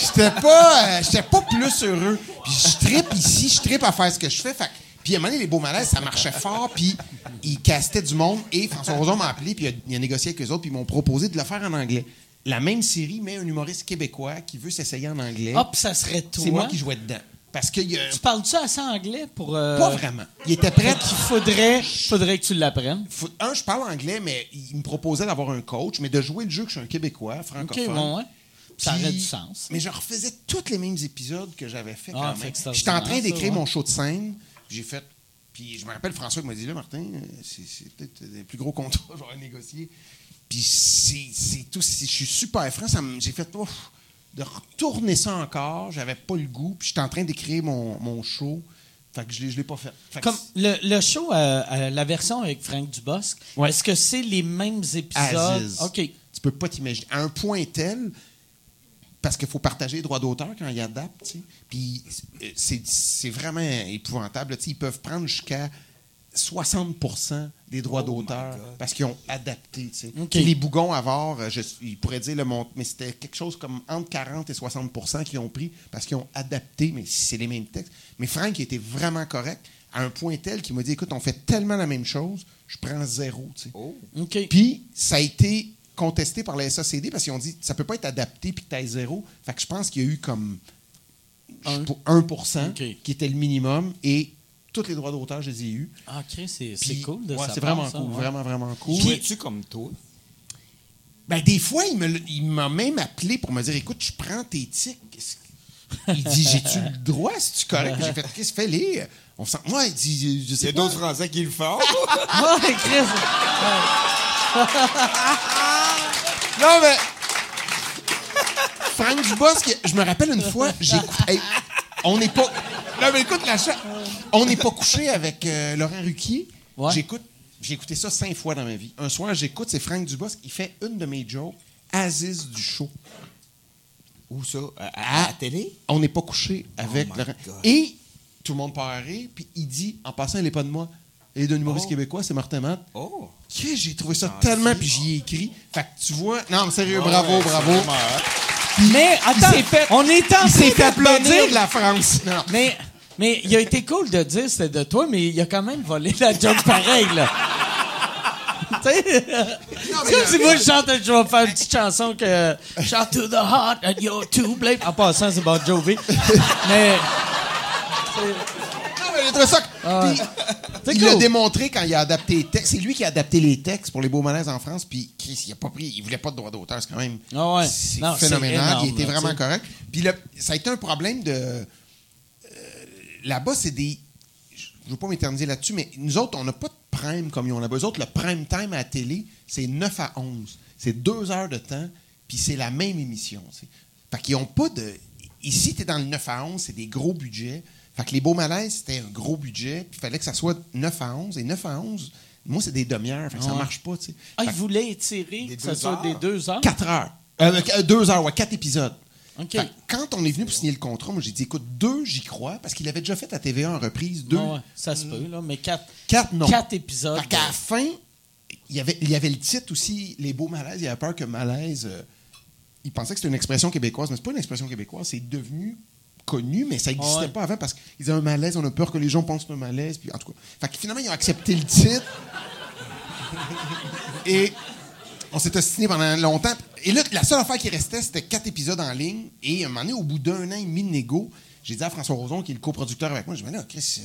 J'étais pas. J'étais pas plus heureux. Puis je tripe ici, je tripe à faire ce que je fais. puis à un moment donné, les beaux malaises, ça marchait fort, puis ils castaient du monde. Et François Roson m'a appelé, puis il a, négocié avec eux autres, puis ils m'ont proposé de le faire en anglais. La même série, mais un humoriste québécois qui veut s'essayer en anglais. Hop, ça serait toi. C'est moi qui jouais dedans. Parce que Tu parles-tu assez anglais pour. Euh, Pas vraiment. Il était prêt. qu'il faudrait, faudrait que tu l'apprennes. Un, je parle anglais, mais il me proposait d'avoir un coach, mais de jouer le jeu que je suis un Québécois, francophone. OK, bon, ouais. Ça aurait du sens. Mais je refaisais tous les mêmes épisodes que j'avais fait ah, quand même. J'étais en train d'écrire mon show de scène. J'ai fait. Puis je me rappelle François qui m'a dit là, Martin, c'est peut-être les plus gros contrats que j'aurais négocié. Puis c'est tout. Je suis super franc. J'ai fait de retourner ça encore. J'avais pas le goût. Puis j'étais en train d'écrire mon, mon, show. Fait que je ne l'ai pas fait. Comme le, le show, euh, euh, la version avec Frank Dubosc, est-ce que c'est les mêmes épisodes? OK. Tu peux pas t'imaginer. À un point tel, parce qu'il faut partager les droits d'auteur quand ils adaptent. Puis euh, c'est vraiment épouvantable. ils peuvent prendre jusqu'à 60% des droits oh d'auteur parce qu'ils ont adapté. Les bougons à euh, je, ils pourraient dire le montant, mais c'était quelque chose comme entre 40 et 60% qui ont pris parce qu'ils ont adapté, mais c'est les mêmes textes. Mais Frank était vraiment correct à un point tel qu'il m'a dit écoute, on fait tellement la même chose, je prends zéro. Oh. Puis ça a été contesté par la SACD parce qu'ils ont dit ça peut pas être adapté puis que tu as zéro. Fait que je pense qu'il y a eu comme 1, 1 qui était le minimum et tous les droits d'auteur, je les ai eus. Ah, ok, c'est cool de ouais, C'est vraiment cool, vraiment, vraiment cool. Puis, tu comme toi? Ben, des fois, il m'a même appelé pour me dire Écoute, je prends tes tics. Il dit J'ai-tu le droit, si tu correct? J'ai fait Qu'est-ce que fais-les On sent. Moi, il dit Je sais Il y a d'autres Français qui le font. ouais, Chris. non, mais. Franck Dubosc, je me rappelle une fois, j'ai on n'est pas. Non, mais écoute, la On n'est pas couché avec euh, Laurent Ruquier. J'écoute. J'ai écouté ça cinq fois dans ma vie. Un soir, j'écoute, c'est Franck Dubosc. Il fait une de mes jokes, Aziz du show. Où ça? À, la télé? On n'est pas couché avec oh Laurent. Et tout le monde part à rire, puis il dit, en passant, il n'est pas de moi. Et d'un humoriste oh. québécois, c'est Martin Matt. Oh! j'ai trouvé ça tellement, puis j'y ai écrit. Fait que tu vois. Non, mais sérieux, bravo, bravo. Mais attends, on est en train fait applaudir de la France. Mais, mais il a été cool de dire c'était de toi, mais il a quand même volé la job pareil, là. tu sais, comme si moi je chante, je vais faire une petite chanson que Shout to the heart and you're too blame. En passant, c'est Bon Jovi. mais. Non, mais j'ai ça. Ah il l'a démontré quand il a adapté les textes. C'est lui qui a adapté les textes pour les beaux malaises en France. Puis Chris, il a pas pris, il voulait pas de droit d'auteur. C'est quand même ah c'est phénoménal. il était vraiment correct. Puis ça a été un problème de. Là-bas, c'est des. Je veux pas m'éterniser là-dessus, mais nous autres, on n'a pas de prime comme ils ont là-bas. Eux autres, le prime time à la télé, c'est 9 à 11. C'est deux heures de temps, puis c'est la même émission. Fait qu'ils n'ont pas de. Ici, tu es dans le 9 à 11, c'est des gros budgets. Fait que les beaux malaises, c'était un gros budget, puis il fallait que ça soit 9 à 11. Et 9 à 11, moi, c'est des demi-heures, fait que ça marche pas. Ah, ils voulaient étirer, que ça soit des deux heures? 4 heures. Euh, euh, deux heures, ouais, quatre épisodes. Quand on est venu pour signer le contrat, moi, j'ai dit, écoute, deux, j'y crois, parce qu'il avait déjà fait à TVA en reprise. Deux. ça se peut, là, mais quatre, quatre, non. quatre épisodes. Fait qu'à la fin, il y, avait, il y avait le titre aussi, Les beaux malaises. Il avait peur que malaise. Euh, il pensait que c'était une expression québécoise, mais c'est pas une expression québécoise, c'est devenu connu, mais ça n'existait pas avant parce qu'ils avaient un malaise, on a peur que les gens pensent un malaise. Puis, en tout cas, finalement, ils ont accepté le titre. Et on s'est ostiné pendant longtemps. Et là, la seule affaire qui restait, c'était quatre épisodes en ligne. Et à un moment donné, au bout d'un an et demi de négo, j'ai dit à François Roson, qui est le coproducteur avec moi, je me dit, Chris,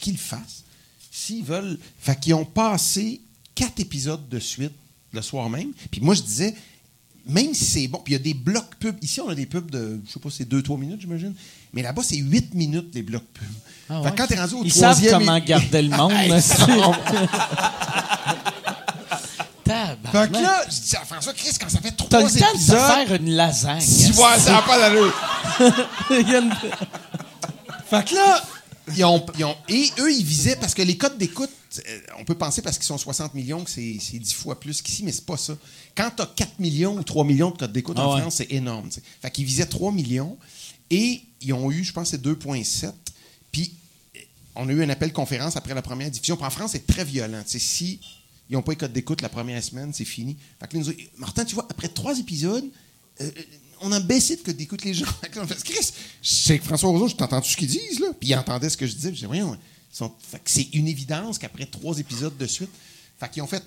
qu'ils le fassent. S'ils veulent. Fait qu'ils ont passé quatre épisodes de suite le soir même. Puis moi, je disais, même si c'est bon, puis il y a des blocs pubs. Ici, on a des pubs de, je sais pas, c'est 2-3 minutes, j'imagine. Mais là-bas, c'est 8 minutes, les blocs pubs. Ah fait quand t'es rendu au Ils savent comment garder le monde. Fait que là, je dis à François, Chris, quand ça fait trois. T'as le temps de faire une lasagne. Tu vois, ça n'a pas d'allure. fait que là, ils ont, ils ont, et eux, ils visaient, parce que les codes d'écoute, euh, on peut penser parce qu'ils sont 60 millions que c'est 10 fois plus qu'ici, mais c'est pas ça. Quand tu as 4 millions ou 3 millions de codes d'écoute en ah France, c'est énorme. Fait qu'ils visaient 3 millions et ils ont eu, je pense, c'est 2,7. Puis on a eu un appel conférence après la première diffusion. Puis en France, c'est très violent. Si ils n'ont pas les codes d'écoute la première semaine, c'est fini. Fait que là, nous Martin, tu vois, après trois épisodes, euh, on a baissé de code d'écoute les gens. Chris, c'est François Roseau, je t'entends ce qu'ils disent, là? Puis il entendait ce que je disais. Je disais, voyons, c'est une évidence qu'après trois épisodes de suite, fait qu'ils ont fait.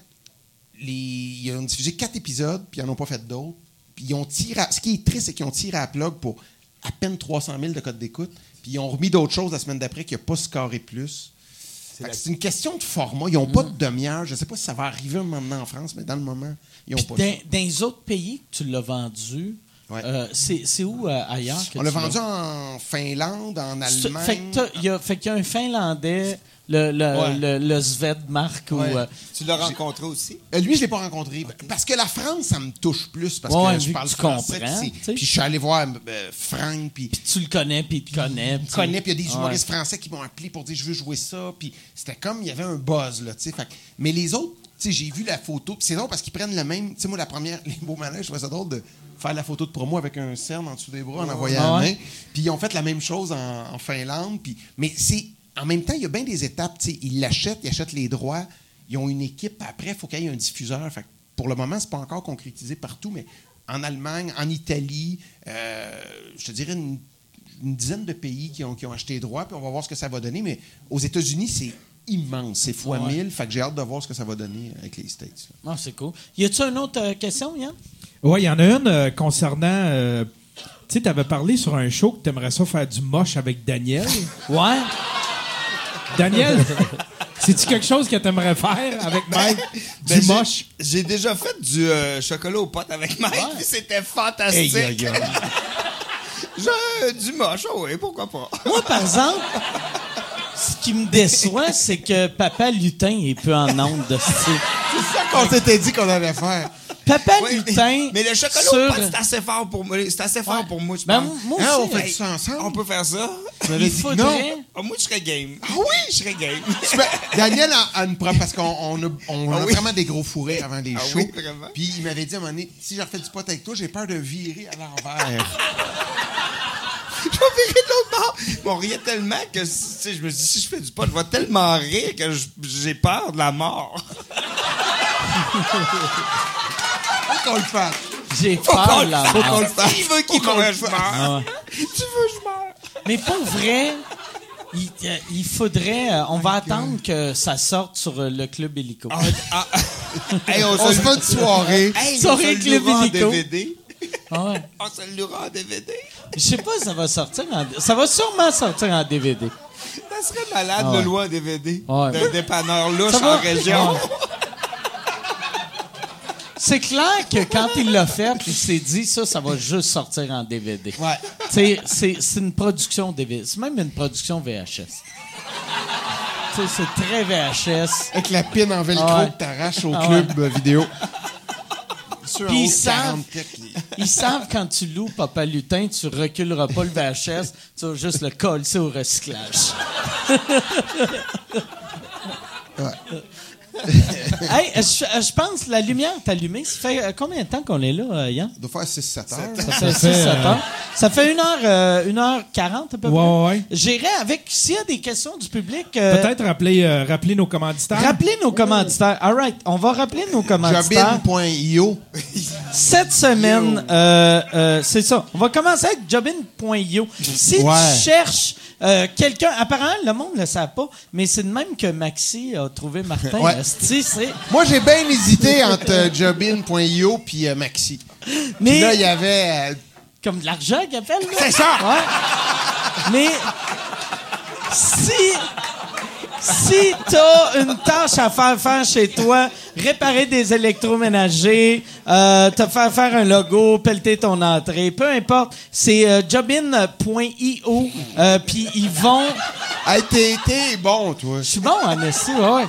Les, ils ont diffusé quatre épisodes, puis ils n'en ont pas fait d'autres. Puis ils ont tiré. ce qui est triste, c'est qu'ils ont tiré à plug pour à peine 300 000 de code d'écoute. Puis ils ont remis d'autres choses la semaine d'après qui n'a pas scoré plus. C'est une question de format. Ils n'ont pas de demi-heure. Je ne sais pas si ça va arriver un moment en France, mais dans le moment, ils n'ont pas dans, dans les autres pays tu l'as vendu, Euh, c'est où euh, ailleurs que On l'a vendu en Finlande, en Allemagne. Fait qu'il y, a un Finlandais le, le, le, Svedmark. Ou, euh, tu l'as rencontré aussi? lui, je l'ai pas rencontré. Parce que la France, ça me touche plus. Parce que je parle français. Puis je suis allé voir Frank. Puis tu le connais, puis il te connaît. Il connaît, puis il y a des humoristes français qui m'ont appelé pour dire je veux jouer ça. Puis c'était comme, il y avait un buzz. Là, fait, mais les autres, j'ai vu la photo. C'est drôle parce qu'ils prennent le même. Tu sais, moi, la première, les beaux manèges, je trouvais ça drôle de faire la photo de promo avec un cerne en dessous des bras en envoyant la main. Puis ils ont fait la même chose en, Finlande. Puis, mais c'est. En même temps, il y a bien des étapes. Ils l'achètent, ils achètent les droits. Ils ont une équipe. Après, il faut qu'il y ait un diffuseur. Fait pour le moment, c'est pas encore concrétisé partout, mais en Allemagne, en Italie, euh, je te dirais une, dizaine de pays qui ont, qui ont acheté les droits, puis on va voir ce que ça va donner. Mais aux États-Unis, c'est immense. C'est fois mille. Fait que j'ai hâte de voir ce que ça va donner avec les States. Ah, c'est cool. Y a-tu une autre euh, question, Yann? Oui, il y en a une euh, concernant. Euh, tu sais, tu avais parlé sur un show que tu aimerais ça faire du moche avec Daniel. ouais. Daniel, c'est-tu quelque chose que tu aimerais faire avec Mike? du ben, moche? J'ai déjà fait du chocolat aux potes avec Mike, c'était fantastique. du moche, oh oui, pourquoi pas. Moi, par exemple ce qui me déçoit, c'est que Papa Lutin est peu en onde de style. C'est ça qu'on s'était dit qu'on allait faire. Papa Lutin. Mais, le chocolat sur... c'est assez fort pour moi. C'est assez fort pour moi, je ben, Moi hein, on fait ça ensemble? On peut faire ça. Il faudrait... Non. Ah, moi, je serais game. Ah oui? Je serais game. Daniel a, une preuve parce qu'on on a, on ah a vraiment des gros fourrés avant des ah shows. Oui, vraiment? Puis il m'avait dit à un moment donné, si je refais du pot avec toi, j'ai peur de virer à l'envers. je vais virer de l'autre bord. on riait tellement que je me dis, si je fais du pot, je vais tellement rire que j'ai peur de la mort. Faut qu'on le fasse. J'ai peur mort. Faut qu'on le fasse. Il veut qu'il meure, je meurs. Tu veux, je meurs. Mais pour vrai, il, il, faudrait. Euh, on va attendre que ça sorte sur euh, le club Hélico. Ah, ah, on, se fait une soirée. Hey, soirée Club Hélico. DVD. Ah ouais. On se le en DVD. Je sais pas si ça va sortir en... Ça va sûrement sortir en DVD. Ça serait malade ah de louer en DVD. Ouais. D'un dépanneur louche en région. C'est clair que quand il l'a fait, il s'est dit ça, ça va juste sortir en DVD. Ouais. C'est une production DVD. C'est même une production VHS. c'est très VHS. Avec la pine en velcro ah que t'arraches au club vidéo. Puis ils savent, ils savent quand tu loues Papa Lutin, tu reculeras pas le VHS, tu vas juste le coller au recyclage. ouais. hey, je, pense la lumière est allumée. Ça fait euh, combien de temps qu'on est là, euh, Yann? Ça doit faire 6-7 heures. Ça fait 6-7 heures. Ça fait 1h40 euh, à peu près. Ouais, ouais. J'irai avec, s'il y a des questions du public... Peut-être rappeler, rappeler nos commanditaires. Rappeler nos commanditaires. All right, on va rappeler nos commanditaires. Jobin.io. Cette semaine, c'est ça. On va commencer avec Jobin.io. Si tu cherches euh, quelqu'un, apparemment, le monde ne le sait pas, mais c'est de même que Maxi a trouvé Martin. Moi, j'ai bien hésité entre euh, Jobin.io puis euh, Maxi. Mais là, il y avait. Comme de l'argent qu'il appelle, C'est ça! mais si si t'as une tâche à faire faire chez toi, réparer des électroménagers, euh, te faire faire un logo, pelleter ton entrée, peu importe, c'est euh, jobin.io, euh, puis ils vont... Hey, t'es, bon, toi. Je suis bon, en ouais.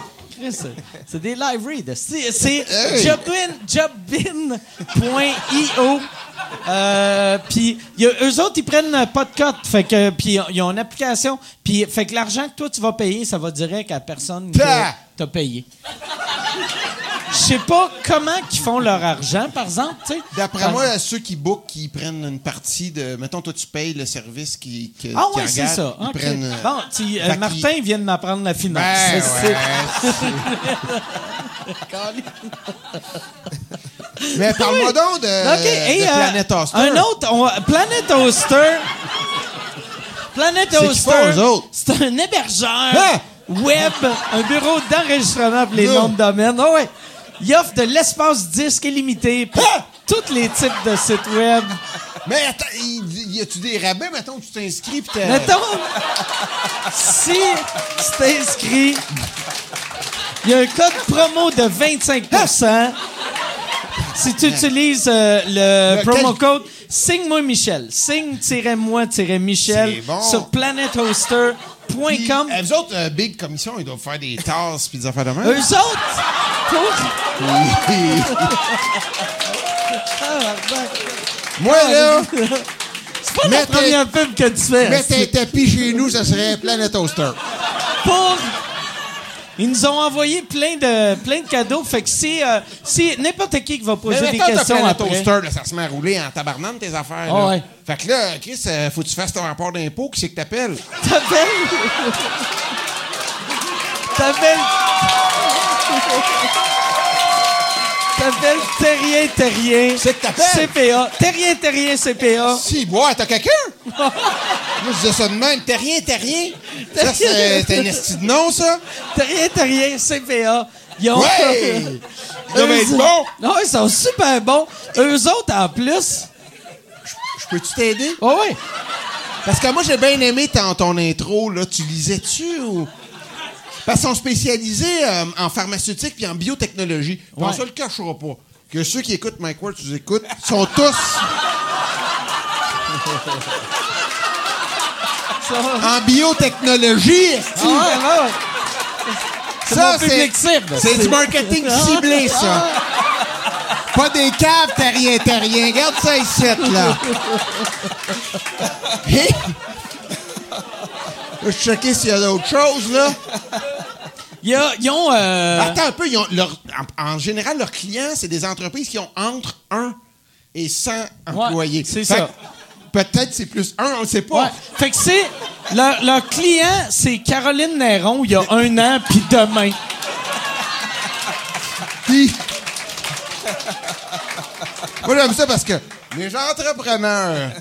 C'est des live reads. C'est jobin, jobin.io. Euh, puis eux autres, ils prennent pas de cote. Fait que, puis ils ont une application. Puis fait que l'argent que toi, tu vas payer, ça va direct à personne que t'as payé. Je sais pas comment ils font leur argent, par exemple. D'après moi, ceux qui bookent, qui prennent une partie de. Mettons, toi, tu payes le service qui. qui ah oui, c'est ça. Prennent, bon, euh, Martin vient de m'apprendre la finance. Ben, Mais parle-moi donc de, euh, Planet Oster. Un autre, Planet Oster. Planet Oster, c'est un hébergeur hein? web, un bureau d'enregistrement pour les noms de domaine. Oh ouais. Il offre de l'espace disque illimité pour hein? tous les types de sites web. Mais attends, y a-tu des rabais, mettons, tu t'inscris pis Mettons, si tu t'inscris, il y a un code promo de 25% si tu utilises euh, le, promo code Signe-moi Michel. Signe-moi-michel bon. sur planethoster.com. Puis, euh, vous autres, euh, Big Commission, ils doivent faire des tasses puis des affaires de même. Eux autres, pour... Moi, là, c'est pas la Mettez- première pub que tu fais. mettre un tapis chez nous, ça serait Planet Toaster. pour. Ils nous ont envoyé plein de, plein de cadeaux. Fait que si, euh, si n'importe qui qui va poser Mais des t'as questions Planet après. Toaster, là, ça se met à rouler en tabarnane, tes affaires. Là. ouais. Fait que là, Chris, euh, faut que tu fasses ton rapport d'impôt. Qui c'est que t'appelles? T'appelles? T'appelles? T'appelles Terrien Terrien. C'est que t'appelles? CPA. Terrien Terrien CPA. Si, ouais, t'as quelqu'un? Moi, je disais ça de même. T'es rien, t'es rien. Ça, c'est un esti de nom, ça? Terrien Terrien CPA. Ils ont. Ouais! Il doit Eux être autres- bon. Non, ils sont super bons. Eux autres, en plus. Je peux-tu t'aider? Oh oui. Parce que moi, j'ai bien aimé ton, ton intro, là. Tu lisais-tu ou. Parce qu'ils sont spécialisés euh, en pharmaceutique puis en biotechnologie. On se le cachera pas. Que ceux qui écoutent Mike Ward, tu écoutes, sont tous en biotechnologie. Ah ouais. C'est du marketing ciblé, ça. Pas des caves, t'as rien, t'as rien. Regarde ça ici, là. Je vais checker s'il y a d'autres choses, là. Il y a- ils ont. euh, Attends un peu, ils ont leur- en, en général, leurs clients, c'est des entreprises qui ont entre 1 et 100 employés. c'est ça. Peut-être c'est plus 1, on ne sait pas. ouais. Fait que c'est. Leur, leur client, c'est Caroline Néron il y a un an, puis demain. Puis. Moi, j'aime ça parce que les entrepreneurs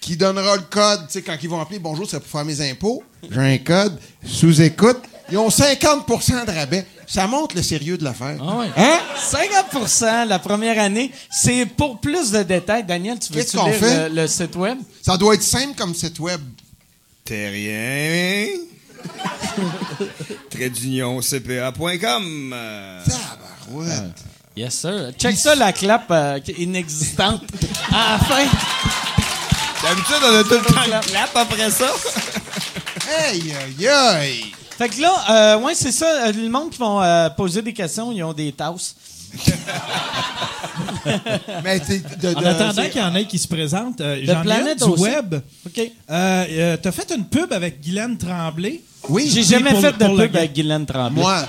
qui donnera le code, tu sais, quand ils vont appeler bonjour, c'est pour faire mes impôts, j'ai un code, sous-écoute, ils ont 50% de rabais. Ça montre le sérieux de l'affaire. Ah ouais. Hein? 50% la première année. C'est pour plus de détails. Daniel, tu Qu'est-ce veux-tu qu'on lire fait? le, le site web? Ça doit être simple comme site web. Terrien. Trait d'union CPA.com. Euh, Tabarouette. Yes, sir. Check ça, la clap euh, qui est inexistante. à la fin. D'habitude, on a tout le temps clap après ça. Aïe, aïe, aïe. Fait que là, euh, ouais, c'est ça. euh, Le monde qui vont euh, poser des questions, ils ont des tasses. Mais t'es- de, En de- attendant qu'il y en ait qui se présentent, euh, j'en ai Planète un du aussi. web. OK. T'as fait une pub avec Guylaine Tremblay? Oui, J'ai jamais pour fait de pub avec Guylaine Tremblay. moi.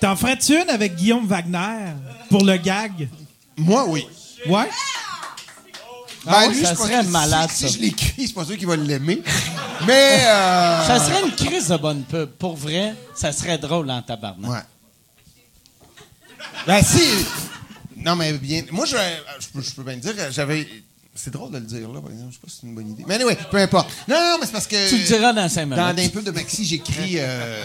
T'en ferais-tu une avec Guillaume Wagner pour le gag? Moi, oui. Ouais? Ah ouais, lui, ça je suis pas serait malade, si, ça. Si je l'écris, c'est pas sûr qu'il va l'aimer. Mais. euh, Ça serait une crise de bonne pub. Pour vrai, ça serait drôle en tabarnak. Ouais. Ben, si. Non, mais bien. Moi, je, je, peux, je peux bien dire, j'avais. C'est drôle de le dire, là, par exemple. Je sais pas si c'est une bonne idée. Mais anyway, peu importe. Non, non, mais c'est parce que. Tu le diras dans cinq Dans minutes. un pub de Maxi, j'écris. euh,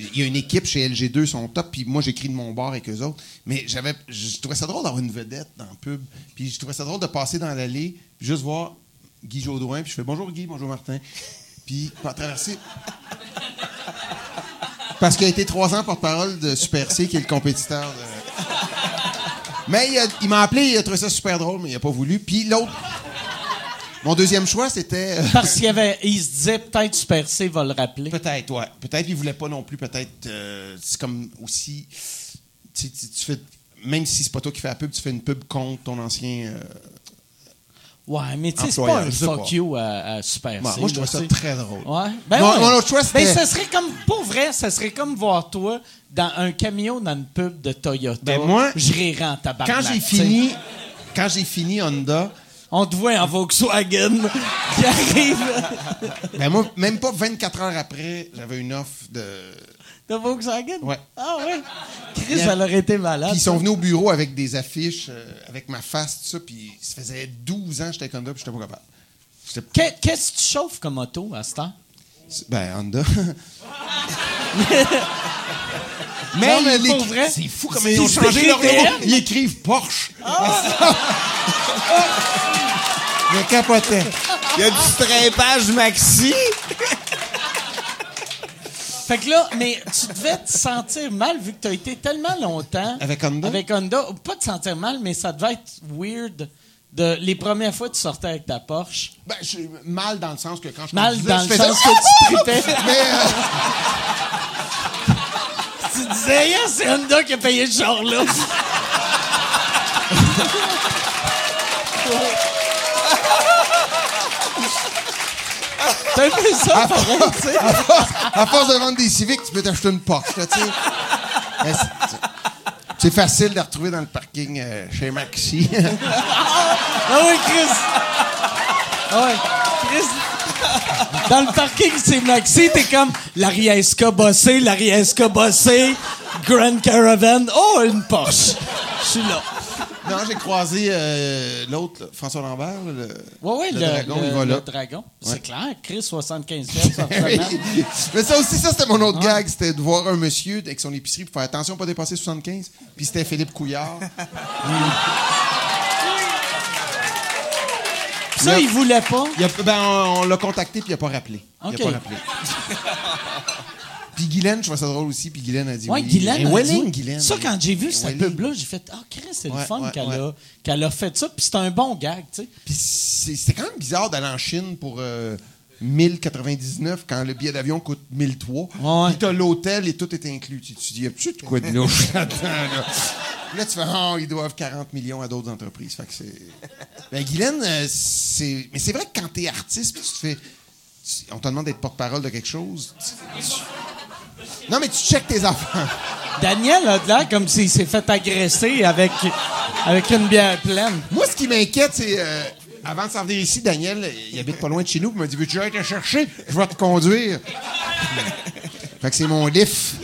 Il y a une équipe chez LG2, ils sont top, puis moi, j'écris de mon bar avec eux autres. Mais j'avais, je trouvais ça drôle d'avoir une vedette dans le pub. Puis je trouvais ça drôle de passer dans l'allée, juste voir Guy Jodoin, puis je fais bonjour Guy, bonjour Martin. Puis, pas traverser. Parce qu'il a été trois ans porte-parole de Super C, qui est le compétiteur de. Mais il m'a appelé, il a trouvé ça super drôle, mais il n'a pas voulu. Puis l'autre. Mon deuxième choix, c'était. euh, Parce qu'il y avait, il se disait peut-être Super C va le rappeler. Peut-être, ouais. Peut-être qu'il voulait pas non plus, peut-être. euh, c'est comme aussi. Tu, sais, tu- tu fais. Même si c'est pas toi qui fais la pub, tu fais une pub contre ton ancien. euh, Ouais, mais tu sais, c'est pas un fuck pas. you à, à Super C. moi, je là, trouvais ça très drôle. Ouais. Ben Mon- ouais. mon autre choix, Ben, c'était- ça serait comme, pour vrai, ça serait comme voir toi dans un camion dans une pub de Toyota. Ben, moi, je rirais en tabarnak. Quand j'ai fini. Quand j'ai fini Honda, On te voit en Volkswagen qui arrive ben moi, même pas 24 heures après, j'avais une offre de. de Volkswagen? Ouais. Ah ouais? Chris, elle aurait été malade. Puis ils sont venus au bureau avec des affiches, euh, avec ma face, tout ça, puis ça faisait 12 ans que j'étais avec Honda, puis j'étais pas capable. J'étais- Que- Qu'est-ce que tu chauffes comme auto à ce temps? Ben, Honda. Non, mais pour l'écri- vrai, c'est fou comme ils ont changé leur nom. Ils écrivent Porsche. Je capotais. Il y a du strapage maxi. Fait que là, mais tu devais te sentir mal vu que tu as été tellement longtemps Avec Honda? Avec Honda. Pas te sentir mal, mais ça devait être weird De, les premières fois que tu sortais avec ta Porsche. Ben, je, mal dans le sens que quand je Mal conduisais, dans je le faisais- sens que tu tripais. Euh, tu disais, yeah, c'est Honda qui a payé ce genre-là. Un peu ça, pareil, tu sais. à force de vendre des Civics, tu peux t'acheter une Porsche, là, tu sais. Mais c'est- C'est facile de la retrouver dans le parking euh, chez Maxi. Ah oui, Chris! Ah ouais, Chris! Dans le parking, c'est Maxi, t'es comme l'Ariesca bossé, l'Ariesca bossé, Grand Caravan, oh, une Porsche. Je suis là. Non, j'ai croisé euh, l'autre, là, François Lambert, là, le, Ouais, ouais, le le, dragon, il va là. le dragon. C'est Ouais. clair, Chris, 75 pièces par Oui. semaine. Mais ça aussi, ça, c'était mon autre gag. C'était de voir un monsieur avec son épicerie pour faire attention, pas dépasser 75. Puis c'était Philippe Couillard. Ça, il voulait pas. Il a- ben, on, on l'a contacté, puis il a pas rappelé. Il a pas rappelé. puis Guylaine, je trouvais ça drôle aussi, puis Guylaine a dit Ouais, oui. Guylaine. A Welling, dit- Guylaine. Ça, quand j'ai vu Et cette pub-là, j'ai fait Ah, Chris, c'est le fun ouais, qu'elle a, qu'elle a fait ça. Puis c'est un bon gag, tu sais. Puis c'est- c'était quand même bizarre d'aller en Chine pour euh, 1099 quand le billet d'avion coûte 1003. Ouais. Puis t'as l'hôtel et tout est inclus. Tu te dis, y a-tu de quoi de louche là-dedans, là? Puis Là, tu fais, oh, ils doivent 40 millions à d'autres entreprises. Fait que c'est. Ben, Guylaine, euh, c'est. Mais c'est vrai que quand t'es artiste, puis tu te fais. tu- On te demande d'être porte-parole de quelque chose. tu- tu- Non, mais tu checkes tes affaires. Daniel a de l'air comme s'il s'est fait agresser avec, avec une bière pleine. Moi, ce qui m'inquiète, c'est. euh, avant de s'en venir ici, Daniel, il habite pas loin de chez nous, puis il m'a dit Veux-tu aller te chercher? Je vais te conduire. fait que c'est mon lift.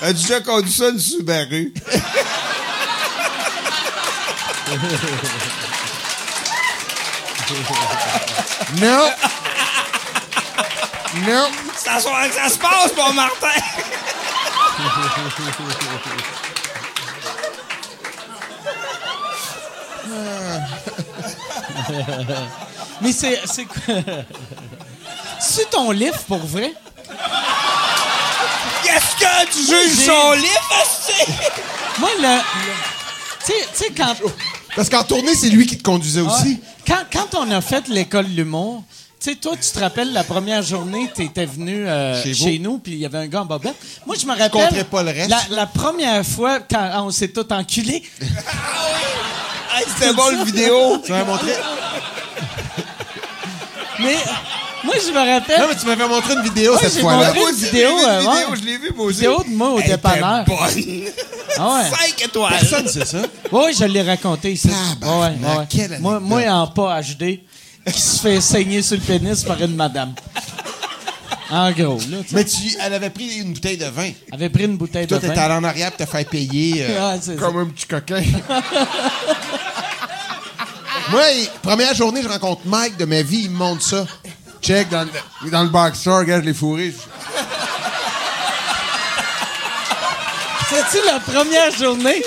As-tu déjà conduit ça, une Subaru? Non Non C'est à soir que ça se passe, mon Martin! Mais c'est. C'est quoi? C'est ton livre pour vrai? Qu'est-ce que tu juges son livre? Moi, le. tu sais- quand. Parce qu'en tournée, c'est lui qui te conduisait aussi. Ouais. Quand, quand on a fait l'école de l'humour, tu sais, toi, tu te rappelles la première journée, tu étais venu euh, Chez nous, puis il y avait un gars en bobette. Moi, je me rappelle. compterai pas le reste. La, la première fois, quand on s'est tout enculé, Hey, C'était bon, le vidéo! Tu m'avais montré. mais moi, je me rappelle. Non, mais tu m'avais montré une vidéo Ouais, cette fois-là. Moi une aussi, vidéo, vu euh, une ouais. vidéo, je l'ai vu, moi aussi. Vidéo de moi au dépanneur. bonne. Ah ouais. 5 étoiles. Personne sait ça. Oui, je l'ai raconté ici. Tabarnak, Ouais, ouais. quelle Moi, moi, en pas HD, qui se fait saigner sur le pénis par une madame. En gros, là, tu sais. Mais tu, elle avait pris une bouteille de vin. avait pris une bouteille Toi, de t'étais vin. allé en arrière pour te faire payer euh, comme un petit coquin. Moi, première journée, je rencontre Mike de ma vie, il me montre ça. Check dans le, dans le boxer, regarde, je l'ai fourré. C'est-tu la première journée?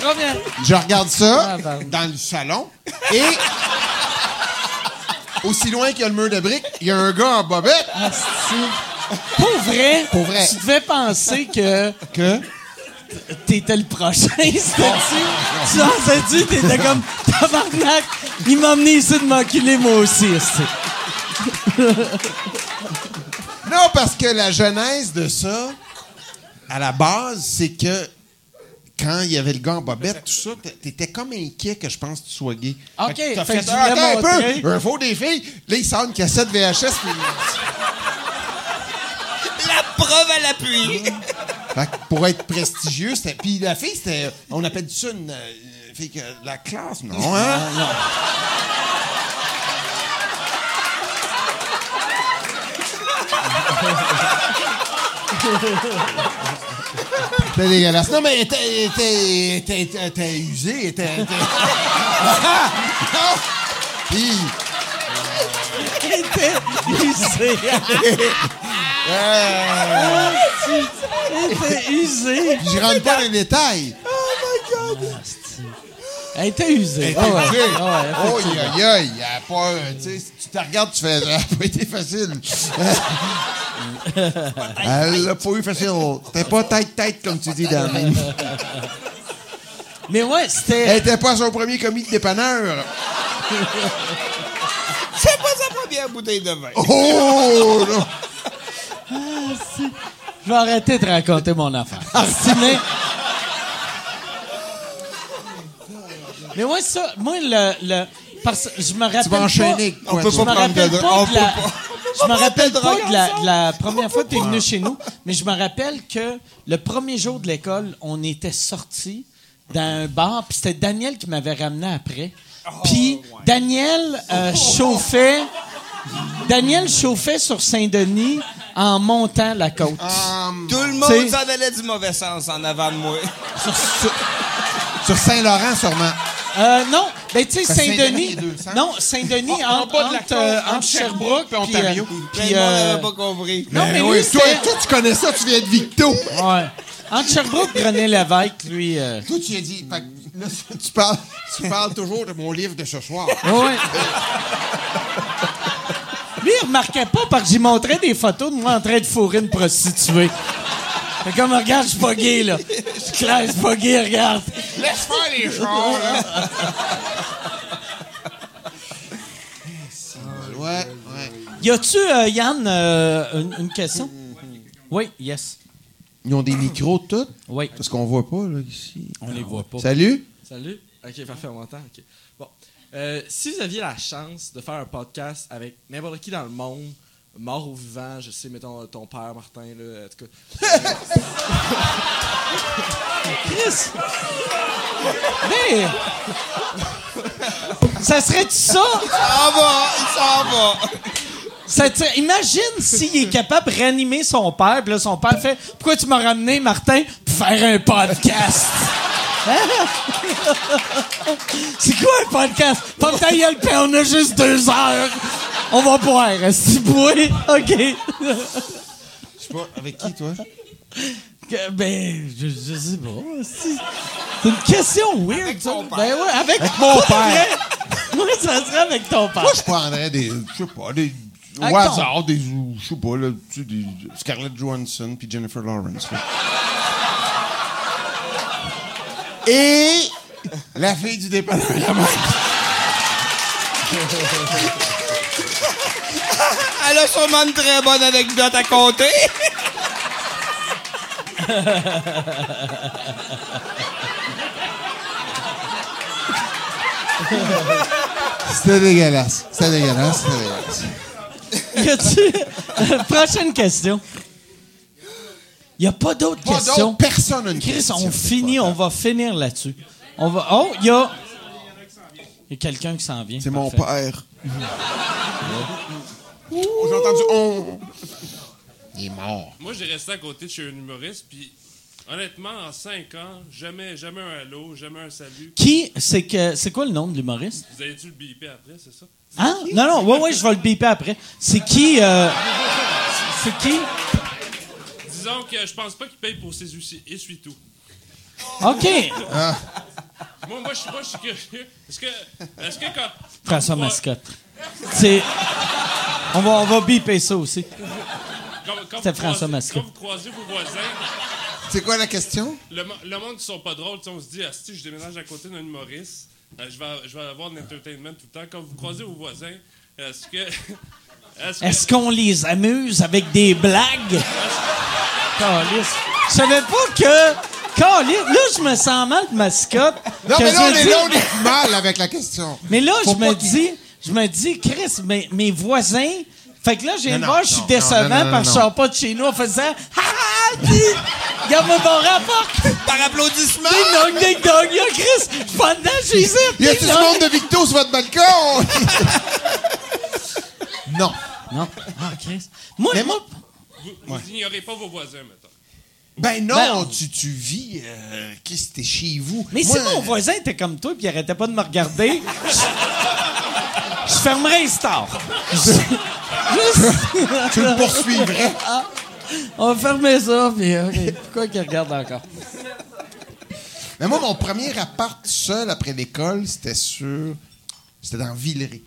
Première. Je regarde ça Ah, pardon. dans le salon et aussi loin qu'il y a le mur de briques, il y a un gars en bobette. Asti. Pour vrai, Pour vrai. tu devais penser que Que? t'étais le prochain, c'était-tu? Tu pensais-tu, t'étais comme tabarnak, il m'a amené ici de m'enculer moi aussi, asti. Non, parce que la genèse de ça, à la base, c'est que quand il y avait le gars en bobette, tout ça, t'étais comme inquiet que je pense que tu sois gay. OK, Fait fait tu Ah, attends un peu, un faux des filles. Là, il sort une cassette VHS. Puis... La preuve à l'appui. Fait que pour être prestigieux, c'était. Puis la fille, c'était. On appelle ça une, euh, une fille que la classe, non, hein? C'était dégueulasse. Non, mais était, elle était, elle était, elle était- usé. usé. je rentre pas dans les détails. Elle était usée. Elle Ah était ouais. usée. Ah ouais, Oh, effectivement. aïe, y a pas. euh, Tu sais, si tu te regardes, tu fais. Ça n'a pas été facile. Elle l'a pas eu facile. C'était pas tête-tête, comme tu dis, Dan. Mais ouais, c'était. Elle était pas son premier commis de dépanneur. C'est pas sa première bouteille de vin. Oh! non. Je vais arrêter de raconter mon affaire. mais... mais ouais, ça, moi, le. le parce que je me rappelle. Tu vas enchaîner. Pas, quoi, on peut me prendre de pas pas- Je me rappelle de pas de la, de la première fois que tu es venu chez nous, mais je me rappelle que le premier jour de l'école, on était sortis dans un bar, puis c'était Daniel qui m'avait ramené après. Puis Daniel euh, chauffait. Daniel chauffait sur Saint-Denis en montant la côte. Um, Tout le monde s'en allait du mauvais sens en avant de moi. sur Saint-Laurent, sûrement. Euh, non, ben tu sais Saint-Denis. Non, Saint-Denis En- en entre, bas de la entre, euh, Sherbrooke puis puis, Ontario. euh, puis, de monde euh, n'avait pas compris. Non, mais oui, lui, toi, toi, tu connais ça, tu viens de Victo. Ouais. Entre Sherbrooke René Lévesque, lui. euh, Toi, tu as dit. fait que là, tu, parles, tu parles toujours de mon livre de ce soir. Ouais. Lui, il remarquait pas parce que j'y montrais des photos de moi en train de fourrer une prostituée. Fait comme, regarde, je suis pas gay, là. Je suis clair, je suis pas gay, regarde. Laisse faire les chars, là. ouais, ouais. Y a-tu, euh, Yann, euh, une, une question? Oui, yes. Ils ont des micros, tous? Oui. Parce qu'on voit pas, là, ici. On les voit pas. Salut? Salut. Ok, parfait, on m'entend. Ok. Bon. Euh, si vous aviez la chance de faire un podcast avec n'importe qui dans le monde, mort ou vivant, je sais, mettons ton père, Martin, là, en tout cas. Chris! Mais... Ça serait ça? Il s'en va, il s'en va. Ça te- imagine s'il est capable de réanimer son père, puis là, son père fait Pourquoi tu m'as ramené, Martin, pour faire un podcast? Hein? C'est quoi un podcast? Pas ta gueule, puis on a juste deux heures. On va est-ce que oui? OK. Je sais pas, avec qui, toi? Que- Ben, je, je sais pas. C'est une question weird. Avec ça. ton père. Ben ouais, avec, mon Pour père. Moi, ça serait avec ton père. Moi, je prendrais des. Je sais pas, des. Au Avec hasard, des. Je sais pas, là, tu sais, des. Scarlett Johansson puis Jennifer Lawrence. là. Et. La fille du dépanneur la. Elle a sûrement une très bonne anecdote à compter. C'était dégueulasse. C'était dégueulasse. C'était dégueulasse. Y a-tu. Prochaine question? Y a pas d'autres Pas questions? d'autres, personne n'a une Chris, question. on finit, on va finir là-dessus. On va. Oh, il y a. Y a quelqu'un qui s'en vient. C'est mon père. Oh, J'ai entendu on. Il est mort. Moi, j'ai resté à côté de chez un humoriste, puis honnêtement, en cinq ans, jamais, jamais un allô, jamais un salut. Qui, c'est que, c'est quoi le nom de l'humoriste? Vous avez dû le biper après, c'est ça? Hein? Non, non, ouais, ouais, je vais le biper après. C'est qui, euh, c'est qui? Disons que je pense pas qu'il paye pour ses essuie- essuie-tout. OK. Moi, moi, je suis moi, je suis curieux. Est-ce que, est-ce que quand. François Mascotte. C'est. On va, on va biper ça aussi. C'était François Mascotte. Quand vous croisez vos voisins, C'est quoi la question? le, le monde qui sont pas drôles, on se dit, ah, si je déménage à côté d'un humoriste, euh, je, vais, je vais avoir de l'entertainment tout le temps. Quand vous croisez vos voisins, est-ce que. Est-ce qu'on les amuse avec des blagues? Calice. Je savais pas que. Calice. Là, je me sens mal de mascotte. Non, mais là, je on est dis- là, on est mal avec la question. Mais là, Faut je me dis, je me dis, Chris, mes, mes voisins. Fait que là, j'ai voir, je suis décevant non, non, non, parce que je non. sors pas de chez nous en faisant Ah ah, dis, Regarde-moi mon rapport! Par applaudissement. Ding dong, ding dong, Chris! Je dedans, je suis ici! Y a tout le monde de Victo sur votre balcon? non. Non. Ah, Chris. Moi, Mais moi, Vous, vous ignorez pas vos voisins, mettons. Ben non, Ben, tu, tu vis. Euh, Qu'est-ce que t'es chez vous? Mais Moi, si mon voisin était comme toi puis il arrêtait pas de me regarder, je, fermerais les stars. Juste, Tu le poursuivrais. on va fermer ça, puis OK, pourquoi qu'il regarde encore? Mais moi, mon premier appart seul après l'école, c'était sur. C'était dans Villeray.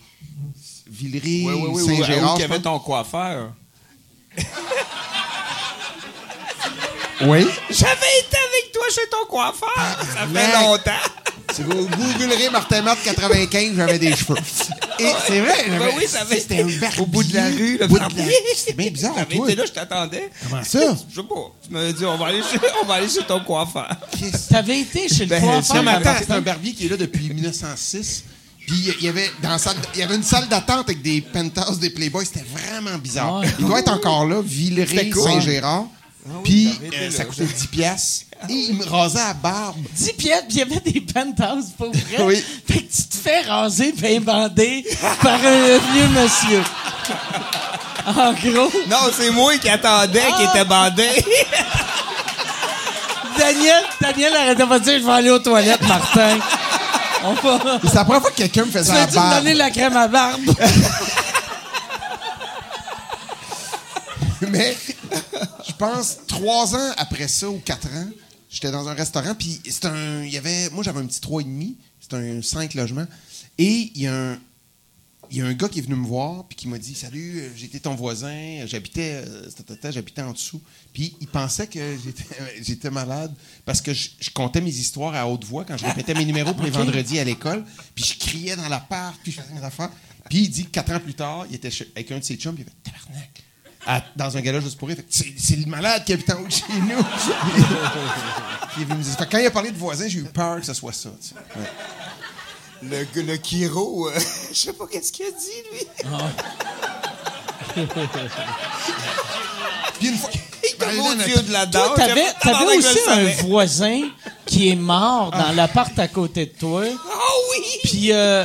Villeray, Oui, oui, oui. Saint-Gérard. Où y avait ton coiffeur? Oui. J'avais été avec toi chez ton coiffeur. Ça fait longtemps. Si vous googlerez Martin Matt 95, j'avais des cheveux. Et c'est vrai, j'avais- Ben oui, ça avait c'était un barbier. au bout de la rue, le Au bout de la- barbier. C'était bien bizarre, J'avais toi. été là, je t'attendais. Comment ça? Je sais pas. Tu m'avais dit, on va aller chez, on va aller chez ton coiffeur. Qu'est-ce- T'avais été chez le Ben, coiffeur. Non, mais attends, c'est un barbier qui est là depuis 1906. Puis il y avait dans la salle, il y avait une salle d'attente avec des penthouses des Playboys. C'était vraiment bizarre. Ouais. Il doit être encore là, Villeray. Saint-Gérard. Oui, Puis euh, ça coûtait 10 piastres. Et il me rasait à barbe. 10 pièces, puis il y avait des penthouses, pour vrai. Oui. Fait que tu te fais raser bien bandé par un vieux monsieur. En gros, Non, c'est moi qui attendais, qui était bandé. Daniel, Daniel arrêtait pas de dire « Je vais aller aux toilettes, Martin. » On va... C'est la première fois que quelqu'un me Tu faisait la veux-tu me barbe. donner la crème à barbe? Mais je pense trois ans après ça ou quatre ans, j'étais dans un restaurant puis c'est un il y avait moi j'avais un petit trois et demi, c'était un cinq logements et il y a un il y a un gars qui est venu me voir puis qui m'a dit salut euh, j'étais ton voisin j'habitais euh, j'habitais en dessous. Puis il pensait que j'étais malade parce que je, je contais mes histoires à haute voix quand je répétais mes numéros pour les vendredis à l'école puis je criais dans l'appart puis je faisais mes affaires. Puis il dit que quatre ans plus tard il était avec un de ses chums puis il avait tabarnak à- dans un gala juste pour rire. C'est le malade qui habite en haut de chez nous. Est venu me dire- Fait que quand il a parlé de voisins, j'ai eu peur que ce soit ça. tu sais. Ouais. Le, le Kiro, euh, je sais pas qu'est-ce qu'il a dit, lui. Puis une fois. Dieu de la Toi, t'avais, aussi un voisin qui est mort dans l'appart à côté de toi. Ah oui! Puis, euh,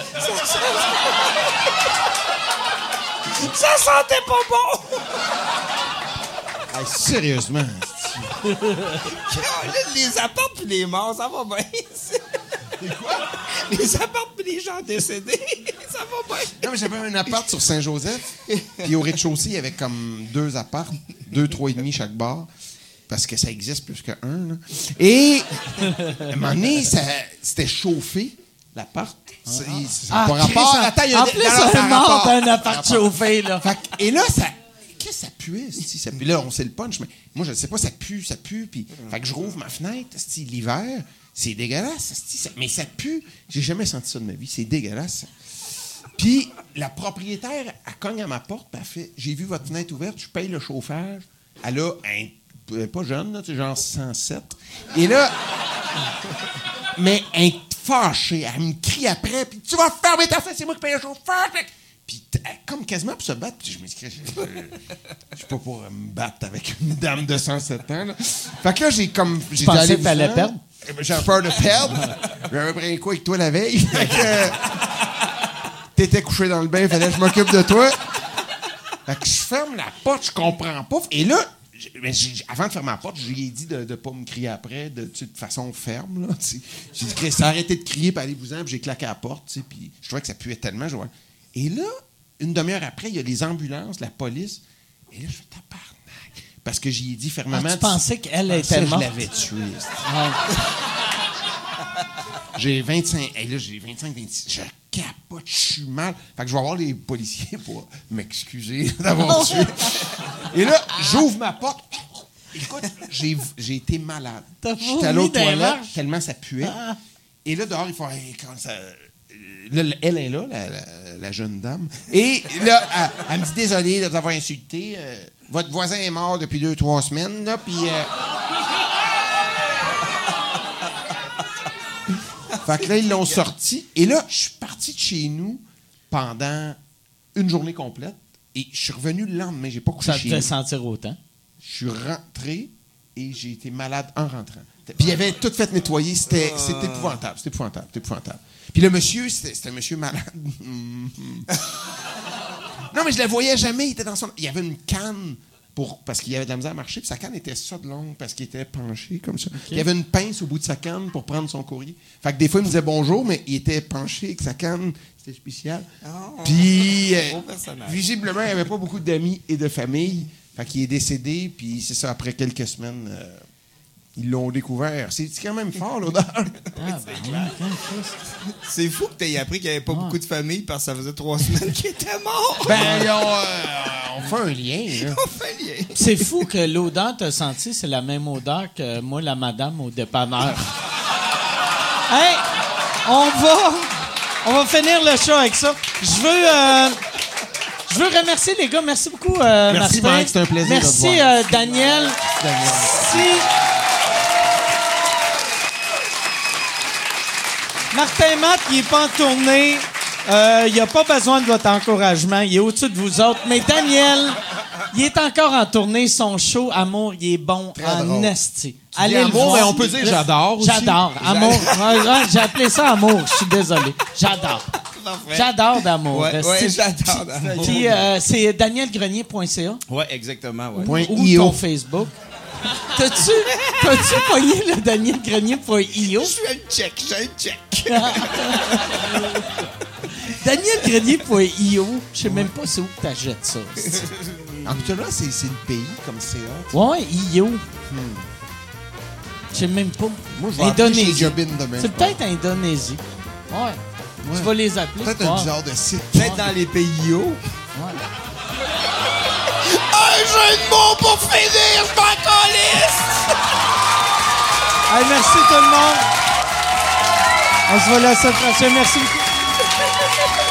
Ça sentait pas bon! hey, sérieusement. Les apports puis les morts, ça va bien. Les apports puis les gens décédés, ça va bien. Non, mais j'avais un appart sur Saint-Joseph. Puis au rez-de-chaussée, il y avait comme deux apparts, deux, trois et demi chaque bar. Parce que ça existe plus qu'un. Et à un moment donné, c'était chauffé, l'appart. C'est- Ça n'a ah, pas rapport. Chris, Attends, il y a en plus, ça un appart chauffé, là. Et là, ça. Qu'est-ce que ça pue, esti? ça pue? Là, on sait le punch, mais moi, je ne sais pas, ça pue, ça pue. Puis, fait que je rouvre ma fenêtre, l'hiver. C'est dégueulasse, mais ça pue. J'ai jamais senti ça de ma vie. C'est dégueulasse. Puis, la propriétaire, elle cogne à ma porte, elle fait J'ai vu votre fenêtre ouverte, je paye le chauffage. Elle a un. Pas jeune, là, genre 107. Et là. Mais est fâchée. Elle me crie après, puis tu vas fermer ta fenêtre, c'est moi qui paye le que- Puis, comme quasiment pour se battre, puis je me dis je je suis pas pour euh, me battre avec une dame de 107 ans. Là. Fait que là, j'ai comme. J'ai pensais que t'allais perdre? Eh ben, J'avais peur de perdre. J'avais pris un coup avec toi la veille. Fait que, euh, T'étais couché dans le bain, fallait que je m'occupe de toi. Fait que je ferme la porte, je comprends pas. Et là, avant de fermer la porte, je lui ai dit de ne pas me crier après, de, façon ferme. J'ai dit, arrêtez de crier, puis allez-vous-en, puis j'ai claqué la porte. Puis je trouvais que ça puait tellement. je vois. Et là, une demi-heure après, il y a les ambulances, la police. Et là, je fais tabarnak. Parce que j'y ai dit fermement. Ah, tu pensais qu'elle était morte? Je l'avais tué. c'est- Ah. J'ai 25. Et là, j'ai 25, 26. Je capote, je suis mal. Fait que je vais voir les policiers pour m'excuser d'avoir tué. Et là, j'ouvre ma porte. Écoute, j'ai été malade. T'as J'étais allé aux toilettes tellement ça puait. Et là, dehors, il faut. hey, quand ça- Là, elle est là, la, la- la jeune dame. Et là, elle, elle me dit désolé de vous avoir insulté. Euh, votre voisin est mort depuis deux, trois semaines. Là, puis. euh, Fait que là, ils l'ont sorti. Et là, je suis parti de chez nous pendant une journée complète. Et je suis revenu le lendemain. J'ai pas couché Ça chez te fait nous. sentir autant? Je suis rentré et j'ai été malade en rentrant. Puis il avait tout fait nettoyer. C'était c'était épouvantable. C'était épouvantable. C'était épouvantable. Puis le monsieur, c'était c'était un monsieur malade. non, mais je le voyais jamais. Il était dans son. Il y avait une canne. Pour, parce qu'il y avait de la misère à marcher, puis sa canne était ça de longue parce qu'il était penché comme ça. Il y avait une pince au bout de sa canne pour prendre son courrier. Fait que des fois, il me disait bonjour, mais il était penché avec sa canne. C'était spécial. Puis, euh, visiblement, il n'y avait pas beaucoup d'amis et de famille. Fait qu'il est décédé, puis c'est ça, après quelques semaines, euh, Ils l'ont découvert. C'est quand même fort, l'odeur. Ah, ben, c'est fou que tu aies appris qu'il n'y avait pas beaucoup de familles parce que ça faisait trois semaines qu'il était mort. Ben, euh, on, fait un lien. On fait un lien. C'est fou que l'odeur que tu as sentie, c'est la même odeur que moi, la madame au dépanneur. hey, on va, on va finir le show avec ça. Je veux... Euh, je veux remercier les gars. Merci beaucoup, euh, Merci, Mike. C'était un plaisir Merci, de te euh, Daniel. Daniel. Martin Matt, il n'est pas en tournée. Euh, il n'a pas besoin de votre encouragement. Il est au-dessus de vous autres. Mais Daniel, il est encore en tournée. Son show, Amour, il est bon en esti. Allez Amour, mais on peut dire j'adore aussi. J'adore. Amour. J'ai appelé ça Amour. Je suis désolé. J'adore. J'adore d'amour. Ouais, ouais j'adore d'amour. Puis euh, c'est danielgrenier.ca. Ouais, exactement. Ouais. Ou ton Facebook. T'as-tu, t'as-tu pogné le danielgrenier.io? Je suis un check, j'ai un check. danielgrenier.io, je sais même pas c'est où que t'achètes ça. En tout cas, c'est, c'est le pays comme c'est. Ouais, IO. Hmm. Je sais même pas. Moi, je vais Indonésie. Chez demain. C'est peut-être Indonésie. Ouais. Tu vas les appeler. Peut-être un bizarre de site. Peut-être dans les pays IO. Ouais. Un jeu de mots pour finir, je m'en hey, merci tout le monde. On se voit la semaine prochaine. Merci beaucoup.